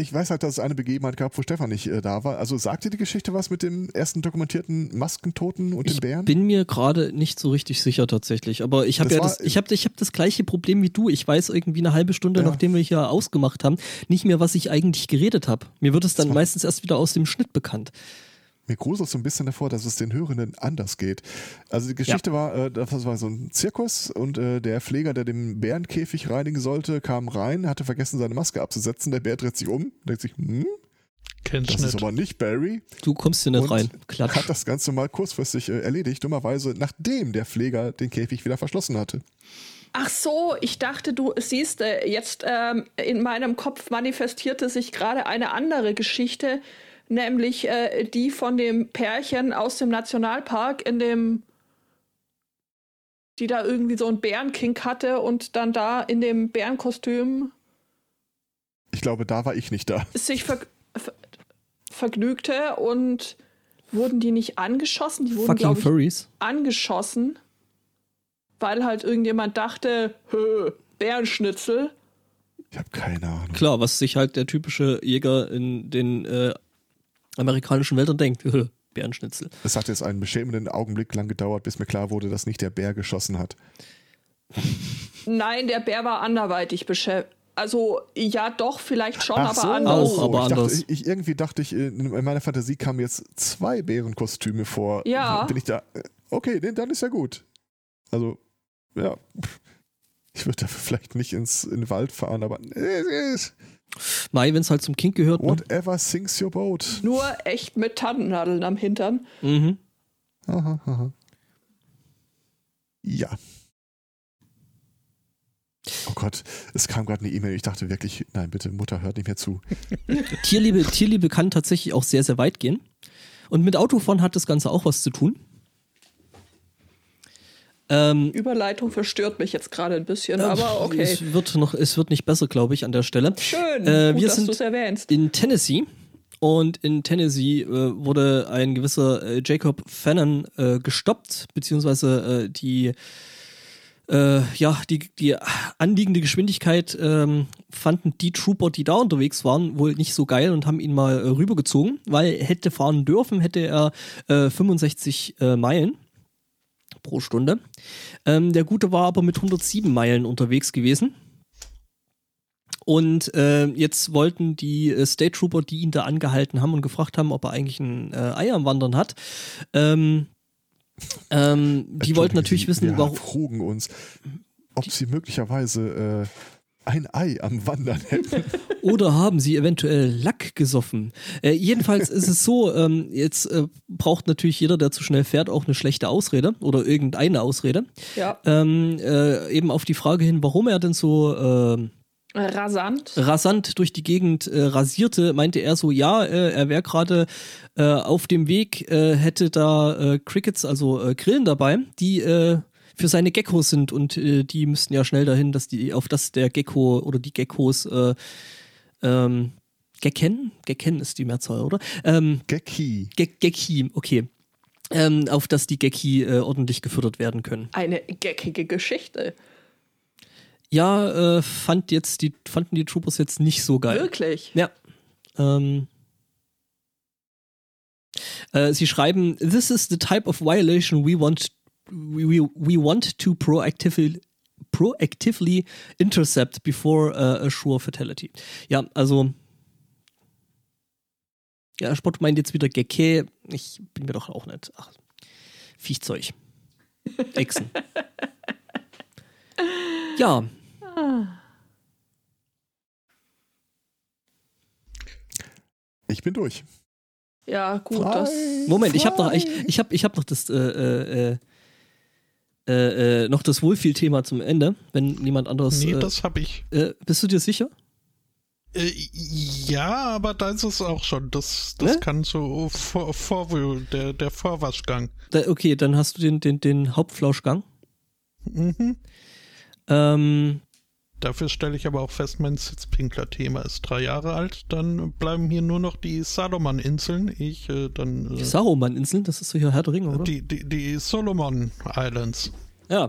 Ich weiß halt, dass es eine Begebenheit gab, wo Stefan nicht äh, da war. Also sagt dir die Geschichte was mit dem ersten dokumentierten Maskentoten und Ich den Bären? bin mir gerade nicht so richtig sicher tatsächlich. Aber ich habe Das ja das, ich hab, ich hab das gleiche Problem wie du. Ich weiß irgendwie eine halbe Stunde, Ja. nachdem wir hier ausgemacht haben, nicht mehr, was ich eigentlich geredet habe. Mir wird es dann meistens erst wieder aus dem Schnitt bekannt. Mir gruselt so ein bisschen davor, dass es den Hörenden anders geht. Also die Geschichte war, äh, das war so ein Zirkus und äh, der Pfleger, der den Bärenkäfig reinigen sollte, kam rein, hatte vergessen, seine Maske abzusetzen. Der Bär dreht sich um, denkt sich, hm, kein das Schnitt. ist aber nicht Barry. Du kommst hier nicht Und rein. Klatsch. Hat das Ganze mal kurzfristig äh, erledigt, dummerweise, nachdem der Pfleger den Käfig wieder verschlossen hatte. Ach so, ich dachte, du siehst, äh, jetzt ähm, in meinem Kopf manifestierte sich gerade eine andere Geschichte, nämlich äh, die von dem Pärchen aus dem Nationalpark, in dem die da irgendwie so einen Bärenkink hatte und dann da in dem Bärenkostüm Ich glaube, da war ich nicht da. sich ver ver vergnügte und wurden die nicht angeschossen? Die wurden, glaube ich, Furries. angeschossen, weil halt irgendjemand dachte, Hö, Bärenschnitzel. Ich habe keine Ahnung. Klar, was sich halt der typische Jäger in den äh, amerikanischen Wäldern denkt. Bärenschnitzel. Es hat jetzt einen beschämenden Augenblick lang gedauert, bis mir klar wurde, dass nicht der Bär geschossen hat. Nein, der Bär war anderweitig beschäftigt. Also, ja, doch, vielleicht schon, Ach aber so, anders. Auch, aber ich dachte, anders. ich, ich, irgendwie dachte ich, in meiner Fantasie kamen jetzt zwei Bärenkostüme vor. Ja. Bin ich da. äh, Okay, nee, dann ist ja gut. Also, ja. Ich würde dafür vielleicht nicht ins, in den Wald fahren, aber Mai, wenn es halt zum Kink gehört. Ne? whatever sinks your boat. Nur echt mit Tannennadeln am Hintern. Mhm. Aha, aha. Ja. Oh Gott, es kam gerade eine E-Mail. Ich dachte wirklich, nein, bitte, Mutter hört nicht mehr zu. Tierliebe, Tierliebe kann tatsächlich auch sehr, sehr weit gehen. Und mit Autofahren hat das Ganze auch was zu tun. Ähm, Überleitung verstört mich jetzt gerade ein bisschen, äh, aber okay. Es wird, noch, es wird nicht besser, glaube ich, an der Stelle. Schön, äh, gut, wir sind erwähnst. in Tennessee. Und in Tennessee äh, wurde ein gewisser äh, Jacob Fannon äh, gestoppt, beziehungsweise äh, die äh, ja, die, die anliegende Geschwindigkeit ähm, fanden die Trooper, die da unterwegs waren, wohl nicht so geil und haben ihn mal äh, rübergezogen, weil hätte fahren dürfen, hätte er äh, 65 äh, Meilen pro Stunde. Ähm, der Gute war aber mit 107 Meilen unterwegs gewesen. Und äh, jetzt wollten die äh, State Trooper, die ihn da angehalten haben und gefragt haben, ob er eigentlich ein äh, Ei am Wandern hat, ähm, ähm, die wollten natürlich wissen, wir warum. frugen uns, ob sie möglicherweise äh, ein Ei am Wandern hätten. Oder haben sie eventuell Lack gesoffen? Äh, jedenfalls ist es so, ähm, jetzt äh, braucht natürlich jeder, der zu schnell fährt, auch eine schlechte Ausrede oder irgendeine Ausrede. Ja. Ähm, äh, eben auf die Frage hin, warum er denn so ähm, rasant. rasant durch die Gegend äh, rasierte, meinte er so, ja, äh, er wäre gerade äh, auf dem Weg, äh, hätte da äh, Crickets, also äh, Grillen dabei, die äh, für seine Geckos sind und äh, die müssten ja schnell dahin, dass die, auf das der Gecko oder die Geckos äh, ähm, Gecken? Gecken ist die Mehrzahl, oder? Ähm, Gecki. Ge Gecki, okay. Ähm, auf dass die Gecki äh, ordentlich gefüttert werden können. Eine geckige Geschichte. Ja, äh, fand jetzt die, fanden die Troopers jetzt nicht so geil. Wirklich? Ja. Ähm, äh, sie schreiben, this is the type of violation we want we, we want to proactively proactively intercept before uh, a sure fatality. Ja, also ja, Spott meint jetzt wieder Gecke. Ich bin mir doch auch nicht. Ach, Viechzeug. Echsen. ja, ich bin durch. Ja, gut. das Moment, ich habe noch, ich, ich hab, ich hab noch das, äh, äh, äh, äh noch das Wohlfühlthema zum Ende, wenn niemand anderes. Nee, äh, das habe ich. Äh, bist du dir sicher? ja, aber da ist es auch schon. Das, das ne? kann so vor, Vorwohl, der, der Vorwaschgang. Da, okay, dann hast du den, den, den Hauptflauschgang. Mhm. Ähm, Dafür stelle ich aber auch fest, mein Sitzpinkler-Thema ist drei Jahre alt. Dann bleiben hier nur noch die Salomon-Inseln. Ich äh, dann. Äh, Saruman-Inseln? Das ist so hier Herr der Ringe, oder? Die, die, die Solomon Islands. Ja.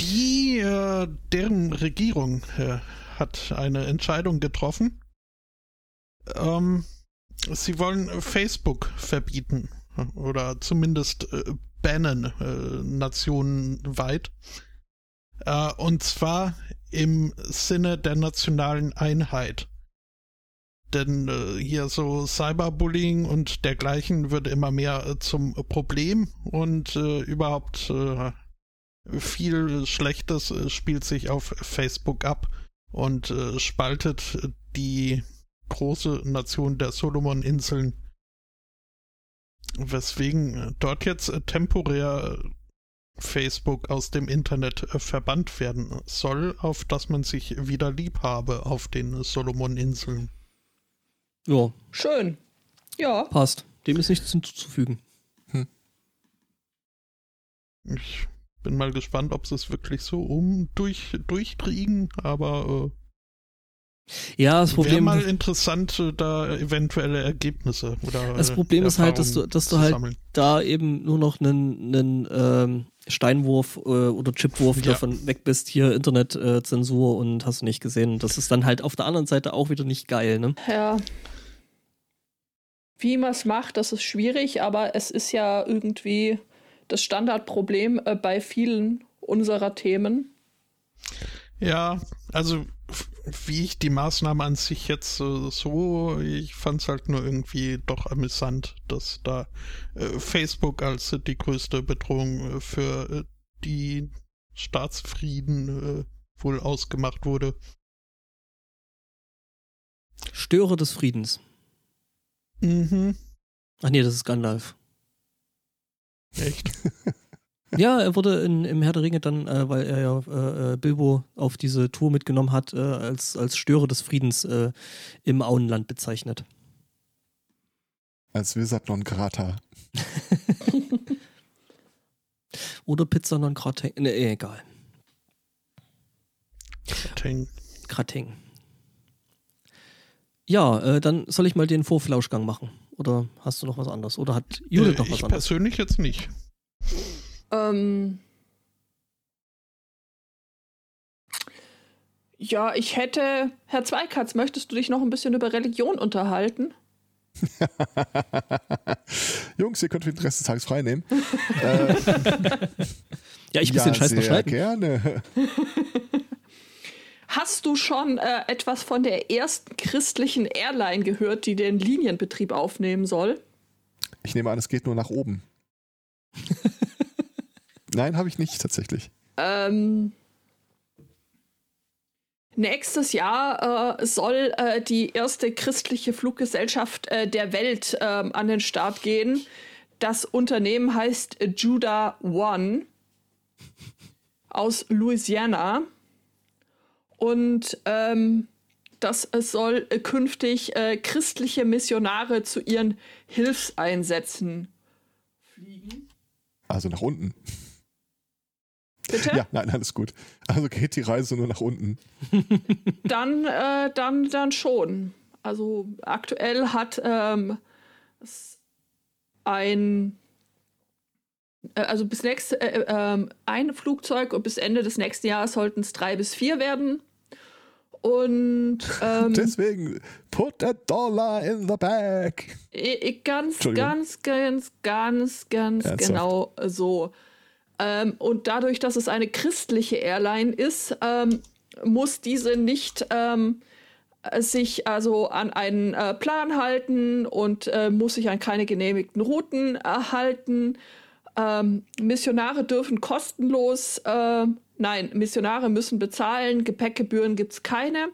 Die, äh, deren Regierung äh, hat eine Entscheidung getroffen. Ähm, sie wollen Facebook verbieten. Oder zumindest äh, bannen, äh, nationenweit. Äh, und zwar im Sinne der nationalen Einheit. Denn äh, hier so Cyberbullying und dergleichen wird immer mehr äh, zum Problem und äh, überhaupt äh, viel Schlechtes äh, spielt sich auf Facebook ab und spaltet die große Nation der Solomon-Inseln. Weswegen dort jetzt temporär Facebook aus dem Internet äh, verbannt werden soll, auf dass man sich wieder lieb habe auf den Solomon-Inseln. Ja. Schön. Ja. Passt. Dem ist nichts hinzuzufügen. Hm. Ich bin mal gespannt, ob sie es wirklich so um durch, durchkriegen, aber äh, ja, das Problem. Wäre mal interessant, äh, da eventuelle Ergebnisse oder. Das Problem ist halt, dass du, dass du halt da eben nur noch einen, einen ähm, Steinwurf äh, oder Chipwurf ja. davon weg bist, hier Internetzensur äh, und hast du nicht gesehen. Das ist dann halt auf der anderen Seite auch wieder nicht geil, ne? Ja. Wie man es macht, das ist schwierig, aber es ist ja irgendwie das Standardproblem äh, bei vielen unserer Themen. Ja, also wie ich die Maßnahme an sich jetzt äh, so, ich fand es halt nur irgendwie doch amüsant, dass da äh, Facebook als die größte Bedrohung äh, für äh, die Staatsfrieden äh, wohl ausgemacht wurde. Störer des Friedens. Mhm. Ach nee, das ist Gandalf. Echt? Ja, er wurde in, im Herr der Ringe dann, äh, weil er ja äh, äh, Bilbo auf diese Tour mitgenommen hat, äh, als, als Störer des Friedens äh, im Auenland bezeichnet. Als Wizard non grata. Oder Pizza non Grateng. Ne, egal. Ting. Grateng. Ja, äh, dann soll ich mal den Vorflauschgang machen. Oder hast du noch was anderes? Oder hat Judith Äh, noch was ich anderes? persönlich jetzt nicht. Ähm, ja, ich hätte. Herr Zweikatz, möchtest du dich noch ein bisschen über Religion unterhalten? Jungs, ihr könnt für den Rest des Tages frei nehmen. äh, Ja, ich ein bisschen ja, Scheiß sehr verschneiden. gerne. Hast du schon äh, etwas von der ersten christlichen Airline gehört, die den Linienbetrieb aufnehmen soll? Ich nehme an, es geht nur nach oben. Nein, habe ich nicht tatsächlich. Ähm, nächstes Jahr äh, soll äh, die erste christliche Fluggesellschaft äh, der Welt ähm, an den Start gehen. Das Unternehmen heißt Judah One aus Louisiana. Und ähm, das soll äh, künftig äh, christliche Missionare zu ihren Hilfseinsätzen fliegen. Also nach unten. Bitte? Ja, nein, alles gut. Also geht die Reise nur nach unten. dann, äh, dann, dann schon. Also aktuell hat ähm, es ein, äh, also bis nächste, äh, ähm, ein Flugzeug und bis Ende des nächsten Jahres sollten es drei bis vier werden. Und ähm, Deswegen, put a dollar in the bag. Ganz, ganz, ganz, ganz, ganz Ernsthaft? genau so. Ähm, und dadurch, dass es eine christliche Airline ist, ähm, muss diese nicht ähm, äh, sich also an einen äh, Plan halten und äh, muss sich an keine genehmigten Routen erhalten. Ähm, Missionare dürfen kostenlos, äh, nein, Missionare müssen bezahlen, Gepäckgebühren gibt es keine.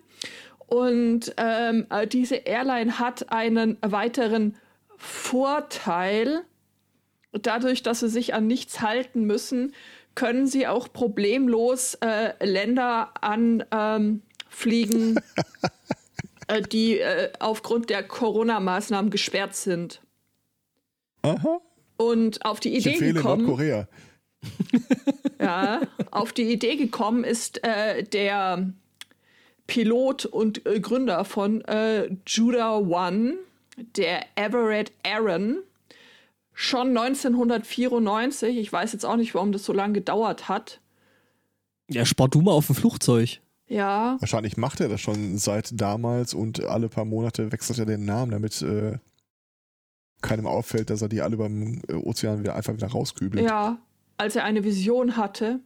Und ähm, äh, diese Airline hat einen weiteren Vorteil. Dadurch, dass sie sich an nichts halten müssen, können sie auch problemlos äh, Länder anfliegen, äh, die äh, aufgrund der Corona-Maßnahmen gesperrt sind. Aha. Und auf die Ich Idee empfehle gekommen. Nordkorea. Ja, auf die Idee gekommen ist äh, der Pilot und äh, Gründer von äh, Judah One, der Everett Aaron, schon 1994. Ich weiß jetzt auch nicht, warum das so lange gedauert hat. Ja, spar du mal auf ein Flugzeug. Ja, Wahrscheinlich macht er das schon seit damals und alle paar Monate wechselt er den Namen, damit äh, keinem auffällt, dass er die alle beim äh, Ozean wieder einfach wieder rauskübelt. ja, als er eine Vision hatte,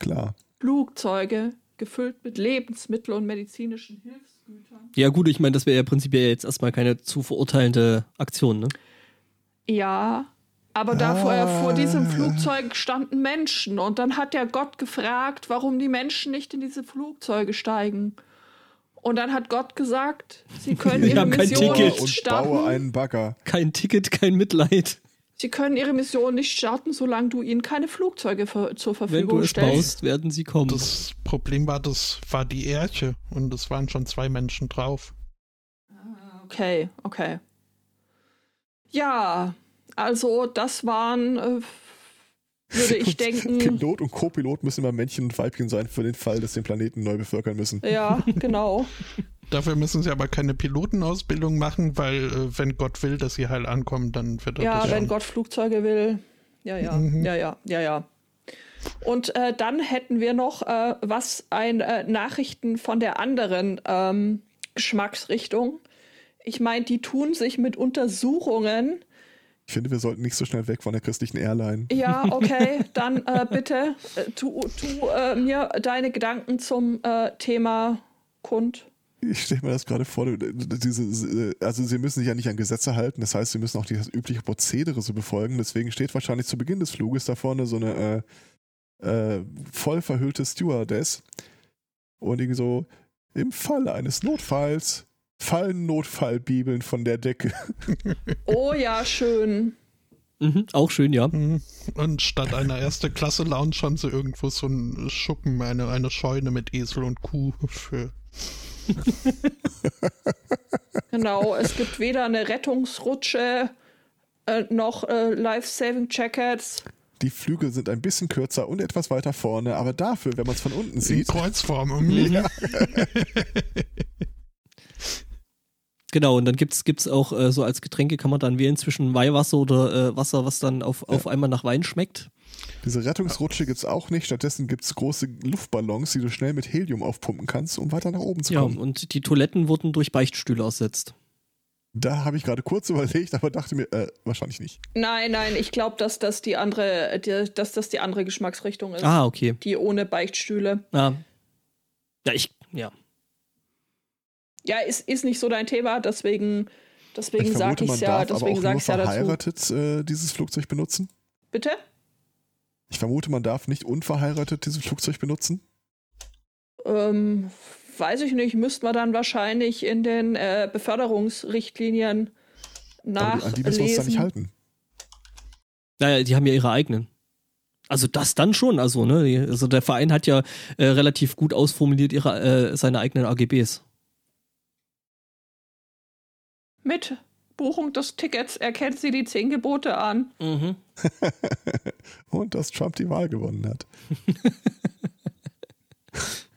Klar. Flugzeuge gefüllt mit Lebensmitteln und medizinischen Hilfsgütern. Ja, gut, ich meine, das wäre ja prinzipiell jetzt erstmal keine zu verurteilende Aktion, ne? Ja, aber da vor, Ah. vor diesem Flugzeug standen Menschen und dann hat der Gott gefragt, warum die Menschen nicht in diese Flugzeuge steigen. Und dann hat Gott gesagt, sie können ihre haben kein Mission Ticket. nicht und baue starten. einen Bagger. Kein Ticket, kein Mitleid. Sie können ihre Mission nicht starten, solange du ihnen keine Flugzeuge für, zur Wenn du Verfügung es stellst. baust, werden sie kommen. Das Problem war, das war die Erche und es waren schon zwei Menschen drauf. Okay, okay. Ja, also das waren, äh, würde ich denken, Pilot und Co-Pilot müssen immer Männchen und Weibchen sein für den Fall, dass sie den Planeten neu bevölkern müssen. ja, genau. Dafür müssen sie aber keine Pilotenausbildung machen, weil äh, wenn Gott will, dass sie heil ankommen, dann wird er Ja, das wenn schon. Gott Flugzeuge will. Ja, ja, Mhm. ja, ja, ja, ja. Und äh, dann hätten wir noch äh, was ein äh, Nachrichten von der anderen ähm, Geschmacksrichtung. Ich meine, die tun sich mit Untersuchungen. Ich finde, wir sollten nicht so schnell weg von der christlichen Airline. Ja, okay, dann äh, bitte äh, tu, tu äh, mir deine Gedanken zum äh, Thema kund. Ich stelle mir das gerade vor, diese, also sie müssen sich ja nicht an Gesetze halten, das heißt, sie müssen auch die das übliche Prozedere so befolgen. Deswegen steht wahrscheinlich zu Beginn des Fluges da vorne so eine äh, äh, voll verhüllte Stewardess und irgendwie so, im Falle eines Mhm, auch schön, ja. Mhm. Und statt einer erste Klasse Lounge haben sie irgendwo so einen Schuppen, eine, eine Scheune mit Esel und Kuh für. Genau, es gibt weder eine Rettungsrutsche äh, noch äh, Life-Saving-Jackets. Die Flügel sind ein bisschen kürzer und etwas weiter vorne, aber dafür, wenn man es von unten In sieht, Kreuzform. Mhm. Ja. Genau, und dann gibt's gibt's auch äh, so als Getränke kann man dann wählen zwischen Weihwasser oder äh, Wasser, was dann auf, auf einmal nach Wein schmeckt. Diese Rettungsrutsche gibt's auch nicht. Stattdessen gibt's große Luftballons, die du schnell mit Helium aufpumpen kannst, um weiter nach oben zu Ja, kommen. und die Toiletten wurden durch Beichtstühle ersetzt. Da habe ich gerade kurz überlegt, aber dachte mir, äh, wahrscheinlich nicht. Nein, nein, ich glaube, dass das die andere, die, dass das die andere Geschmacksrichtung ist. Ah, okay. Die ohne Beichtstühle. Ah. Ja, ich, ja. Ja, ist, ist nicht so dein Thema, deswegen, deswegen ich sage ich es ja, deswegen auch sage nur ich ja dazu. verheiratet äh, dieses Flugzeug benutzen. Bitte? Ich vermute, man darf nicht unverheiratet dieses Flugzeug benutzen. Ähm, weiß ich nicht, müsste man dann wahrscheinlich in den äh, Beförderungsrichtlinien Aber die, an die müssen wir uns da nicht nachlesen. halten. Naja, die haben ja ihre eigenen. Also das dann schon, also, ne? Also der Verein hat ja äh, relativ gut ausformuliert ihre, äh, seine eigenen AGBs. Mit Buchung des Tickets erkennt sie die zehn Gebote an. Mhm. Und dass Trump die Wahl gewonnen hat.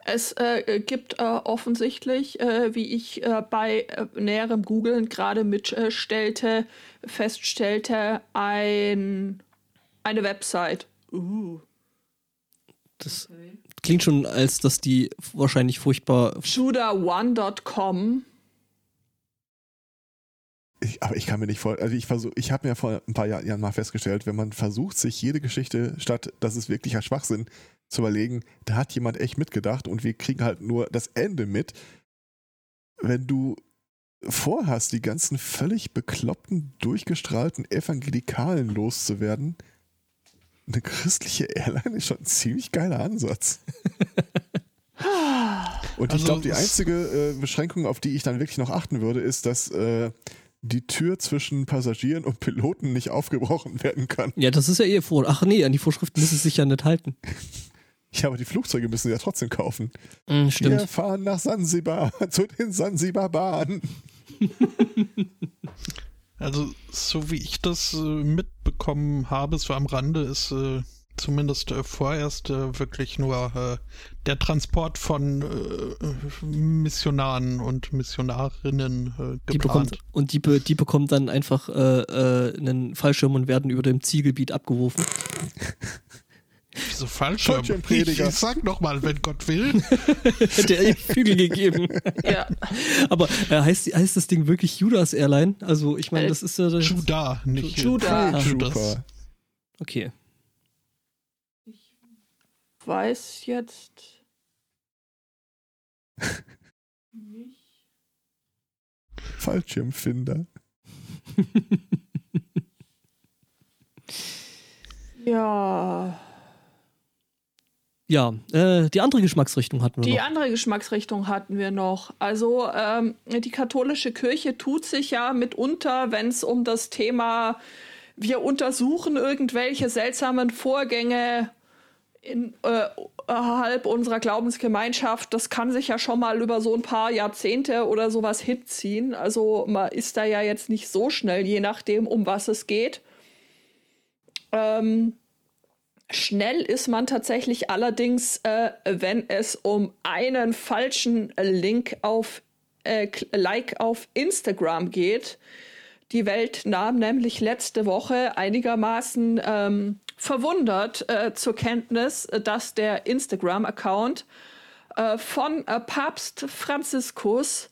Es äh, gibt äh, offensichtlich, äh, wie ich äh, bei äh, näherem Googlen gerade mitstellte, feststellte, ein, eine Website. Uh. Das klingt schon, als dass die wahrscheinlich furchtbar. Judah1.com. Ich, aber ich kann mir nicht vor, also ich versuche, ich habe mir vor ein paar Jahren mal festgestellt, wenn man versucht, sich jede Geschichte, statt dass es wirklicher Schwachsinn zu überlegen, da hat jemand echt mitgedacht und wir kriegen halt nur das Ende mit. Wenn du vorhast, die ganzen völlig bekloppten, durchgestrahlten Evangelikalen loszuwerden, eine christliche Airline ist schon ein ziemlich geiler Ansatz. Und ich Also glaube, die einzige äh, Beschränkung, auf die ich dann wirklich noch achten würde, ist, dass äh, die Tür zwischen Passagieren und Piloten nicht aufgebrochen werden kann. Ja, das ist ja eh vor. Ach nee, an die Vorschriften müssen sie sich ja nicht halten. Ja, aber die Flugzeuge müssen sie ja trotzdem kaufen. Wir stimmt. fahren nach Sansibar, zu den Sansibar-Bahnen. Also, so wie ich das äh, mitbekommen habe, so am Rande, ist äh, zumindest äh, vorerst äh, wirklich nur äh, der Transport von äh, Missionaren und Missionarinnen äh, Die bekommt, geplant. und die, be, die bekommen dann einfach äh, äh, einen Fallschirm und werden über dem Zielgebiet abgeworfen. Wieso Fallschirm? Ich, Fallschirmprediger. ich sag nochmal, wenn Gott will. Hätte er ihr Flügel gegeben. Ja. Aber äh, heißt, heißt das Ding wirklich Judas Airline? Also, ich meine, Äh, das ist ja. das- Judah, nicht Judah. äh, Judas. Super. Okay. Weiß jetzt nicht. Fallschirmfinder. Ja. Ja, äh, die andere Geschmacksrichtung hatten wir Die noch. andere Geschmacksrichtung hatten wir noch. Also ähm, die katholische Kirche tut sich ja mitunter, wenn es um das Thema, wir untersuchen irgendwelche seltsamen Vorgänge in, äh, innerhalb unserer Glaubensgemeinschaft, das kann sich ja schon mal über so ein paar Jahrzehnte oder sowas hinziehen. Also man ist da ja jetzt nicht so schnell, je nachdem, um was es geht. Ähm, Schnell ist man tatsächlich allerdings, äh, wenn es um einen falschen Link auf äh, Like auf Instagram geht. Die Welt nahm nämlich letzte Woche einigermaßen ähm, verwundert äh, zur Kenntnis, äh, dass der Instagram-Account äh, von äh, Papst Franziskus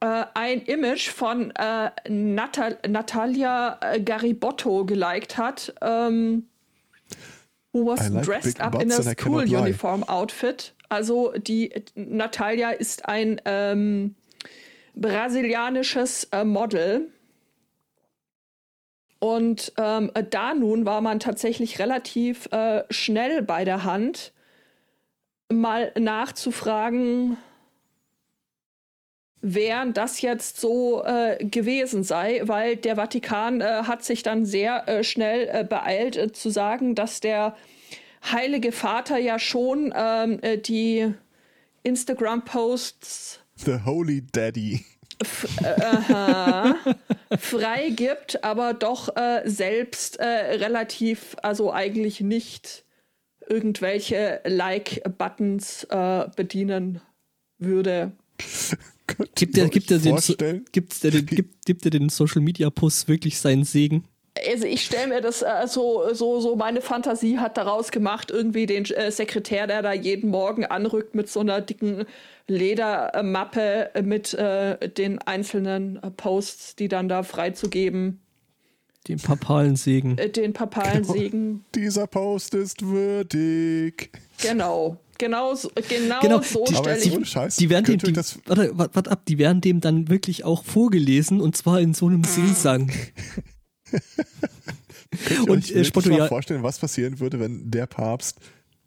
äh, ein Image von äh, Natal Natalia Garibotto geliked hat. Ähm, who was like dressed up in a school uniform outfit. Also die Natalia ist ein ähm, brasilianisches Model. Und ähm, da nun war man tatsächlich relativ äh, schnell bei der Hand, mal nachzufragen, wären das jetzt so äh, gewesen sei, weil der Vatikan äh, hat sich dann sehr äh, schnell äh, beeilt äh, zu sagen, dass der Heilige Vater ja schon ähm, äh, die Instagram-Posts The Holy Daddy. freigibt, aber doch selbst relativ, also eigentlich nicht irgendwelche Like-Buttons bedienen würde. Gibt der, gibt der den, gibt der den, gibt, gibt der den Social Media Post wirklich seinen Segen? Also ich stelle mir das äh, so, so, so meine Fantasie hat daraus gemacht, irgendwie den äh, Sekretär, der da jeden Morgen anrückt mit so einer dicken Ledermappe mit äh, den einzelnen äh, Posts, die dann da freizugeben. Den papalen Segen. Äh, den papalen genau. Segen. Dieser Post ist würdig. Genau. Genau, genau, genau so stelle ich. Die, Scheiß, die werden dem, die, warte, warte, warte ab, die werden dem dann wirklich auch vorgelesen und zwar in so einem Singsang. Könnt ihr und euch äh, Spotto, mal vorstellen, was passieren würde, wenn der Papst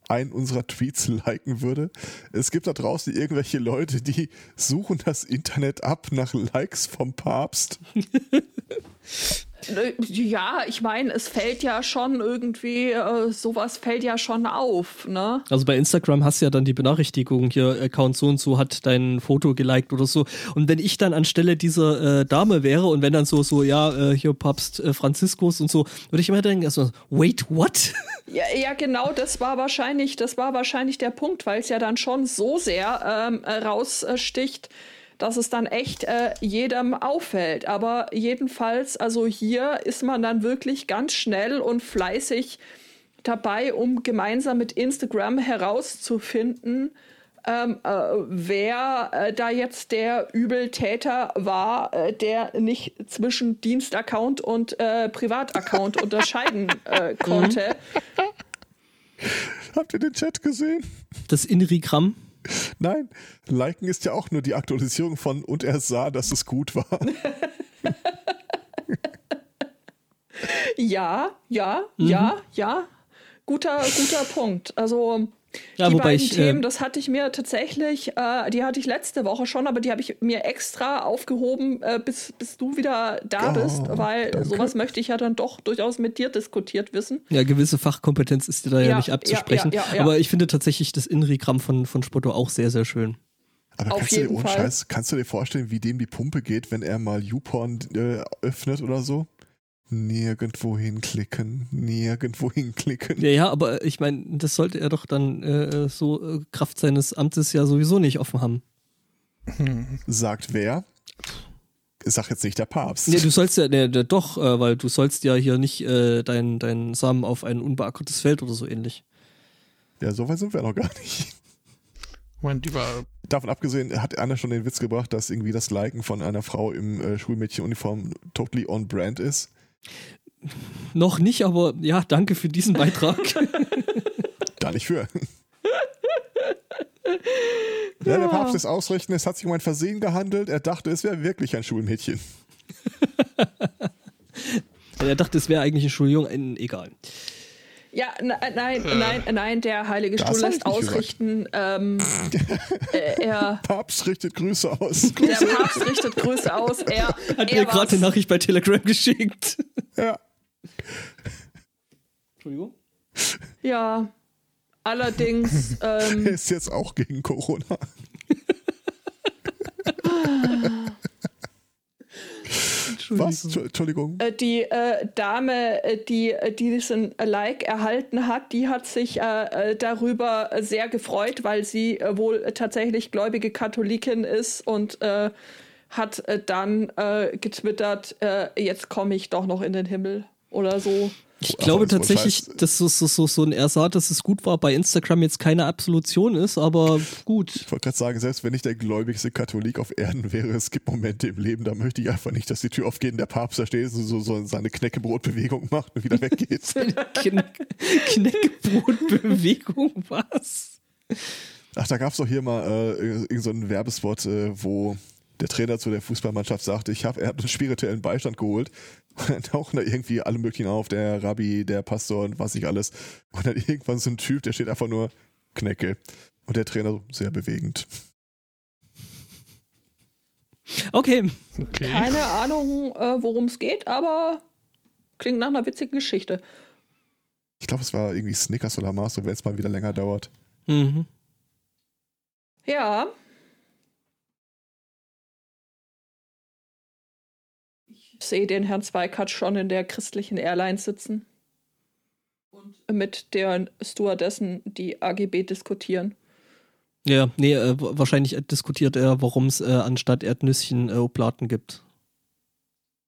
einen unserer Tweets liken würde. Es gibt da draußen irgendwelche Leute, die suchen das Internet ab nach Likes vom Papst. Äh, ja, ich meine, es fällt ja schon irgendwie, äh, sowas fällt ja schon auf, ne? Also bei Instagram hast du ja dann die Benachrichtigung, hier Account so und so hat dein Foto geliked oder so. Und wenn ich dann anstelle dieser äh, Dame wäre und wenn dann so, so, ja, äh, hier Papst äh, Franziskus und so, würde ich immer denken, erstmal, wait, what? Ja, ja, genau, das war wahrscheinlich, das war wahrscheinlich der Punkt, weil es ja dann schon so sehr ähm, raussticht dass es dann echt äh, jedem auffällt. Aber jedenfalls, also hier ist man dann wirklich ganz schnell und fleißig dabei, um gemeinsam mit Instagram herauszufinden, ähm, äh, wer äh, da jetzt der Übeltäter war, äh, der nicht zwischen Dienstaccount und äh, Privataccount unterscheiden äh, konnte. Habt ihr den Chat gesehen? Das Inrigramm. Nein, liken ist ja auch nur die Aktualisierung von und er sah, dass es gut war. ja, ja, mhm. ja, ja. Guter, guter Punkt. Also ja, die beiden ich, äh, Themen, das hatte ich mir tatsächlich, äh, die hatte ich letzte Woche schon, aber die habe ich mir extra aufgehoben, äh, bis, bis du wieder da oh, bist, weil danke. sowas möchte ich ja dann doch durchaus mit dir diskutiert wissen. Ja, gewisse Fachkompetenz ist dir da ja, ja nicht abzusprechen. Ja, ja, aber ich finde tatsächlich das Inrigramm von, von Spotto auch sehr, sehr schön. Aber Auf kannst, jeden du dir, Fall. Scheiß, kannst du dir vorstellen, wie dem die Pumpe geht, wenn er mal YouPorn äh, öffnet oder so? Nirgendwo hinklicken, nirgendwo hinklicken. Ja, ja, aber ich meine, das sollte er doch dann äh, so äh, Kraft seines Amtes ja sowieso nicht offen haben. Hm. Sagt wer? Sag jetzt nicht der Papst. Nee, du sollst ja, nee, doch, äh, weil du sollst ja hier nicht äh, deinen dein Samen auf ein unbeackertes Feld oder so ähnlich. Ja, so weit sind wir noch gar nicht. Davon abgesehen hat einer schon den Witz gebracht, dass irgendwie das Liken von einer Frau im äh, Schulmädchenuniform totally on brand ist. Noch nicht, aber ja, danke für diesen Beitrag. da nicht für. Ja. ja, der Papst ist ausrichten, es hat sich um ein Versehen gehandelt. Er dachte, es wäre wirklich ein Schulmädchen. er dachte, es wäre eigentlich eine Entschuldigung, egal. Ja, nein, nein, nein, der Heilige Stuhl lässt ausrichten. Ähm, äh, er, Papst richtet Grüße aus. Der Papst richtet Grüße aus. Er hat er mir gerade eine Nachricht bei Telegram geschickt. Ja. Entschuldigung? Ja. Allerdings. Ähm, er ist jetzt auch gegen Corona. Was? Entschuldigung. Äh, die äh, Dame, äh, die, äh, die diesen Like erhalten hat, die hat sich äh, darüber sehr gefreut, weil sie äh, wohl tatsächlich gläubige Katholikin ist und hat dann getwittert, jetzt komme ich doch noch in den Himmel oder so. Ich glaube tatsächlich, dass so, so, so, so ein Ersatz, dass es gut war, bei Instagram jetzt keine Absolution ist, aber gut. Ich wollte gerade sagen, selbst wenn ich der gläubigste Katholik auf Erden wäre, es gibt Momente im Leben, da möchte ich einfach nicht, dass die Tür aufgeht und der Papst da steht, so, so seine Knäckebrotbewegung macht und wieder weggeht. Knäckebrotbewegung, was? Ach, da gab es doch hier mal äh, irgendeinen so Werbespot, äh, wo der Trainer zu der Fußballmannschaft sagte, ich habe, er hat einen spirituellen Beistand geholt. Und dann tauchen da irgendwie alle möglichen auf, der Rabbi, der Pastor und was ich alles. Und dann irgendwann so ein Typ, der steht einfach nur Knecke. Und der Trainer so sehr bewegend. Okay. Okay. Keine Ahnung, äh, worum es geht, aber klingt nach einer witzigen Geschichte. Ich glaube, es war irgendwie Snickers oder Mars, wenn es mal wieder länger dauert. Mhm. Ja. Ich sehe den Herrn Zweikatz schon in der christlichen Airlines sitzen. Und mit der Stewardessen die AGB diskutieren. Ja, nee, äh, wahrscheinlich diskutiert er, warum es äh, anstatt Erdnüsschen äh, Oblaten gibt.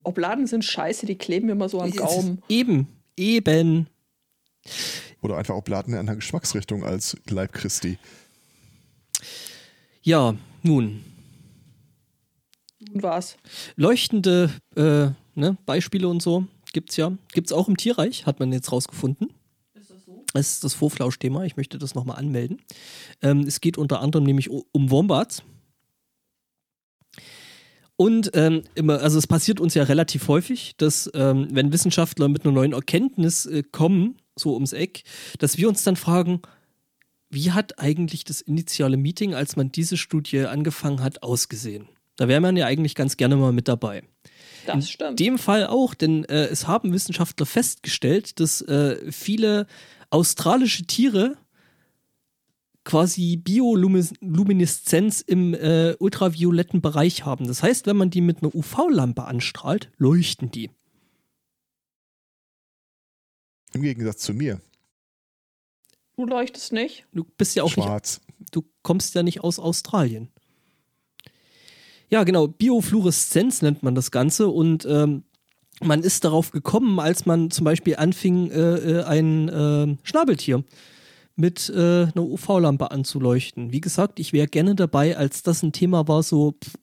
Obladen sind scheiße, die kleben immer so am Gaumen. Eben, eben. Oder einfach Oblaten in einer Geschmacksrichtung als Leib Christi. Ja, nun. Und was? Leuchtende äh, ne, Beispiele und so gibt's ja. Gibt's auch im Tierreich, hat man jetzt rausgefunden. Ist das so? Das ist das Vorflausch-Thema. Ich möchte das nochmal anmelden. Ähm, es geht unter anderem nämlich um Wombats. Und ähm, immer, also es passiert uns ja relativ häufig, dass ähm, wenn Wissenschaftler mit einer neuen Erkenntnis äh, kommen, so ums Eck, dass wir uns dann fragen, wie hat eigentlich das initiale Meeting, als man diese Studie angefangen hat, ausgesehen? Da wäre man ja eigentlich ganz gerne mal mit dabei. Das stimmt. dem Fall auch, denn äh, es haben Wissenschaftler festgestellt, dass äh, viele australische Tiere quasi Biolumineszenz im äh, ultravioletten Bereich haben. Das heißt, wenn man die mit einer UV-Lampe anstrahlt, leuchten die. Im Gegensatz zu mir. Du leuchtest nicht. Du bist ja auch nicht Schwarz. du kommst ja nicht aus Australien. Ja, genau, Biofluoreszenz nennt man das Ganze und ähm, man ist darauf gekommen, als man zum Beispiel anfing, äh, äh, ein äh, Schnabeltier mit äh, einer UV-Lampe anzuleuchten. Wie gesagt, ich wäre gerne dabei, als das ein Thema war, so pff,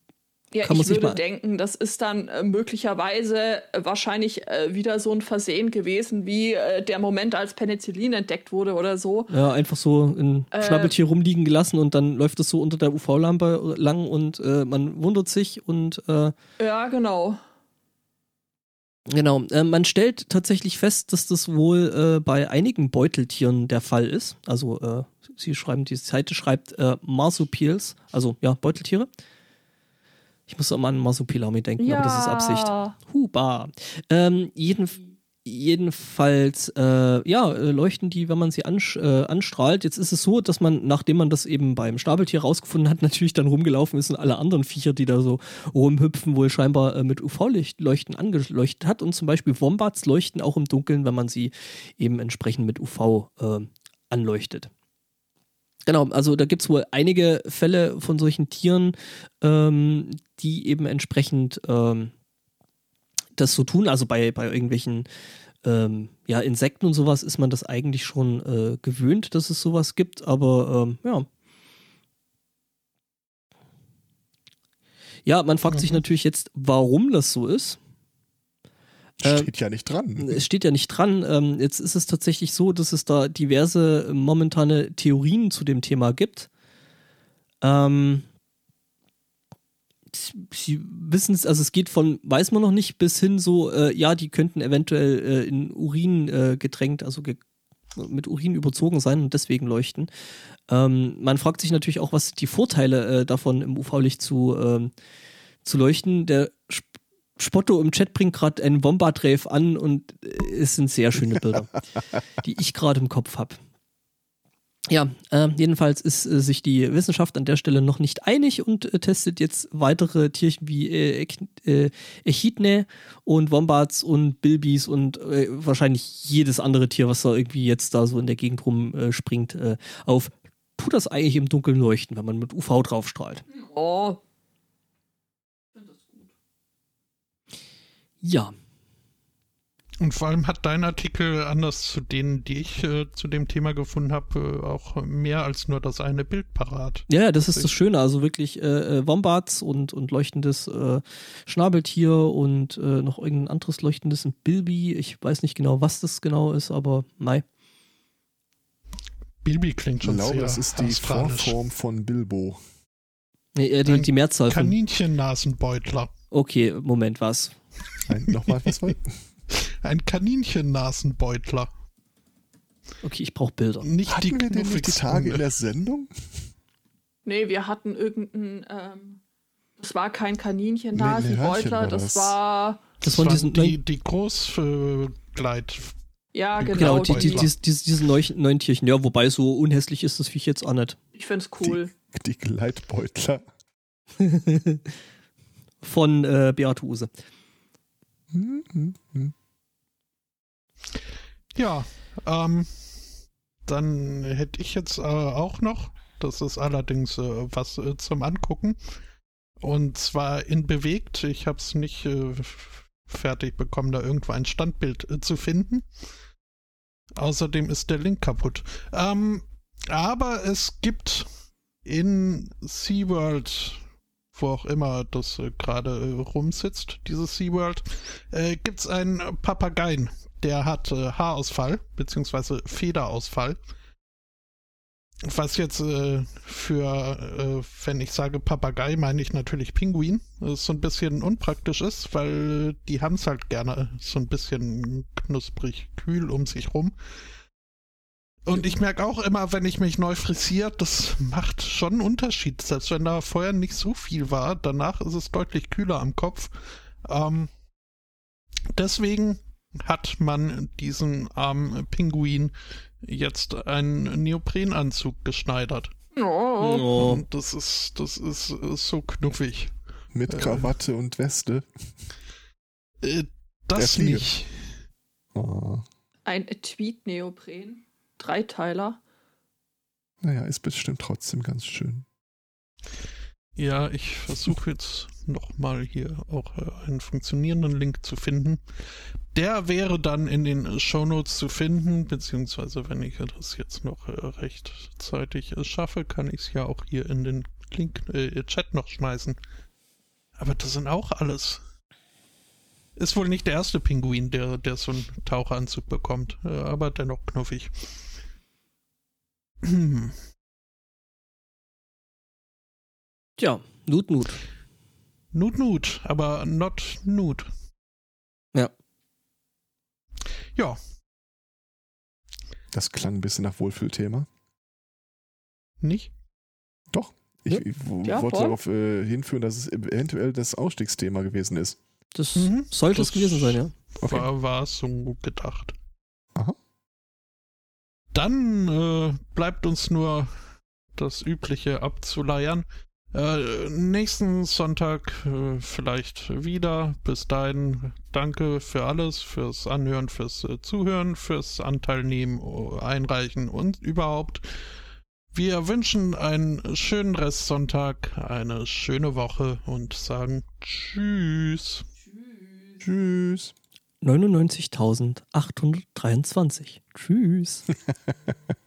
Ja, Kann man ich sich würde mal- denken, das ist dann äh, möglicherweise äh, wahrscheinlich äh, wieder so ein Versehen gewesen, wie der Moment, als Penicillin entdeckt wurde oder so. ja, einfach so ein. Schnabeltier rumliegen gelassen und dann läuft es so unter der UV-Lampe lang und man wundert sich und Ja, genau. Genau, man stellt tatsächlich fest, dass das wohl bei einigen Beuteltieren der Fall ist. Also sie schreiben, die Seite schreibt Marsupials, also ja, Beuteltiere. Ich muss immer an Marsupilami denken, aber das ist Absicht. Huba. Ähm, jeden, jedenfalls, äh, ja, äh, leuchten die, wenn man sie ansch äh, anstrahlt. Jetzt ist es so, dass man, nachdem man das eben beim Schnabeltier rausgefunden hat, natürlich dann rumgelaufen ist und alle anderen Viecher, die da so rumhüpfen, wohl scheinbar äh, mit UV-Leuchten angeleuchtet hat. Und zum Beispiel Wombats leuchten auch im Dunkeln, wenn man sie eben entsprechend mit UV äh, anleuchtet. Genau, also da gibt es wohl einige Fälle von solchen Tieren, ähm, die eben entsprechend ähm, das so tun. Also bei, bei irgendwelchen ähm, ja, Insekten und sowas ist man das eigentlich schon äh, gewöhnt, dass es sowas gibt, aber ähm, ja. Ja, man fragt sich Mhm. natürlich jetzt, warum das so ist. Äh, Steht ja nicht dran. Es steht ja nicht dran. Ähm, jetzt ist es tatsächlich so, dass es da diverse momentane Theorien zu dem Thema gibt. Ähm, sie- wissen es, also es geht von, weiß man noch nicht, bis hin so, äh, ja, die könnten eventuell äh, in Urin äh, getränkt, also ge mit Urin überzogen sein und deswegen leuchten. Ähm, man fragt sich natürlich auch, was sind die Vorteile äh, davon, im UV-Licht zu, ähm, zu leuchten. Der Spotto im Chat bringt gerade einen Wombat-Rave an und äh, es sind sehr schöne Bilder, die ich gerade im Kopf habe. Ja, äh, jedenfalls ist äh, sich die Wissenschaft an der Stelle noch nicht einig und äh, testet jetzt weitere Tierchen wie äh, äh, Echidne und Wombats und Bilbis und äh, wahrscheinlich jedes andere Tier, was da irgendwie jetzt da so in der Gegend rumspringt, äh, springt, äh, auf. Tut das eigentlich im Dunkeln leuchten, wenn man mit UV draufstrahlt? Oh. Ja, Und vor allem hat dein Artikel, anders zu denen, die ich äh, zu dem Thema gefunden habe, äh, auch mehr als nur das eine Bild parat. Ja, das ist das Schöne. Also wirklich äh, äh, Wombats und, und leuchtendes äh, Schnabeltier und äh, noch irgendein anderes leuchtendes, ein Bilby. Ich weiß nicht genau, was das genau ist, aber nein. Bilby klingt Ich schon glaube, sehr das ist die. Vorform von Bilbo. Nee, äh, die, die Mehrzahl von. Kaninchennasenbeutler. Okay, Moment, was? Ein, nochmal, was war? Ein Kaninchennasenbeutler. Okay, ich brauche Bilder. Nicht die Hatten wir den nicht die. Tage in der Sendung? Nee, wir hatten irgendein. Ähm, Das war kein Kaninchen da, Nee, die Beutler, war das, das. war. Das waren diesen, die, die Großgleit. Ja, Genau, genau. die, die, die, die, diesen neuen, neuen Tierchen. Ja, wobei so unhässlich ist das Viech jetzt auch nicht. ich find's cool. Die Gleitbeutler. Von äh, Beate Use. Ja, ähm, dann hätte ich jetzt äh, auch noch, das ist allerdings äh, was äh, zum Angucken, und zwar in bewegt. Ich habe es nicht äh, fertig bekommen, da irgendwo ein Standbild äh, zu finden. Außerdem ist der Link kaputt. Ähm, aber es gibt in SeaWorld, wo auch immer das äh, gerade äh, rumsitzt, dieses SeaWorld, äh, gibt es einen Papageien, der hat äh, Haarausfall, beziehungsweise Federausfall. Was jetzt äh, für, äh, wenn ich sage Papagei, meine ich natürlich Pinguin. So ein bisschen unpraktisch ist, weil die haben es halt gerne so ein bisschen knusprig kühl um sich rum. Und ich merke auch immer, wenn ich mich neu frisiere, das macht schon einen Unterschied. Selbst wenn da vorher nicht so viel war, danach ist es deutlich kühler am Kopf. Ähm, deswegen hat man diesen armen Pinguin jetzt einen Neoprenanzug geschneidert. Oh. Und das ist, das ist äh, so knuffig. Mit Äh. Krawatte und Weste. Äh, das nicht. Oh. Ein Tweet-Neopren. Dreiteiler. Naja, ist bestimmt trotzdem ganz schön. Ja, ich versuche jetzt nochmal hier auch äh, einen funktionierenden Link zu finden. Der wäre dann in den Shownotes zu finden, beziehungsweise wenn ich das jetzt noch äh, rechtzeitig äh, schaffe, kann ich es ja auch hier in den Link, äh, Chat noch schmeißen. Aber das sind auch alles. Ist wohl nicht der erste Pinguin, der, der so einen Taucheranzug bekommt, aber dennoch knuffig. Tja, Nut, Nut. Nut Nut, aber not Nut. Ja. Ja, Das klang ein bisschen nach Wohlfühlthema. nicht? Ich, Ja. ich wo- Ja, wollte voll. darauf äh, hinführen, dass es eventuell das Ausstiegsthema gewesen ist. Das Mhm. sollte Das es gewesen sein, ja. Okay. War, war so gedacht. Dann äh, bleibt uns nur das Übliche abzuleiern. Äh, nächsten Sonntag äh, vielleicht wieder. Bis dahin danke für alles, fürs Anhören, fürs äh, Zuhören, fürs Anteilnehmen, äh, Einreichen und überhaupt. Wir wünschen einen schönen Restsonntag, eine schöne Woche und sagen Tschüss. Tschüss. 99.823. Tschüss.